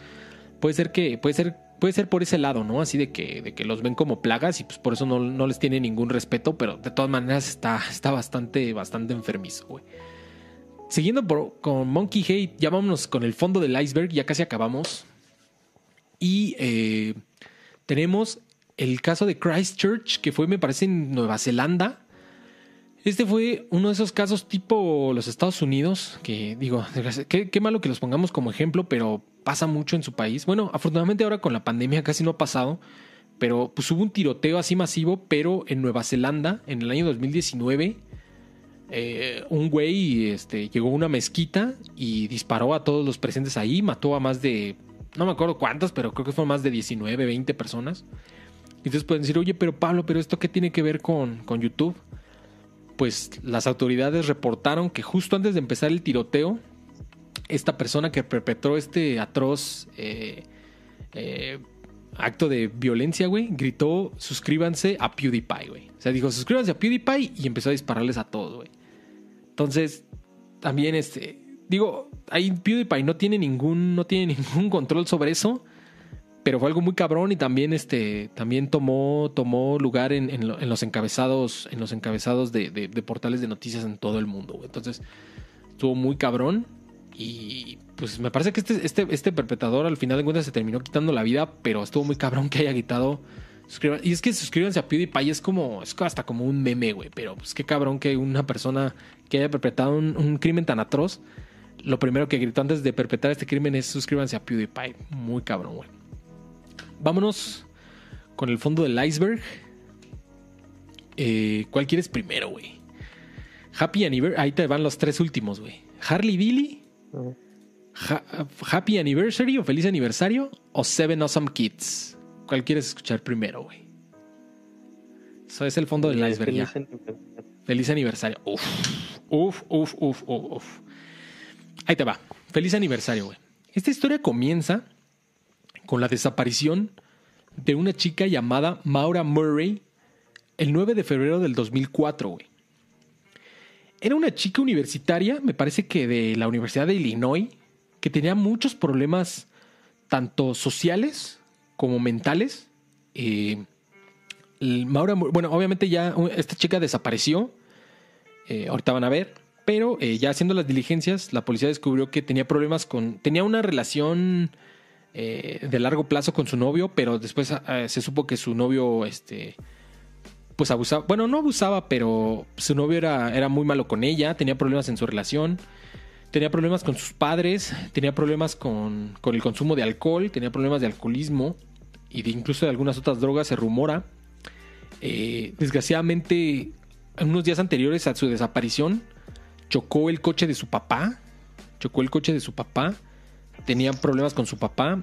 S1: puede ser que, puede ser, puede ser por ese lado, ¿no? Así de que, de que los ven como plagas y pues por eso no, les tiene ningún respeto, pero de todas maneras está, está bastante, bastante enfermizo, güey. Siguiendo por, con Monkey Hate, ya vámonos con el fondo del iceberg, ya casi acabamos. Y eh, tenemos el caso de Christchurch, que fue, me parece, en Nueva Zelanda. Este fue uno de esos casos tipo los Estados Unidos, que digo, qué, malo que los pongamos como ejemplo, pero pasa mucho en su país. Bueno, afortunadamente ahora con la pandemia casi no ha pasado, pero pues hubo un tiroteo así masivo, pero en Nueva Zelanda, en el año 2019, eh, un güey este, llegó a una mezquita y disparó a todos los presentes ahí, mató a más de, no me acuerdo cuántos, pero creo que fueron más de 19, 20 personas. Y entonces pueden decir, oye, pero Pablo, ¿pero esto qué tiene que ver con, con YouTube? Pues las autoridades reportaron que justo antes de empezar el tiroteo, esta persona que perpetró este atroz eh, eh, acto de violencia, güey, gritó, suscríbanse a PewDiePie, güey. O sea, dijo, suscríbanse a PewDiePie y empezó a dispararles a todos, güey. Entonces, también este, digo, ahí PewDiePie no tiene ningún, no tiene ningún control sobre eso, pero fue algo muy cabrón y también este también tomó tomó lugar en, en, los encabezados en los encabezados de, de, portales de noticias en todo el mundo entonces estuvo muy cabrón y pues me parece que este, este, este perpetrador al final de cuentas se terminó quitando la vida pero estuvo muy cabrón que haya quitado y es que suscríbanse a PewDiePie es como es hasta como un meme güey pero pues qué cabrón que una persona que haya perpetrado un, un crimen tan atroz lo primero que gritó antes de perpetrar este crimen es suscríbanse a PewDiePie. Muy cabrón güey vámonos con el fondo del iceberg. Eh, ¿Cuál quieres primero, güey? Happy Anniversary. Ahí te van los tres últimos, güey. Harley Billy. Happy Anniversary o Feliz Aniversario. O Seven Awesome Kids. ¿Cuál quieres escuchar primero, güey? Eso es el fondo del iceberg. Feliz aniversario. Feliz aniversario. Uf, uf, uf, uf, uf. Ahí te va. Feliz aniversario, güey. Esta historia comienza con la desaparición de una chica llamada Maura Murray el 9 de febrero del 2004, güey. Era una chica universitaria, me parece que de la Universidad de Illinois, que tenía muchos problemas tanto sociales como mentales. Eh, Maura, bueno, obviamente ya esta chica desapareció, eh, ahorita van a ver, pero eh, ya haciendo las diligencias, la policía descubrió que tenía problemas con, tenía una relación eh, de largo plazo con su novio, pero después eh, se supo que su novio, este, pues abusaba, bueno, no abusaba, pero su novio era, era muy malo con ella, tenía problemas en su relación, tenía problemas con sus padres, tenía problemas con, con el consumo de alcohol, tenía problemas de alcoholismo y de incluso de algunas otras drogas, se rumora. Eh, desgraciadamente, en unos días anteriores a su desaparición, chocó el coche de su papá, chocó el coche de su papá tenía problemas con su papá.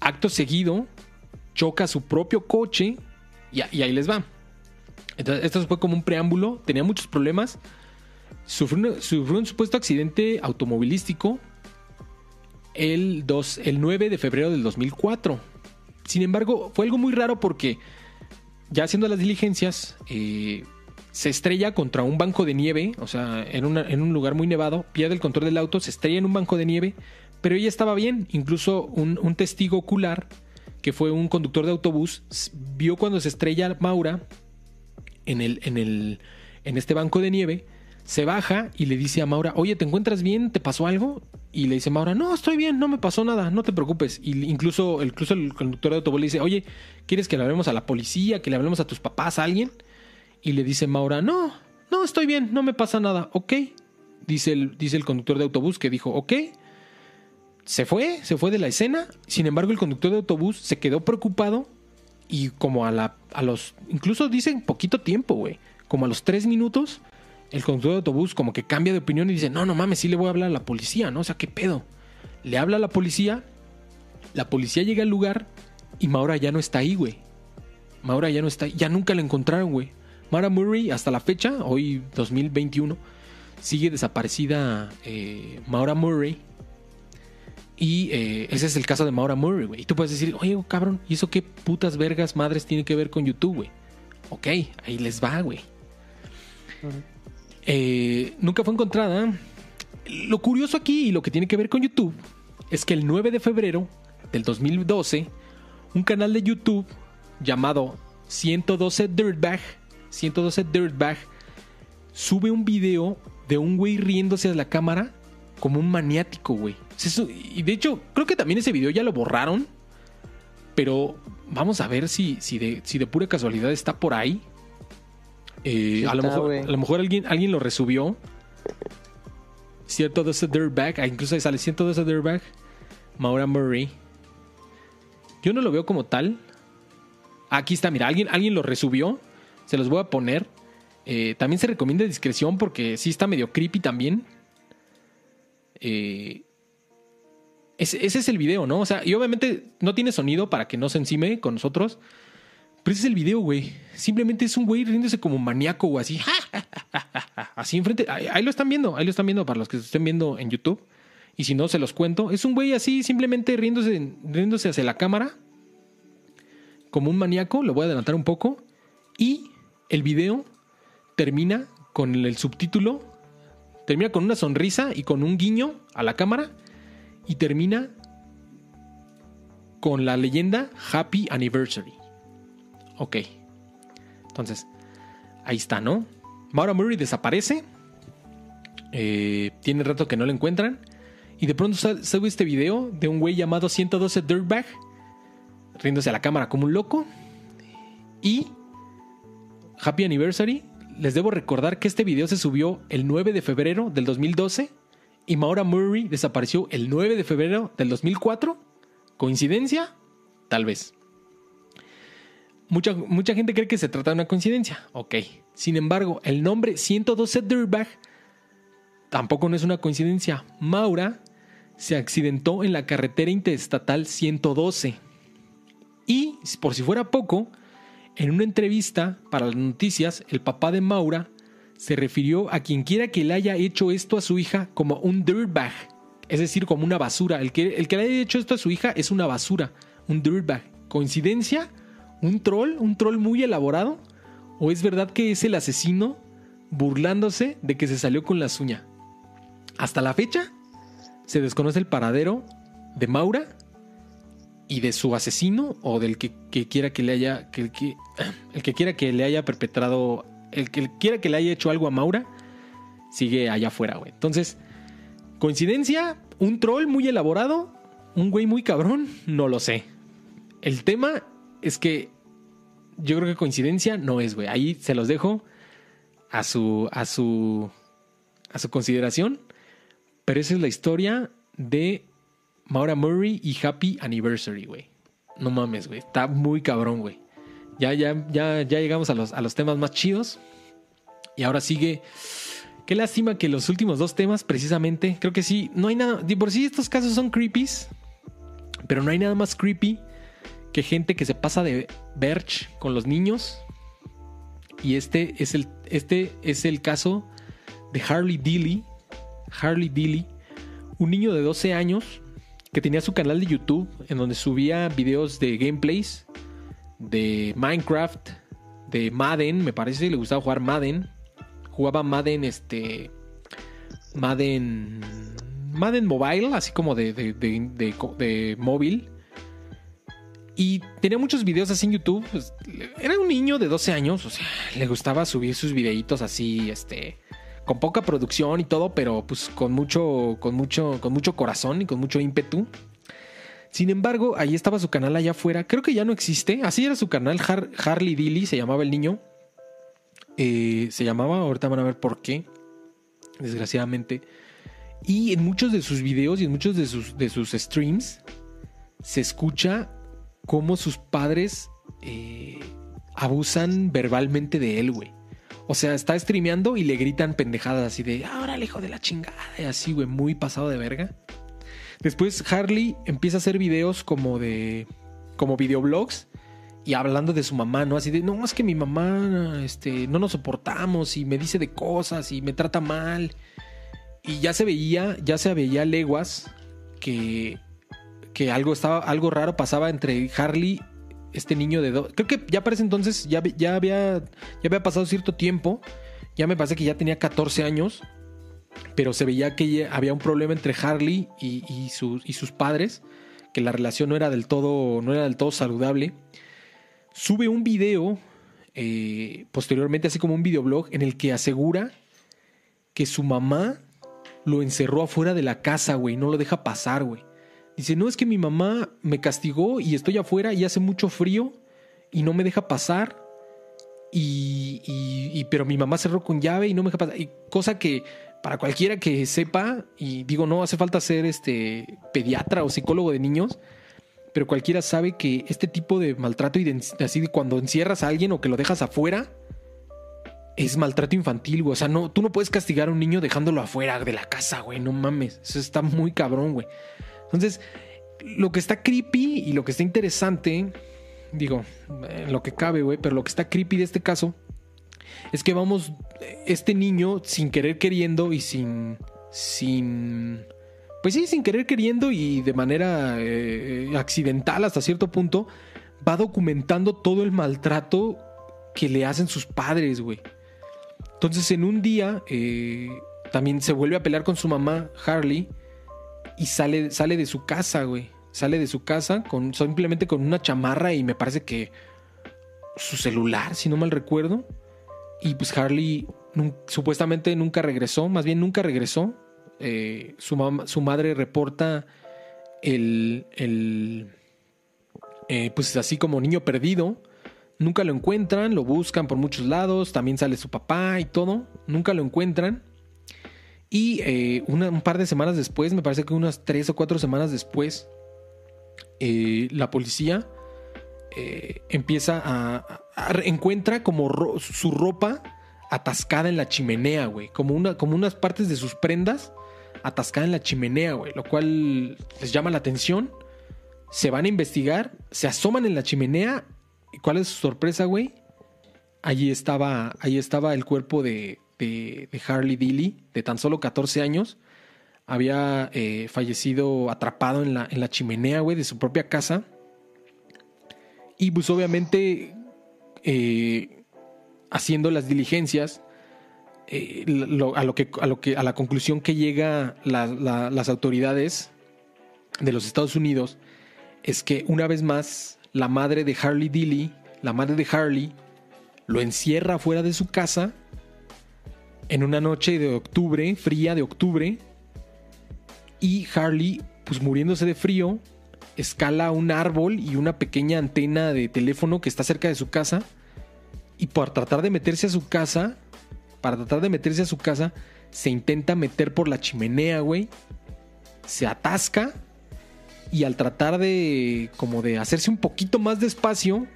S1: Acto seguido, choca su propio coche y, ahí les va. Entonces, esto fue como un preámbulo. Tenía muchos problemas. Sufrió, un supuesto accidente automovilístico el, 2, el 9 de febrero del 2004. Sin embargo, fue algo muy raro porque ya haciendo las diligencias, eh, se estrella contra un banco de nieve, o sea, en, en, un lugar muy nevado, pierde el control del auto, se estrella en un banco de nieve, pero ella estaba bien. Incluso un, testigo ocular, que fue un conductor de autobús, vio cuando se estrella Maura en, el, en, el, en este banco de nieve. Se baja y le dice a Maura, oye, ¿te encuentras bien? ¿Te pasó algo? Y le dice Maura, no, estoy bien, no me pasó nada, no te preocupes. Y incluso, incluso el conductor de autobús le dice, oye, ¿quieres que le hablemos a la policía, que le hablemos a tus papás, a alguien? Y le dice Maura, no, no, estoy bien, no me pasa nada, ok. Dice el, dice el conductor de autobús que dijo, ok se fue, se fue de la escena. Sin embargo, el conductor de autobús se quedó preocupado y como a, la, a los, incluso dicen poquito tiempo, güey, como a los tres minutos, el conductor de autobús como que cambia de opinión y dice, no, no mames, sí le voy a hablar a la policía, ¿no? O sea, ¿qué pedo? Le habla a la policía, la policía llega al lugar y Maura ya no está ahí, güey. Maura ya no está ya nunca la encontraron, güey. Maura Murray, hasta la fecha, hoy 2021, sigue desaparecida eh, Maura Murray y eh, ese es el caso de Maura Murray, güey. Y tú puedes decir, oye, cabrón, ¿y eso qué putas vergas madres tiene que ver con YouTube, güey? Ok, ahí les va, güey. Eh, nunca fue encontrada. Lo curioso aquí y lo que tiene que ver con YouTube es que el 9 de febrero del 2012, un canal de YouTube llamado 112 Dirtbag, 112 Dirtbag, sube un video de un güey riéndose a la cámara como un maniático, güey. Y de hecho, creo que también ese video ya lo borraron. Pero vamos a ver si, si, de, si de pura casualidad está por ahí. Eh, a, lo mejor, a, lo mejor, alguien, alguien lo resubió. Cierto de ese dirtbag. Ah, incluso ahí sale cierto de ese dirtbag. Maura Murray. Yo no lo veo como tal. Aquí está, mira, alguien, alguien lo resubió. Se los voy a poner. Eh, también se recomienda discreción porque sí está medio creepy también. Eh, ese, es el video, ¿no? O sea, y obviamente no tiene sonido para que no se encime con nosotros. Pero ese es el video, güey. Simplemente es un güey riéndose como maníaco o así. Así enfrente. Ahí, lo están viendo. Ahí lo están viendo para los que se estén viendo en YouTube. Y si no, se los cuento. Es un güey así, simplemente riéndose, riéndose hacia la cámara. Como un maníaco. Lo voy a adelantar un poco. Y el video termina con el subtítulo. Termina con una sonrisa y con un guiño a la cámara y termina con la leyenda Happy Anniversary. Ok. Entonces, ahí está, ¿no? Maura Murray desaparece. Eh, tiene rato que no la encuentran. Y de pronto sale este video de un güey llamado 112 Dirtbag. Riéndose a la cámara como un loco. Y Happy Anniversary. Les debo recordar que este video se subió el 9 de febrero del 2012 y Maura Murray desapareció el 9 de febrero del 2004. ¿Coincidencia? Tal vez. Mucha, mucha gente cree que se trata de una coincidencia. Ok. Sin embargo, el nombre 112 Dirtbag tampoco no es una coincidencia. Maura se accidentó en la carretera interestatal 112. Y, por si fuera poco, en una entrevista para las noticias, el papá de Maura se refirió a quien quiera que le haya hecho esto a su hija como un dirtbag, es decir, como una basura. El que, el que le haya hecho esto a su hija es una basura, un dirtbag. ¿Coincidencia? ¿Un troll? ¿Un troll muy elaborado? ¿O es verdad que es el asesino burlándose de que se salió con la suya? Hasta la fecha, se desconoce el paradero de Maura y de su asesino o del que, quiera que le haya el que quiera que le haya perpetrado el que quiera que le haya hecho algo a Maura sigue allá afuera, güey. Entonces, coincidencia, un troll muy elaborado, un güey muy cabrón, no lo sé. El tema es que yo creo que coincidencia no es, güey. Ahí se los dejo a su a su a su consideración, pero esa es la historia de Maura Murray y Happy Anniversary, güey. No mames, güey. Está muy cabrón, güey. Ya, ya, ya, ya llegamos a los, a los temas más chidos. Y ahora sigue. Qué lástima que los últimos dos temas, precisamente, creo que sí, no hay nada. De por sí, estos casos son creepies. Pero no hay nada más creepy que gente que se pasa de Birch con los niños. Y este es el, este es el caso de Harley Dilly. Harley Dilly, un niño de 12 años que tenía su canal de YouTube en donde subía videos de gameplays de Minecraft, de Madden, me parece, le gustaba jugar Madden. Jugaba Madden, este. Madden. Madden Mobile, así como de, de, de, móvil. Y tenía muchos videos así en YouTube. Pues, era un niño de 12 años, o sea, le gustaba subir sus videitos así, este con poca producción y todo, pero pues con mucho, con mucho, con mucho corazón y con mucho ímpetu. Sin embargo, ahí estaba su canal allá afuera. Creo que ya no existe. Así era su canal, Harley Dilly, se llamaba el niño. Eh, se llamaba, ahorita van a ver por qué. Desgraciadamente. Y en muchos de sus videos y en muchos de sus, de sus streams se escucha cómo sus padres eh, abusan verbalmente de él, güey. O sea, está streameando y le gritan pendejadas así de, ahora el de la chingada, y así, güey, muy pasado de verga. Después Harley empieza a hacer videos como de, como videoblogs y hablando de su mamá, ¿no? Así de, no, es que mi mamá, este, no nos soportamos y me dice de cosas y me trata mal. Y ya se veía, ya se veía leguas que, que algo estaba, algo raro pasaba entre Harley este niño de dos. Creo que ya para ese entonces ya, ya, había, ya había pasado cierto tiempo. Ya me parece que ya tenía 14 años. Pero se veía que había un problema entre Harley y, y, sus padres. Que la relación no era del todo, no era del todo saludable. Sube un video eh, posteriormente, así como un videoblog, en el que asegura que su mamá lo encerró afuera de la casa, güey. No lo deja pasar, güey. Dice, no es que mi mamá me castigó y estoy afuera y hace mucho frío y no me deja pasar. Y, pero mi mamá cerró con llave y no me deja pasar. Y cosa que para cualquiera que sepa, y digo, no hace falta ser este pediatra o psicólogo de niños, pero cualquiera sabe que este tipo de maltrato y así cuando encierras a alguien o que lo dejas afuera, es maltrato infantil, güey. O sea, no, tú no puedes castigar a un niño dejándolo afuera de la casa, güey. No mames. Eso está muy cabrón, güey. Entonces, lo que está creepy y lo que está interesante, digo, lo que cabe, güey, pero lo que está creepy de este caso es que vamos, este niño sin querer queriendo y sin, sin, pues sí, sin querer queriendo y de manera eh, accidental hasta cierto punto, va documentando todo el maltrato que le hacen sus padres, güey. Entonces en un día eh, también se vuelve a pelear con su mamá, Harley, y sale, sale de su casa, güey. sale de su casa con simplemente con una chamarra y me parece que su celular, si no mal recuerdo. Y pues Harley supuestamente nunca regresó, más bien nunca regresó. Eh, su, su, madre reporta el, el eh, pues así como niño perdido. Nunca lo encuentran, lo buscan por muchos lados, también sale su papá y todo, nunca lo encuentran. Y eh, un par de semanas después, me parece que unas tres o cuatro semanas después, la policía empieza a, encuentra como su ropa atascada en la chimenea, güey. Como, una, como unas partes de sus prendas atascada en la chimenea, güey. Lo cual les llama la atención. Se van a investigar, se asoman en la chimenea. ¿Y cuál es su sorpresa, güey? Allí estaba, allí estaba el cuerpo de, de, Harley Dilly, de tan solo 14 años. Había eh, fallecido atrapado en la, en la chimenea, de su propia casa. Y pues obviamente eh, haciendo las diligencias, eh, a, lo que, a, lo que, a la conclusión que llega las autoridades de los Estados Unidos es que una vez más la madre de Harley Dilly, la madre de Harley, lo encierra fuera de su casa en una noche de octubre, fría de octubre, y Harley, pues muriéndose de frío, escala un árbol y una pequeña antena de teléfono que está cerca de su casa y por tratar de meterse a su casa, para tratar de meterse a su casa, se intenta meter por la chimenea, güey. Se atasca y al tratar de como de hacerse un poquito más despacio,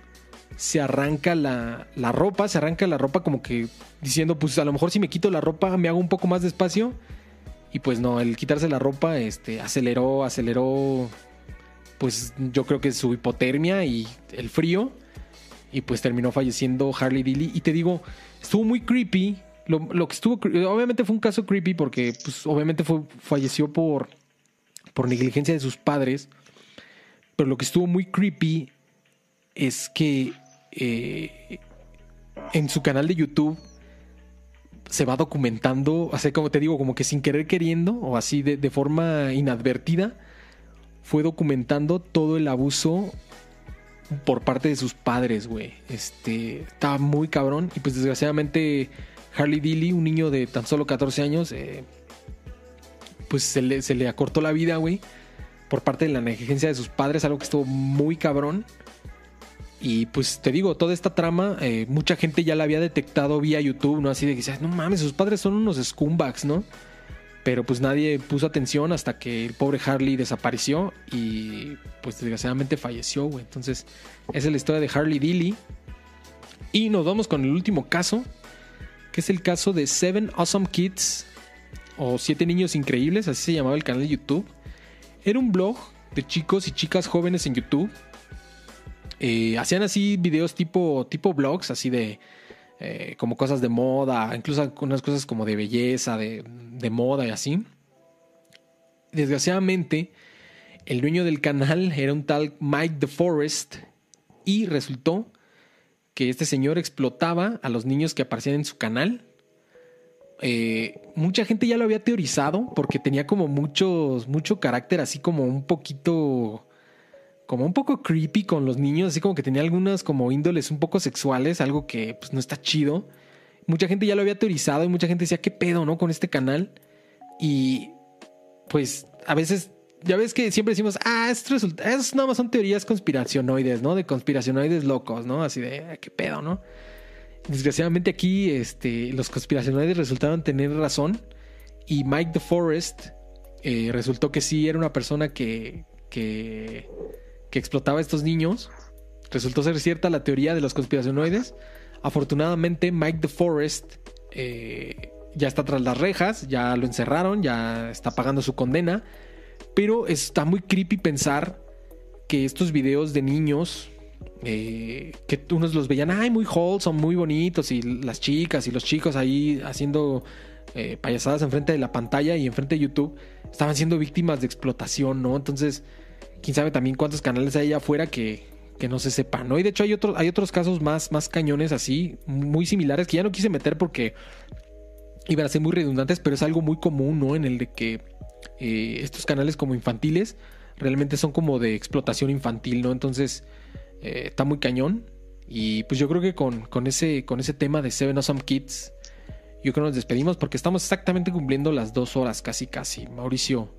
S1: se arranca la, la, ropa, se arranca la ropa como que diciendo, pues a lo mejor si me quito la ropa me hago un poco más despacio. Y pues no, el quitarse la ropa este, aceleró, aceleró pues yo creo que su hipotermia y el frío. Y pues terminó falleciendo Harley Dilly. Y te digo, estuvo muy creepy. Lo, que estuvo, obviamente fue un caso creepy porque pues obviamente fue, falleció por, por negligencia de sus padres. Pero lo que estuvo muy creepy es que eh, en su canal de YouTube se va documentando, así como te digo, como que sin querer queriendo o así de, forma inadvertida, fue documentando todo el abuso por parte de sus padres, güey. Este, estaba muy cabrón. Y pues desgraciadamente Harley Dilly, un niño de tan solo 14 años, eh, pues se le, se le acortó la vida, güey. Por parte de la negligencia de sus padres, algo que estuvo muy cabrón. Y pues te digo, toda esta trama, eh, mucha gente ya la había detectado vía YouTube, ¿no? Así de que, no mames, sus padres son unos scumbags, ¿no? Pero pues nadie puso atención hasta que el pobre Harley desapareció y pues desgraciadamente falleció, güey. Entonces, esa es la historia de Harley Dilly. Y nos vamos con el último caso, que es el caso de Seven Awesome Kids o Siete Niños Increíbles, así se llamaba el canal de YouTube. Era un blog de chicos y chicas jóvenes en YouTube. Hacían así videos tipo, tipo blogs, así de eh, como cosas de moda, incluso unas cosas como de belleza, de, moda y así. Desgraciadamente, el dueño del canal era un tal Mike the Forest y resultó que este señor explotaba a los niños que aparecían en su canal. Eh, mucha gente ya lo había teorizado porque tenía como muchos, mucho carácter así como un poquito como un poco creepy con los niños, así como que tenía algunas como índoles un poco sexuales, algo que pues no está chido. Mucha gente ya lo había teorizado y mucha gente decía, ¿qué pedo, no? Con este canal. Y pues a veces, ya ves que siempre decimos, ah, esto resulta, es nada más son teorías conspiracionoides, ¿no? De conspiracionoides locos, ¿no? Así de, ¿qué pedo, no? Desgraciadamente aquí, este, los conspiracionoides resultaron tener razón y Mike the Forest eh, resultó que sí era una persona que, que que explotaba a estos niños. Resultó ser cierta la teoría de los conspiracionoides. Afortunadamente, Mike the Forest eh, ya está tras las rejas, ya lo encerraron, ya está pagando su condena. Pero está muy creepy pensar que estos videos de niños, eh, que unos los veían, ay, muy wholesome, muy bonitos, y las chicas y los chicos ahí haciendo eh, payasadas enfrente de la pantalla y enfrente de YouTube, estaban siendo víctimas de explotación, ¿no? Entonces, quién sabe también cuántos canales hay allá afuera que, no se sepan, ¿no? Y de hecho hay otros, hay otros casos más, más cañones así, muy similares, que ya no quise meter porque iban a ser muy redundantes, pero es algo muy común, ¿no? En el de que eh, estos canales como infantiles realmente son como de explotación infantil, ¿no? Entonces, eh, está muy cañón. Y pues yo creo que con, con, ese, con ese tema de Seven Awesome Kids, yo creo que nos despedimos porque estamos exactamente cumpliendo las dos horas, casi, casi. Mauricio,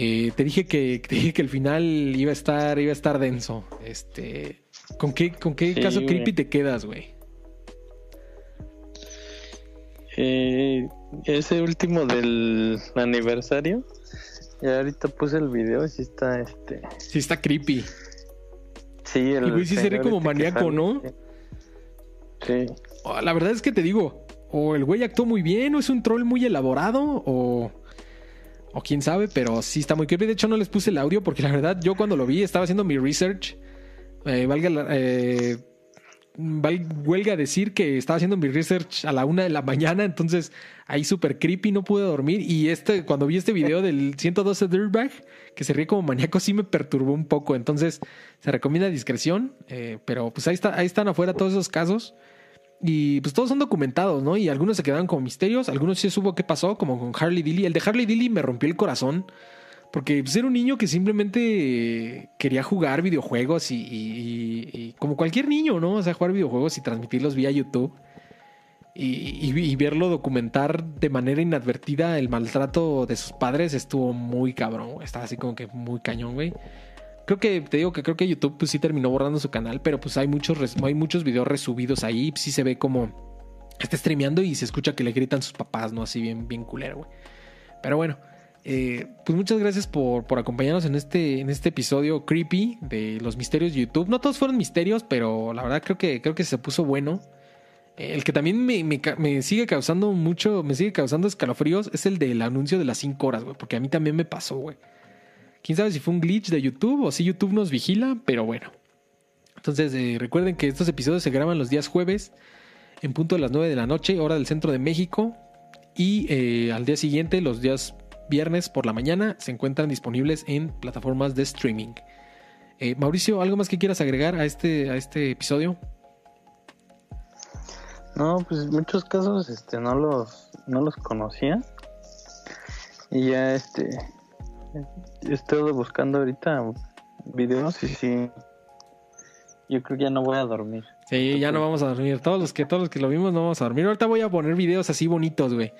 S1: eh, te, dije que, te dije que el final iba a estar, iba a estar denso. Este, ¿Con qué, con qué caso creepy te quedas, güey?
S2: Eh, ese último del aniversario. Y ahorita puse el video sí está este.
S1: Sí está creepy.
S2: Sí, el.
S1: Y güey sí sería como este maníaco, ¿no?
S2: Sí.
S1: Oh, la verdad es que te digo, o el güey actuó muy bien, o es un troll muy elaborado, o. O quién sabe, pero sí está muy creepy. De hecho, no les puse el audio porque la verdad, yo cuando lo vi estaba haciendo mi research. Eh, valga la, eh, decir que estaba haciendo mi research a la una de la mañana, entonces ahí súper creepy, no pude dormir. Y este, cuando vi este video del 112 Dirtbag, que se ríe como maníaco, sí me perturbó un poco. Entonces se recomienda discreción, eh, pero pues ahí, está, ahí están afuera todos esos casos. Y pues todos son documentados, ¿no? Y algunos se quedaron como misterios, algunos sí supo qué pasó, como con Harley Dilly. El de Harley Dilly me rompió el corazón. Porque pues, era un niño que simplemente quería jugar videojuegos y, como cualquier niño, ¿no? O sea, jugar videojuegos y transmitirlos vía YouTube. Y, verlo documentar de manera inadvertida el maltrato de sus padres estuvo muy cabrón. Estaba así como que muy cañón, güey. Creo que te digo que creo que YouTube pues sí terminó borrando su canal, pero pues hay muchos, hay muchos videos resubidos ahí. Sí se ve como está streameando y se escucha que le gritan sus papás, ¿no? Así bien, bien culero, güey. Pero bueno. Eh, pues muchas gracias por, acompañarnos en este, en este episodio creepy de los misterios de YouTube. No todos fueron misterios, pero la verdad creo que, creo que se puso bueno. El que también me, sigue causando mucho, me sigue causando escalofríos es el del anuncio de las 5 horas, güey, porque a mí también me pasó, güey. Quién sabe si fue un glitch de YouTube o si YouTube nos vigila, pero bueno. Entonces eh, recuerden que estos episodios se graban los días jueves en punto de las 9 de la noche, hora del centro de México. Y al día siguiente, los días viernes por la mañana se encuentran disponibles en plataformas de streaming. Eh, Mauricio, ¿algo más que quieras agregar a este, a este episodio?
S2: No, pues en muchos casos este, no, los, no los conocía. Y ya este he estado buscando ahorita videos y sí. Yo creo que ya no voy a dormir.
S1: Sí, ya no vamos a dormir. Todos los que, todos los que lo vimos no vamos a dormir. Ahorita voy a poner videos así bonitos, güey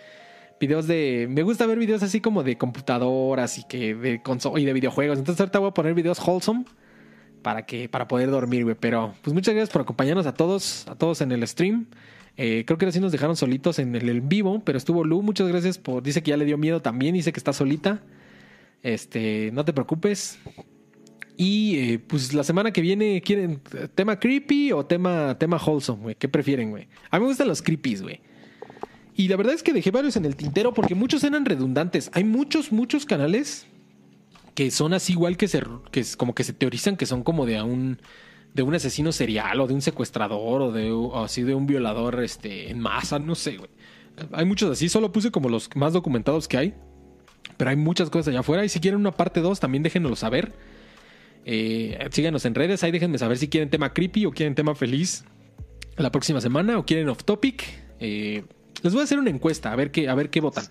S1: videos de. Me gusta ver videos así como de computadoras y que de y de videojuegos. Entonces ahorita voy a poner videos wholesome para que, para poder dormir, güey. Pero, pues muchas gracias por acompañarnos a todos, a todos en el stream. Eh, creo que así nos dejaron solitos en el en vivo, pero estuvo Lu. Muchas gracias por. Dice que ya le dio miedo también. Dice que está solita. Este, no te preocupes. Y eh, pues la semana que viene, ¿quieren tema creepy o tema, tema wholesome, güey? ¿Qué prefieren, güey? A mí me gustan los creepies, güey. Y la verdad es que dejé varios en el tintero porque muchos eran redundantes. Hay muchos, muchos canales que son así igual que se, que es como que se teorizan que son como de un de un asesino serial o de un secuestrador o de así de un violador este en masa, no sé, güey. Hay muchos así, solo puse como los más documentados que hay. Pero hay muchas cosas allá afuera y si quieren una parte 2 también déjenoslo saber. Eh, síganos en redes, ahí déjenme saber si quieren tema creepy o quieren tema feliz la próxima semana o quieren off topic. Eh, les voy a hacer una encuesta, a ver qué, a ver qué votan.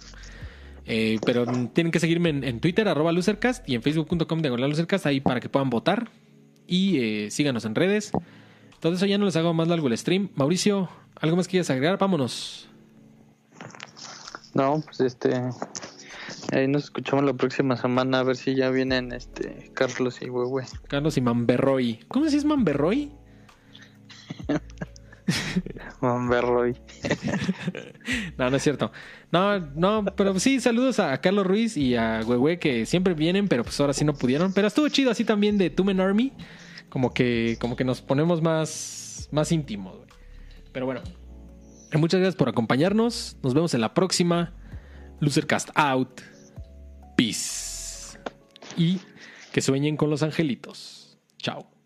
S1: Eh, pero tienen que seguirme en, Twitter, arroba Lucercast, y en facebook.com de Lucercast, ahí para que puedan votar. Y síganos en redes. Eso ya no les hago más largo el stream. Mauricio, ¿algo más que quieras agregar? Vámonos.
S2: No, pues este. Ahí nos escuchamos la próxima semana a ver si ya vienen este Carlos y Huehue.
S1: Carlos y Mamberroy. ¿Cómo decís Mamberroy?
S2: Monberroy.
S1: no, no es cierto. No, no, pero sí, saludos a Carlos Ruiz y a Huehue que siempre vienen, pero pues ahora sí no pudieron. Pero estuvo chido así también de Tumen Army. Como que, como que nos ponemos más, más íntimos, Pero bueno. Muchas gracias por acompañarnos. Nos vemos en la próxima. Losercast out. Peace. Y que sueñen con los angelitos. Chao.